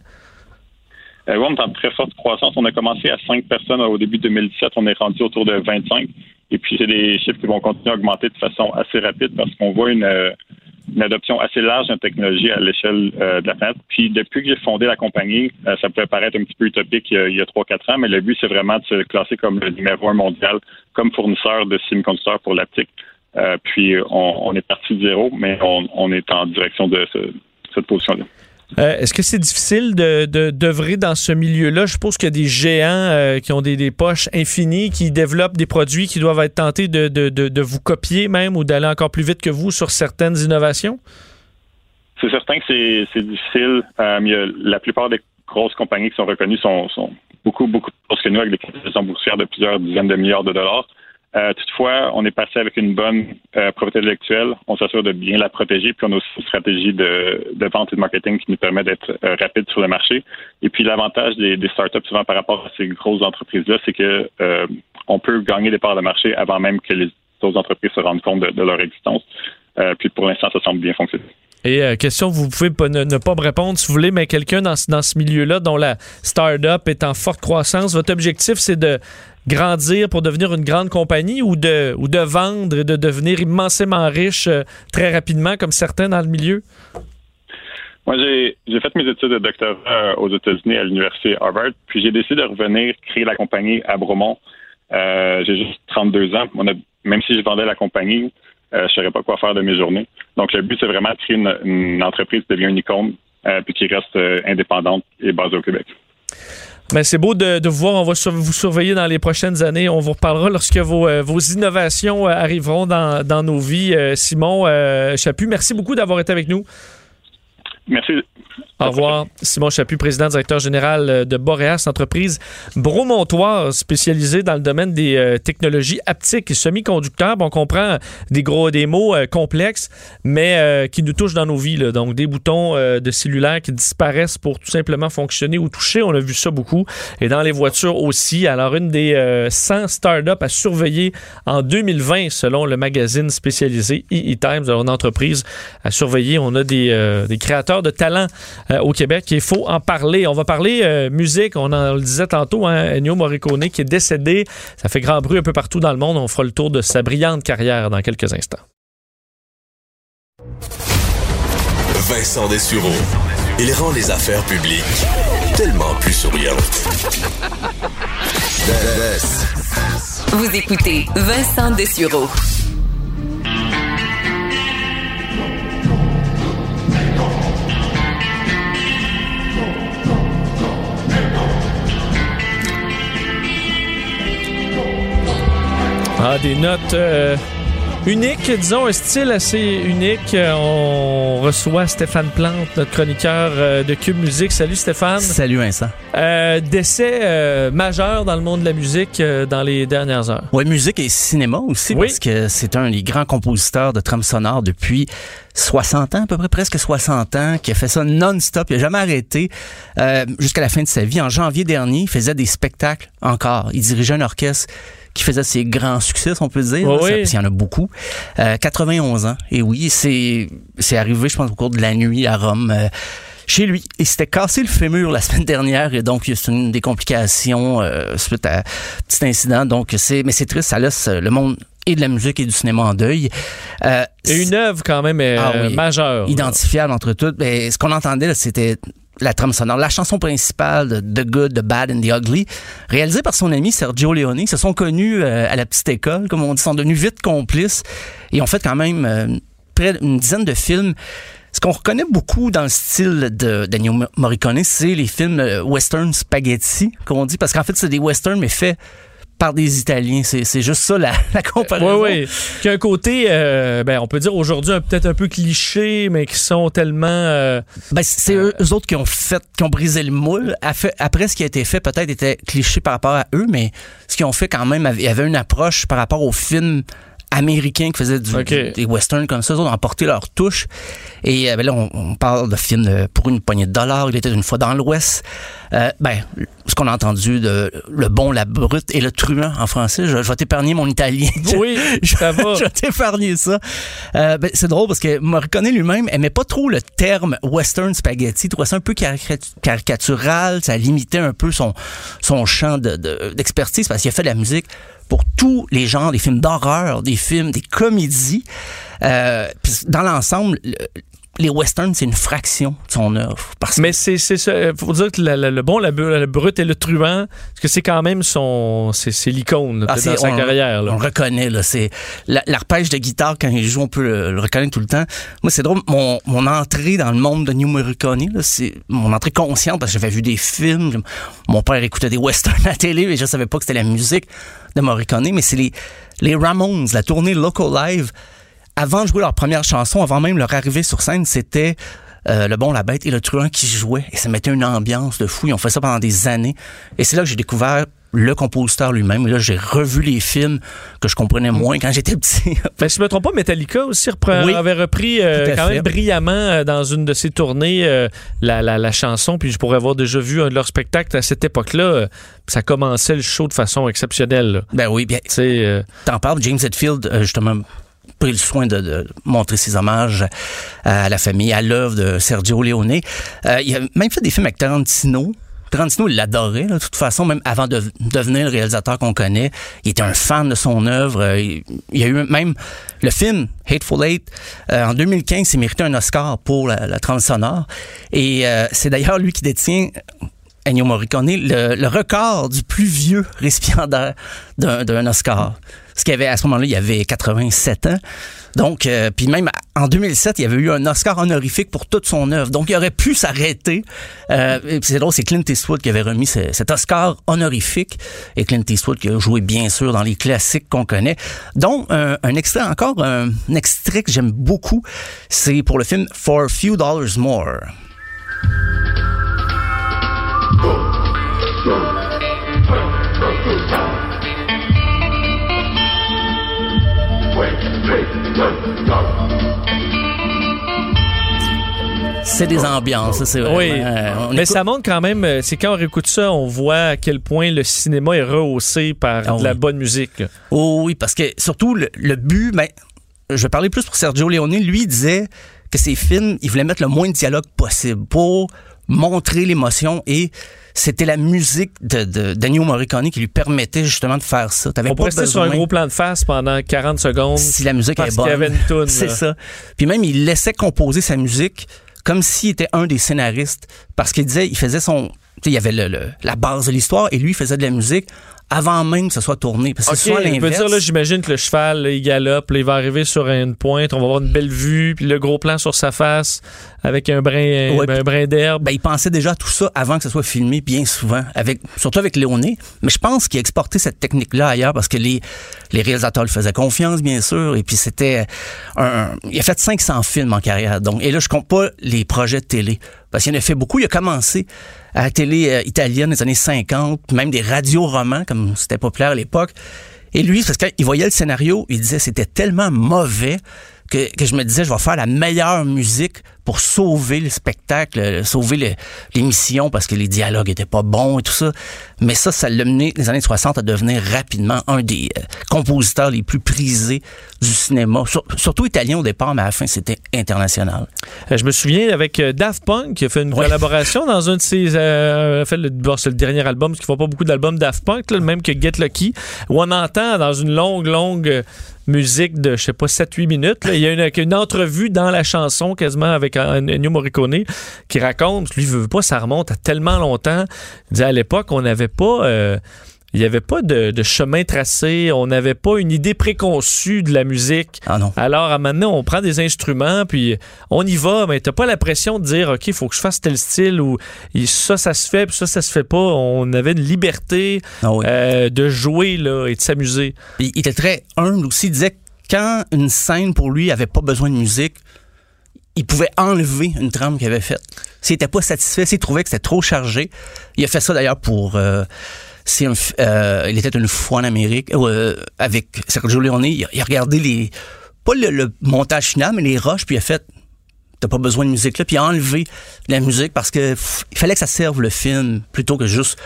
Euh, on est en très forte croissance. On a commencé à 5 personnes au début de 2017. On est rendu autour de 25. Et puis, c'est des chiffres qui vont continuer à augmenter de façon assez rapide parce qu'on voit une, une, adoption assez large de technologie à l'échelle euh, de la planète. Puis, depuis que j'ai fondé la compagnie, euh, ça peut paraître un petit peu utopique il y a 3-4 ans, mais le but, c'est vraiment de se classer comme le numéro un mondial, comme fournisseur de semi-conducteurs pour l'aptique. Euh, puis, on, on, est parti de zéro, mais on, on est en direction de ce, cette position-là. Euh, est-ce que c'est difficile de d'œuvrer dans ce milieu-là? Je suppose qu'il y a des géants euh, qui ont des, des, poches infinies, qui développent des produits qui doivent être tentés de, de, de vous copier même ou d'aller encore plus vite que vous sur certaines innovations? C'est certain que c'est difficile. Euh, la plupart des grosses compagnies qui sont reconnues sont, sont beaucoup, beaucoup plus que nous avec des capitalisations boursières de plusieurs dizaines de milliards de dollars. Euh, toutefois, on est passé avec une bonne euh, propriété intellectuelle. On s'assure de bien la protéger, puis on a aussi une stratégie de, vente et de marketing qui nous permet d'être euh, rapide sur le marché. Et puis l'avantage des, startups souvent par rapport à ces grosses entreprises-là, c'est que on peut gagner des parts de marché avant même que les autres entreprises se rendent compte de, leur existence. Puis pour l'instant, ça semble bien fonctionner. Et question, vous pouvez ne, ne, pas me répondre si vous voulez, mais quelqu'un dans ce milieu-là dont la start-up est en forte croissance, votre objectif, c'est de grandir pour devenir une grande compagnie ou de, ou de vendre et de devenir immensément riche euh, très rapidement, comme certains dans le milieu? Moi, j'ai, j'ai fait mes études de doctorat euh, aux États-Unis à l'Université Harvard, puis j'ai décidé de revenir créer la compagnie à Bromont. Euh, j'ai juste 32 ans. Même si je vendais la compagnie, je ne saurais pas quoi faire de mes journées. Donc, le but, c'est vraiment de créer une, une entreprise qui devient une icône, puis qui reste indépendante et basée au Québec. Ben, c'est beau de, voir. On va vous surveiller dans les prochaines années. On vous reparlera lorsque vos, euh, innovations euh, arriveront dans, dans, nos vies. Euh, Simon Chaput, merci beaucoup d'avoir été avec nous. Merci. Au revoir. Simon Chaput, président directeur général euh, de Boreas, entreprise bromontoise spécialisée dans le domaine des euh, technologies haptiques et semi-conducteurs. on comprend des gros des mots euh, complexes, mais qui nous touchent dans nos vies. Donc, des boutons de cellulaire qui disparaissent pour tout simplement fonctionner ou toucher. On a vu ça beaucoup. Et dans les voitures aussi. Alors, une des 100 startups à surveiller en 2020, selon le magazine spécialisé EE Times, une entreprise à surveiller. On a des, des créateurs de talent euh, au Québec. Il faut en parler. On va parler euh, musique. On en le disait tantôt, hein, Ennio Morricone qui est décédé. Ça fait grand bruit un peu partout dans le monde. On fera le tour de sa brillante carrière dans quelques instants. Vincent Dessureau. Il rend les affaires publiques tellement plus souriantes. Vous écoutez Vincent Dessureau. Ah, des notes euh, unique, disons un style assez unique. Euh, On reçoit Stéphane Plante, notre chroniqueur euh, de Cube Musique. Salut Stéphane. Salut Vincent. Euh, décès majeur dans le monde de la musique dans les dernières heures. Ouais, musique et cinéma aussi, Oui. parce que c'est un des grands compositeurs de trames sonores depuis 60 ans, à peu près presque 60 ans, qui a fait ça non-stop, il a jamais arrêté jusqu'à la fin de sa vie. En janvier dernier, il faisait des spectacles encore. Il dirigeait un orchestre qui faisait ses grands succès, on peut dire. Oui, là, ça- qu'il y en a beaucoup. Euh, 91 ans. Et oui, c'est c'est arrivé, je pense, au cours de la nuit à Rome. euh, chez lui. Il s'était cassé le fémur la semaine dernière et donc c'est une des complications euh, suite à un petit incident. Donc c'est mais c'est triste, ça laisse euh, le monde et de la musique et du cinéma en deuil. Euh, Et une œuvre quand même euh, Ah oui. majeure. identifiable entre toutes. Ben, ce qu'on entendait, c'était la trame sonore, la chanson principale de The Good, The Bad and The Ugly, réalisée par son ami Sergio Leone. Se sont connus euh, à la petite école, comme on dit, sont devenus vite complices et ont fait quand même euh, près d'une dizaine de films. Ce qu'on reconnaît beaucoup dans le style de Daniel Morricone, c'est les films euh, western spaghetti, comme on dit, parce qu'en fait, c'est des westerns, mais faits par des Italiens. C'est juste ça la, la comparaison. Oui, oui. Qui a un côté, euh, ben, on peut dire aujourd'hui peut-être un peu cliché, mais qui sont tellement. euh, Ben, c'est eux, eux autres qui ont fait, qui ont brisé le moule. Après, ce qui a été fait, peut-être était cliché par rapport à eux, mais ce qu'ils ont fait quand même, il y avait une approche par rapport aux films américains qui faisaient du, des westerns comme ça. Autres ont apporté leur touche. Et euh, ben là, on, on parle de films de- pour une poignée de dollars. Il était une fois dans l'Ouest. Euh, ben, ce qu'on a entendu de Le Bon, la Brute et Le Truand en français, je, je vais t'épargner mon italien. Oui, je, ça va. je vais t'épargner ça. Euh, ben, c'est drôle parce que Morricone lui-même aimait pas trop le terme western spaghetti. Il trouvait ça un peu caricat- caricatural. Ça limitait un peu son, son champ de- de- d'expertise parce qu'il a fait de la musique pour tous les genres, des films d'horreur, des films, des comédies. Euh, dans l'ensemble, le- les westerns, c'est une fraction de son œuvre. Parce Mais c'est c'est ça. euh, Faut dire que le bon, la brute et le truand, parce que c'est quand même son, c'est l'icône Ah, dans sa on- carrière. là. On le reconnaît, là. C'est la- l'arpège de guitare, quand il joue, on peut le, le reconnaître tout le temps. Moi, c'est drôle. Mon, mon entrée dans le monde de New Morricone, c'est mon entrée consciente parce que j'avais vu des films. Mon père écoutait des westerns à la télé et je savais pas que c'était la musique de Morricone, mais c'est les, les Ramones, la tournée Local Live. Avant de jouer leur première chanson, avant même leur arrivée sur scène, c'était euh, le bon, la bête et le truand qui jouaient. Et ça mettait une ambiance de fou. Ils ont fait ça pendant des années. Et c'est là que j'ai découvert le compositeur lui-même. Là, j'ai revu les films que je comprenais moins quand j'étais petit. Ben, si je me trompe pas, Metallica aussi Oui. avait repris euh, quand fait. même brillamment euh, dans une de ses tournées euh, la, la, la chanson. Puis je pourrais avoir déjà vu un de leurs spectacles à cette époque-là. ça commençait le show de façon exceptionnelle. là. Ben oui, bien. T'en parles, James Hetfield, justement, pris le soin de, montrer ses hommages à la famille, à l'œuvre de Sergio Leone. Euh, il a même fait des films avec Tarantino. Tarantino, il l'adorait, de toute façon, même avant de devenir le réalisateur qu'on connaît. Il était un fan de son œuvre. Euh, Il, y a eu même le film Hateful Eight. euh, en 2015, il méritait un Oscar pour la, la trame sonore. Et c'est d'ailleurs lui qui détient Ennio Morricone, le, le record du plus vieux récipiendaire d'un Oscar. Ce qu'il avait à ce moment-là, il avait 87 ans. Donc, euh, puis même en 2007, il y avait eu un Oscar honorifique pour toute son œuvre. Donc, il aurait pu s'arrêter. Euh, c'est drôle, c'est Clint Eastwood qui avait remis ce- cet Oscar honorifique. Et Clint Eastwood qui a joué bien sûr dans les classiques qu'on connaît. dont un, un extrait encore, un, un extrait que j'aime beaucoup. C'est pour le film For a Few Dollars More. C'est des ambiances, c'est vraiment, oui. euh, Mais écoute- ça montre quand même, euh, c'est quand on réécoute ça, on voit à quel point le cinéma est rehaussé par Ah de la bonne musique. là. Oh oui, parce que surtout le, le but, ben, je vais parler plus pour Sergio Leone. Lui disait que ses films, il voulait mettre le moins de dialogue possible pour montrer l'émotion et c'était la musique de, de d'Ennio Morricone qui lui permettait justement de faire ça. T'avais On pas sur un gros plan de face pendant 40 secondes. si la musique parce est bonne. qu'il y avait une toune, C'est ça. Puis même, il laissait composer sa musique comme s'il était un des scénaristes. Parce qu'il disait, il faisait son... Il y avait le- le- la base de l'histoire et lui, il faisait de la musique avant même que ce soit tourné. Parce que l'inverse. dire, là, j'imagine que le cheval, là, il galope, là, il va arriver sur une pointe, on va avoir une belle vue, puis le gros plan sur sa face avec un brin, Ouais, un brin d'herbe. Ben, il pensait déjà à tout ça avant que ce soit filmé, bien souvent, avec, surtout avec Léoné. Mais je pense qu'il a exporté cette technique-là ailleurs parce que les, les réalisateurs lui faisaient confiance, bien sûr. Et puis c'était un, il a fait 500 films en carrière. Donc, et là, je compte pas les projets de télé. Parce qu'il en a fait beaucoup. Il a commencé à la télé euh, italienne des années 50, même des radios-romans, comme c'était populaire à l'époque. Et lui, parce qu'il voyait le scénario, il disait c'était tellement mauvais que, que je me disais, je vais faire la meilleure musique pour sauver le spectacle, euh, sauver l'émission parce que les dialogues étaient pas bons et tout ça. Mais ça, ça l'a mené les années 60 à devenir rapidement un des euh, compositeurs les plus prisés du cinéma. Sur- surtout italien au départ, mais à la fin, c'était international. Euh, Je me souviens avec Daft Punk qui a fait une Ouais. collaboration dans un de ses. Euh, fait le, bon, c'est le dernier album, parce qu'ils font pas beaucoup d'albums Daft Punk, là, le même que Get Lucky, où on entend dans une longue, longue musique de, je sais pas, 7-8 minutes, il y a une, entrevue dans la chanson quasiment avec Ennio Morricone qui raconte, lui, veut pas, ça remonte à tellement longtemps. Il dit à l'époque, on n'avait pas. euh, il n'y avait pas de, de chemin tracé, on n'avait pas une idée préconçue de la musique. Ah non. Alors, à maintenant, on prend des instruments, puis on y va, mais t'as pas la pression de dire, OK, il faut que je fasse tel style, ou ça, ça se fait, puis ça, ça se fait pas. On avait une liberté Ah oui. euh, de jouer là, et de s'amuser. Il était très humble aussi. Il disait que quand une scène pour lui avait pas besoin de musique, il pouvait enlever une trame qu'il avait faite. S'il était pas satisfait, s'il trouvait que c'était trop chargé, il a fait ça d'ailleurs pour. euh, c'est euh, il était une fois en Amérique euh, avec Sergio Leone. Il il a regardé les pas le, montage final, mais les rushs, puis il a fait. T'as pas besoin de musique là, puis il a enlevé la musique parce que il fallait que ça serve le film plutôt que juste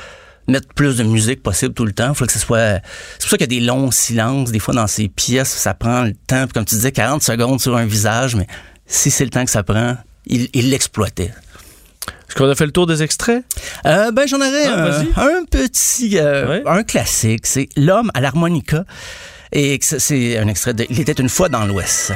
mettre plus de musique possible tout le temps. Faut que ce soit. C'est pour ça qu'il y a des longs silences des fois dans ces pièces. Ça prend le temps. Comme tu disais, 40 secondes sur un visage, mais si c'est le temps que ça prend, il il l'exploitait. Est-ce qu'on a fait le tour des extraits? Euh, ben j'en aurais Ah, un, vas-y. un petit, euh, Ouais. un classique. C'est l'homme à l'harmonica. Et c'est un extrait de Il était une fois dans l'Ouest.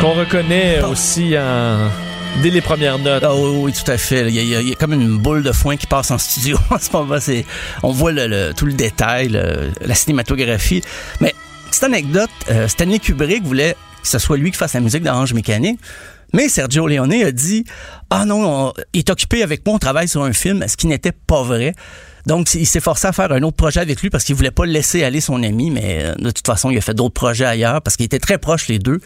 Qu'on reconnaît aussi en... dès les premières notes. Ah oui, oui, tout à fait. Il y, a, y a- comme une boule de foin qui passe en studio en ce on voit tout le détail, la cinématographie. Mais petite anecdote, euh, Stanley Kubrick voulait que ce soit lui qui fasse la musique d'Orange Mécanique. Mais Sergio Leone a dit Ah non, on- il est occupé avec moi, on travaille sur un film, ce qui n'était pas vrai. Donc, il s'est forcé à faire un autre projet avec lui parce qu'il voulait pas laisser aller son ami, mais euh, de toute façon, il a fait d'autres projets ailleurs parce qu'il était très proche les deux.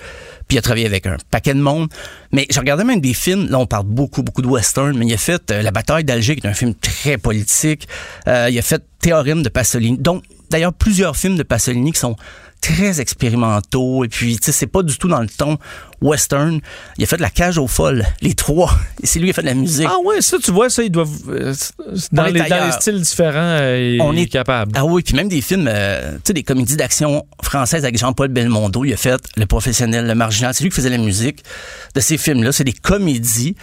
Puis il a travaillé avec un paquet de monde. Mais je regardais même des films, là on parle beaucoup, beaucoup de western, mais il a fait euh, La bataille d'Alger, qui est un film très politique. Euh, il a fait Théorème de Pasolini. Donc, d'ailleurs, plusieurs films de Pasolini qui sont très expérimentaux. Et puis, tu sais, c'est pas du tout dans le ton western. Il a fait de la cage aux folles, les trois. Et c'est lui qui a fait de la musique. Ah ouais, ça, tu vois, ça, ils doivent... euh, dans, les, dans les ailleurs. styles différents, euh, il On est est- capable. Ah oui, puis même des films, euh, tu sais, des comédies d'action françaises avec Jean-Paul Belmondo. Il a fait Le Professionnel, Le Marginal. C'est lui qui faisait la musique de ces films-là. C'est des comédies.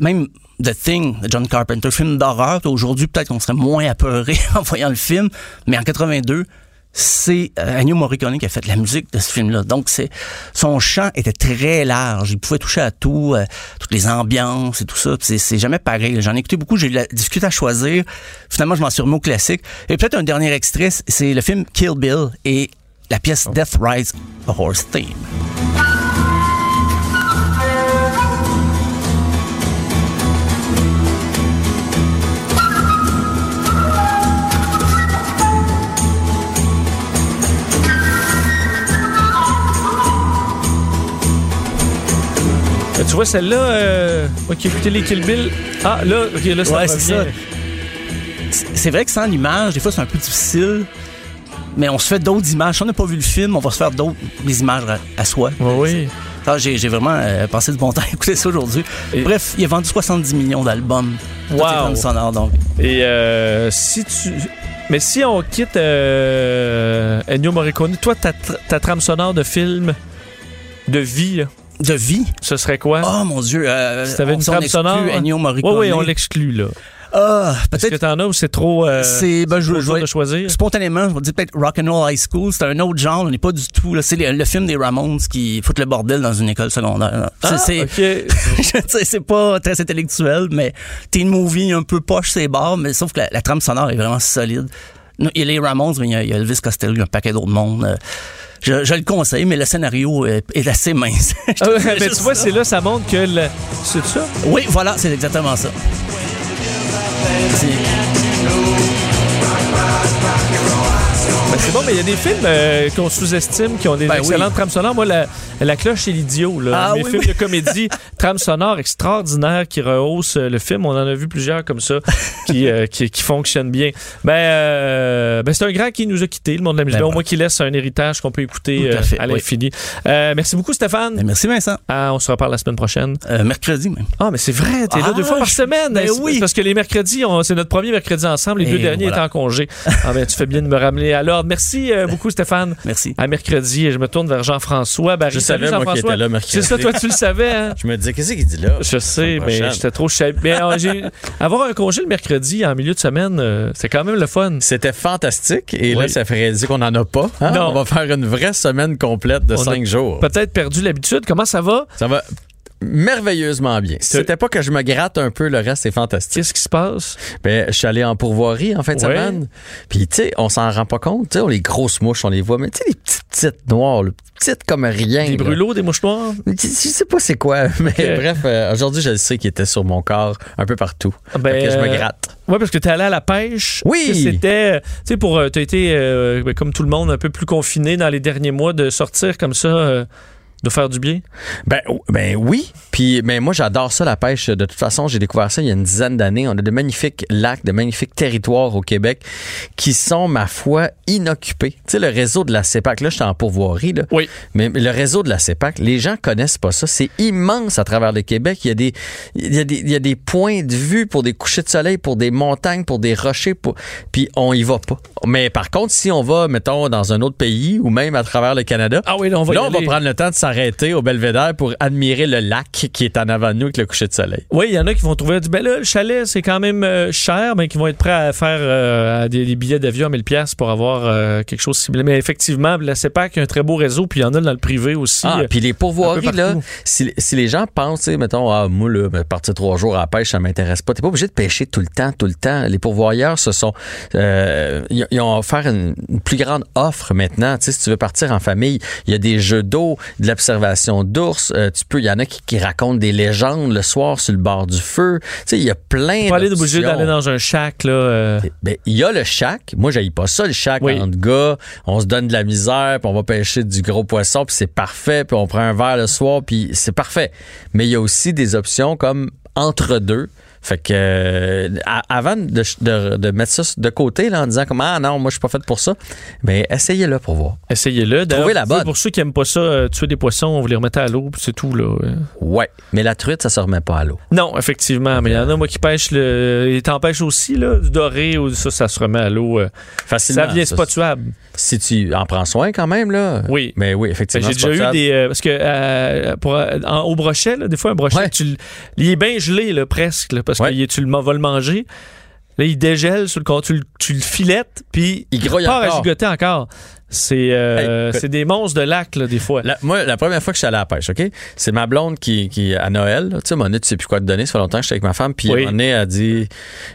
Même The Thing de John Carpenter, film d'horreur. Aujourd'hui, peut-être qu'on serait moins apeuré en voyant le film. Mais en 82, c'est euh, Ennio Morricone qui a fait la musique de ce film-là. Donc, c'est son champ était très large. Il pouvait toucher à tout, euh, toutes les ambiances et tout ça. C'est, c'est jamais pareil. J'en ai écouté beaucoup. J'ai eu la difficulté à choisir. Finalement, je m'en suis remis au classique. Et peut-être un dernier extrait, c'est le film Kill Bill et la pièce Death Rides a Horse Theme. Tu vois, celle-là, euh, moi qui les Kill Bill. Ah, là, ok, là, ça Ouais, revient. c'est ça. C'est- vrai que sans l'image, des fois, c'est un peu difficile. Mais on se fait d'autres images. Si on n'a pas vu le film, on va se faire d'autres images à, à soi. Ouais, oui. Ah, j'ai, vraiment euh, passé du bon temps à écouter ça aujourd'hui. Bref, il a vendu 70 millions d'albums. Wow. sonores, donc. Et euh, si tu. Mais si on quitte euh, Ennio Morricone, toi, ta, ta trame sonore de film de vie, là, De vie? ce serait quoi? Oh mon Dieu. Euh, si t'avais une trame sonore? Ennio Morricone. Oui, oui, on l'exclut, là. Ah, Est-ce que t'en as ou c'est trop, euh, c'est ben, je, je de choisir? Spontanément, je vais dire peut-être Rock'n'Roll High School. C'est un autre genre. On n'est pas du tout. C'est le, le film des Ramones qui foutent le bordel dans une école secondaire. Ah, c'est, ok. je sais, c'est pas très intellectuel, mais teen movie un peu poche ses barres, mais sauf que la, la trame sonore est vraiment solide. Non, Il y a les Ramones, mais il y a, il y a Elvis Costello, il y a un paquet d'autres monde. Euh, Je, je le conseille, mais le scénario est, est assez mince. Ah juste tu vois, c'est là, ça montre que le... C'est ça? Oui, voilà, c'est exactement ça. C'est- Ben, c'est bon, mais il y a des films euh, qu'on sous-estime qui ont des Ben excellentes oui. trames sonores. Moi, la, la cloche et l'idiot, là, Ah mes oui, films oui. de comédie, trame sonore extraordinaire qui rehausse euh, le film. On en a vu plusieurs comme ça qui, euh, qui, qui fonctionnent bien. Ben, euh, ben c'est un grand qui nous a quittés, le monde de la musique. Ben, Au moins qui laisse un héritage qu'on peut écouter Tout à l'infini. Merci beaucoup, Stéphane. Ben, merci Vincent. Ah, on se reparle la semaine prochaine. Mercredi même. Ah, mais c'est vrai, t'es là Ah, deux fois par semaine. ben oui. Parce que les mercredis, c'est notre premier mercredi ensemble. Les Et deux derniers voilà. étaient en congé. Ah, ben, tu fais bien de me ramener à l'ordre. Merci euh, beaucoup, Stéphane. Merci. À mercredi, je me tourne vers Jean-François. Barry, Je salut, savais, moi, qu'il Jean-François. était là mercredi. C'est ça, toi, tu le savais, hein? Je me disais, qu'est-ce qu'il dit là? Je sais, mais j'étais trop Mais euh, avoir un congé le mercredi en milieu de semaine, euh, c'est quand même le fun. C'était fantastique. Et Oui. là, ça ferait dire qu'on n'en a pas. hein? Non. On va faire une vraie semaine complète de On cinq jours. Peut-être perdu l'habitude. Comment ça va? Ça va merveilleusement bien. Si c'était pas que je me gratte un peu, le reste, c'est fantastique. Qu'est-ce qui se passe? Ben, je suis allé en pourvoirie en fin de Ouais. semaine. Puis, tu sais, on s'en rend pas compte. Tu sais, les grosses mouches, on les voit. Mais tu sais, les petites, petites noires, là, petites comme rien. Des là. brûlots, des mouches noires? Je sais pas c'est quoi, mais bref, euh, aujourd'hui, je le sais qu'il était sur mon corps un peu partout. Ben, Fait que je me euh, gratte. Oui, parce que tu es allé à la pêche. Oui. C'était, euh, tu sais, pour. Tu as été, euh, ben, comme tout le monde, un peu plus confiné dans les derniers mois, de sortir comme ça, euh, de faire du bien? Ben, ben oui. Puis, mais moi, j'adore ça, la pêche. De toute façon, j'ai découvert ça il y a une dizaine d'années. On a de magnifiques lacs, de magnifiques territoires au Québec qui sont, ma foi, inoccupés. Tu sais, le réseau de la CEPAC, là, je suis en pourvoirie, là. Oui. Mais le réseau de la CEPAC, les gens connaissent pas ça. C'est immense à travers le Québec. Il y a des, il y a des, il y a des points de vue pour des couchers de soleil, pour des montagnes, pour des rochers, pour, puis on y va pas. Mais par contre, si on va, mettons, dans un autre pays ou même à travers le Canada, Ah oui, là, on va y Là, on va aller. prendre le temps de s'arrêter au Belvédère pour admirer le lac qui est en avant de nous avec le coucher de soleil. Oui, il y en a qui vont trouver, ben là, le chalet, c'est quand même euh, cher, mais qui vont être prêts à faire euh, des, des billets d'avion à 1000 pièces pour avoir euh, quelque chose de similaire. Mais effectivement, la CEPAC a un très beau réseau, puis il y en a dans le privé aussi. Ah, puis les pourvoiries, là, si, si les gens pensent, mettons, ah, moi, là, ben, partir trois jours à la pêche, ça m'intéresse pas. T'es pas obligé de pêcher tout le temps, tout le temps. Les pourvoyeurs, ce sont, ils, ont offert une, une plus grande offre maintenant. Si tu veux partir en famille, il y a des jeux d'eau, de l'observation d'ours. euh, tu peux, il y en a qui, qui racontent des légendes le soir sur le bord du feu. Tu sais, il y a plein pas aller obligé d'options. d'aller dans un shack, là. euh, Ben, il y a le shack. Moi, j'aille pas ça, le shack Oui. entre gars. On se donne de la misère, puis on va pêcher du gros poisson, puis c'est parfait, puis on prend un verre le soir, puis c'est parfait. Mais il y a aussi des options comme entre deux. Fait que euh, avant de, de- de mettre ça de côté là, en disant comme ah non moi je suis pas fait pour ça, ben essayez-le pour voir. Essayez-le. Trouvez la bonne. Pour ceux qui aiment pas ça, euh, tuer des poissons, vous les remettez à l'eau, puis c'est tout, là. Ouais, mais la truite ça se remet pas à l'eau. Non, effectivement, mais il y en a, moi, qui pêchent le. Ils t'en pêchent aussi, là, du doré, ou ça, ça se remet à l'eau. euh. Facilement. Ça vient, c'est pas tuable. Si tu en prends soin quand même là. Oui. Mais oui Ben, effectivement. J'ai c'est pas déjà eu tuable. des. euh, parce que pour, en- au brochet, là, des fois, un brochet, Ouais. tu, il est bien gelé, là, presque, là, parce Ouais. que tu le, vas le manger. Là, il dégèle sur le compte, tu, le- tu le filettes, puis Il grouille part à encore. gigoter encore. C'est euh, Hey, c'est des monstres de lac, là, des fois. La- moi, la première fois que je suis allé à la pêche, OK? C'est ma blonde qui, qui à Noël, tu sais, mon tu sais plus quoi te donner, ça fait longtemps que j'étais avec ma femme, puis Oui. à donné, elle dit,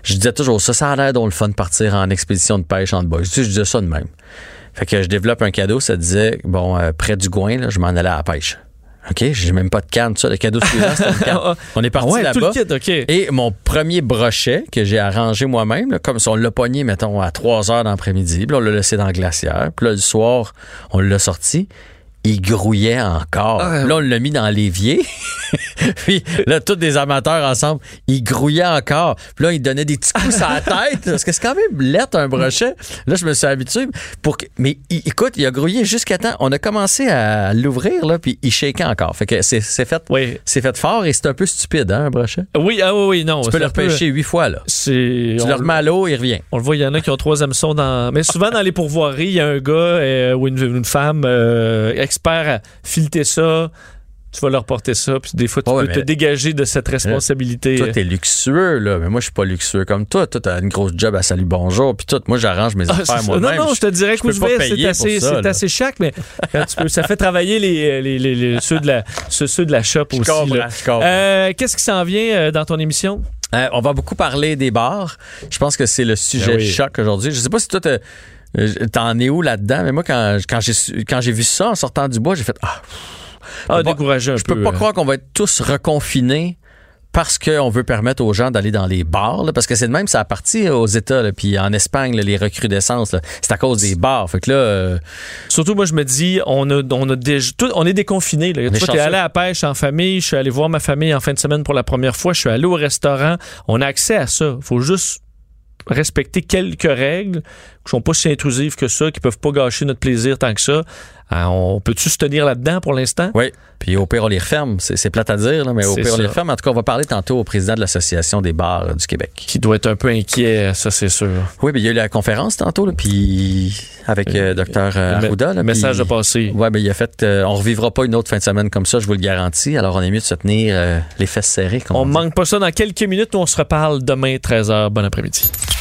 je disais toujours ça, ça a l'air donc le fun de partir en expédition de pêche en bois. Je dis, je disais ça de même. Fait que je développe un cadeau, ça disait, bon, euh, près du Gouin, là, je m'en allais à la pêche. OK? J'ai même pas de canne, ça. Le cadeau suivant, c'était une canne. On est parti Ah ouais, là-bas. Et mon premier brochet que j'ai arrangé moi-même, comme si on l'a pogné, mettons, à 3 heures d'après-midi, puis on l'a laissé dans le glacière. Puis là, le soir, on l'a sorti. Il grouillait encore. Ah. Là, on l'a mis dans l'évier. puis là, tous des amateurs ensemble, il grouillait encore. Puis là, il donnait des petits coups à la tête. Parce que c'est quand même lettre, un brochet. Là, je me suis habitué. Pour que... Mais il- écoute, il a grouillé jusqu'à temps. On a commencé à l'ouvrir, là, puis il shakeait encore. Fait que c'est c'est fait, Oui. c'est fait fort et c'est un peu stupide, hein, un brochet? Oui, ah oui, oui, non. Tu peux le repêcher huit fois, là. Tu on- le remets à l'eau, il revient. On le voit, il y en a qui ont trois hameçons dans. Mais souvent, dans les pourvoiries, il y a un gars euh, ou une, une femme euh, expert à fileter ça tu vas leur porter ça, puis des fois, tu Ouais, peux te dégager de cette responsabilité. Toi, t'es luxueux, là, mais moi, je suis pas luxueux comme toi. Toi, t'as une grosse job à Salut Bonjour, puis tout. Moi, j'arrange mes Ah, affaires moi-même. non, non, je te dirais que pas Ouzbek, c'est assez, ça, assez chac, mais quand tu peux, ça fait travailler les, les, les- les- ceux, de la, ceux, ceux de la shop aussi. je. Euh, Qu'est-ce qui s'en vient euh, dans ton émission? Euh, on va beaucoup parler des bars. Je pense que c'est le sujet Ben oui. choc aujourd'hui. Je sais pas si toi, t'as- euh, t'en es où là-dedans, mais moi, quand, quand j'ai su- quand j'ai vu ça en sortant du bois, j'ai fait Ah, Ah, découragé un je peu. peux pas euh. croire qu'on va être tous reconfinés parce qu'on veut permettre aux gens d'aller dans les bars, là, parce que c'est de même, ça a parti aux États, là, puis en Espagne, là, les recrudescences, c'est à cause des bars. Fait que là, euh, Surtout, moi, je me dis, on a, on a déjà, tout- on est déconfiné. Là. Tu allé à la pêche en famille, je suis allé voir ma famille en fin de semaine pour la première fois, je suis allé au restaurant. On a accès à ça. faut juste respecter quelques règles qui sont pas si intrusives que ça, qui peuvent pas gâcher notre plaisir tant que ça. Euh, on peut-tu se tenir là-dedans pour l'instant? oui. Puis au pire, on les referme. C'est plate à dire, là, mais au pire, on les referme. En tout cas, on va parler tantôt au président de l'Association des bars euh, du Québec. Qui doit être un peu inquiet, ça, c'est sûr. Oui, mais il y a eu la conférence tantôt, là, puis avec euh, Dr Le me- Arruda. là, message a passé. Ouais, ben il a fait. euh, on revivra pas une autre fin de semaine comme ça, je vous le garantis. Alors on est mieux de se tenir euh, les fesses serrées. comme On on dit. manque pas ça dans quelques minutes. On se reparle demain, 13h. Bon après-midi.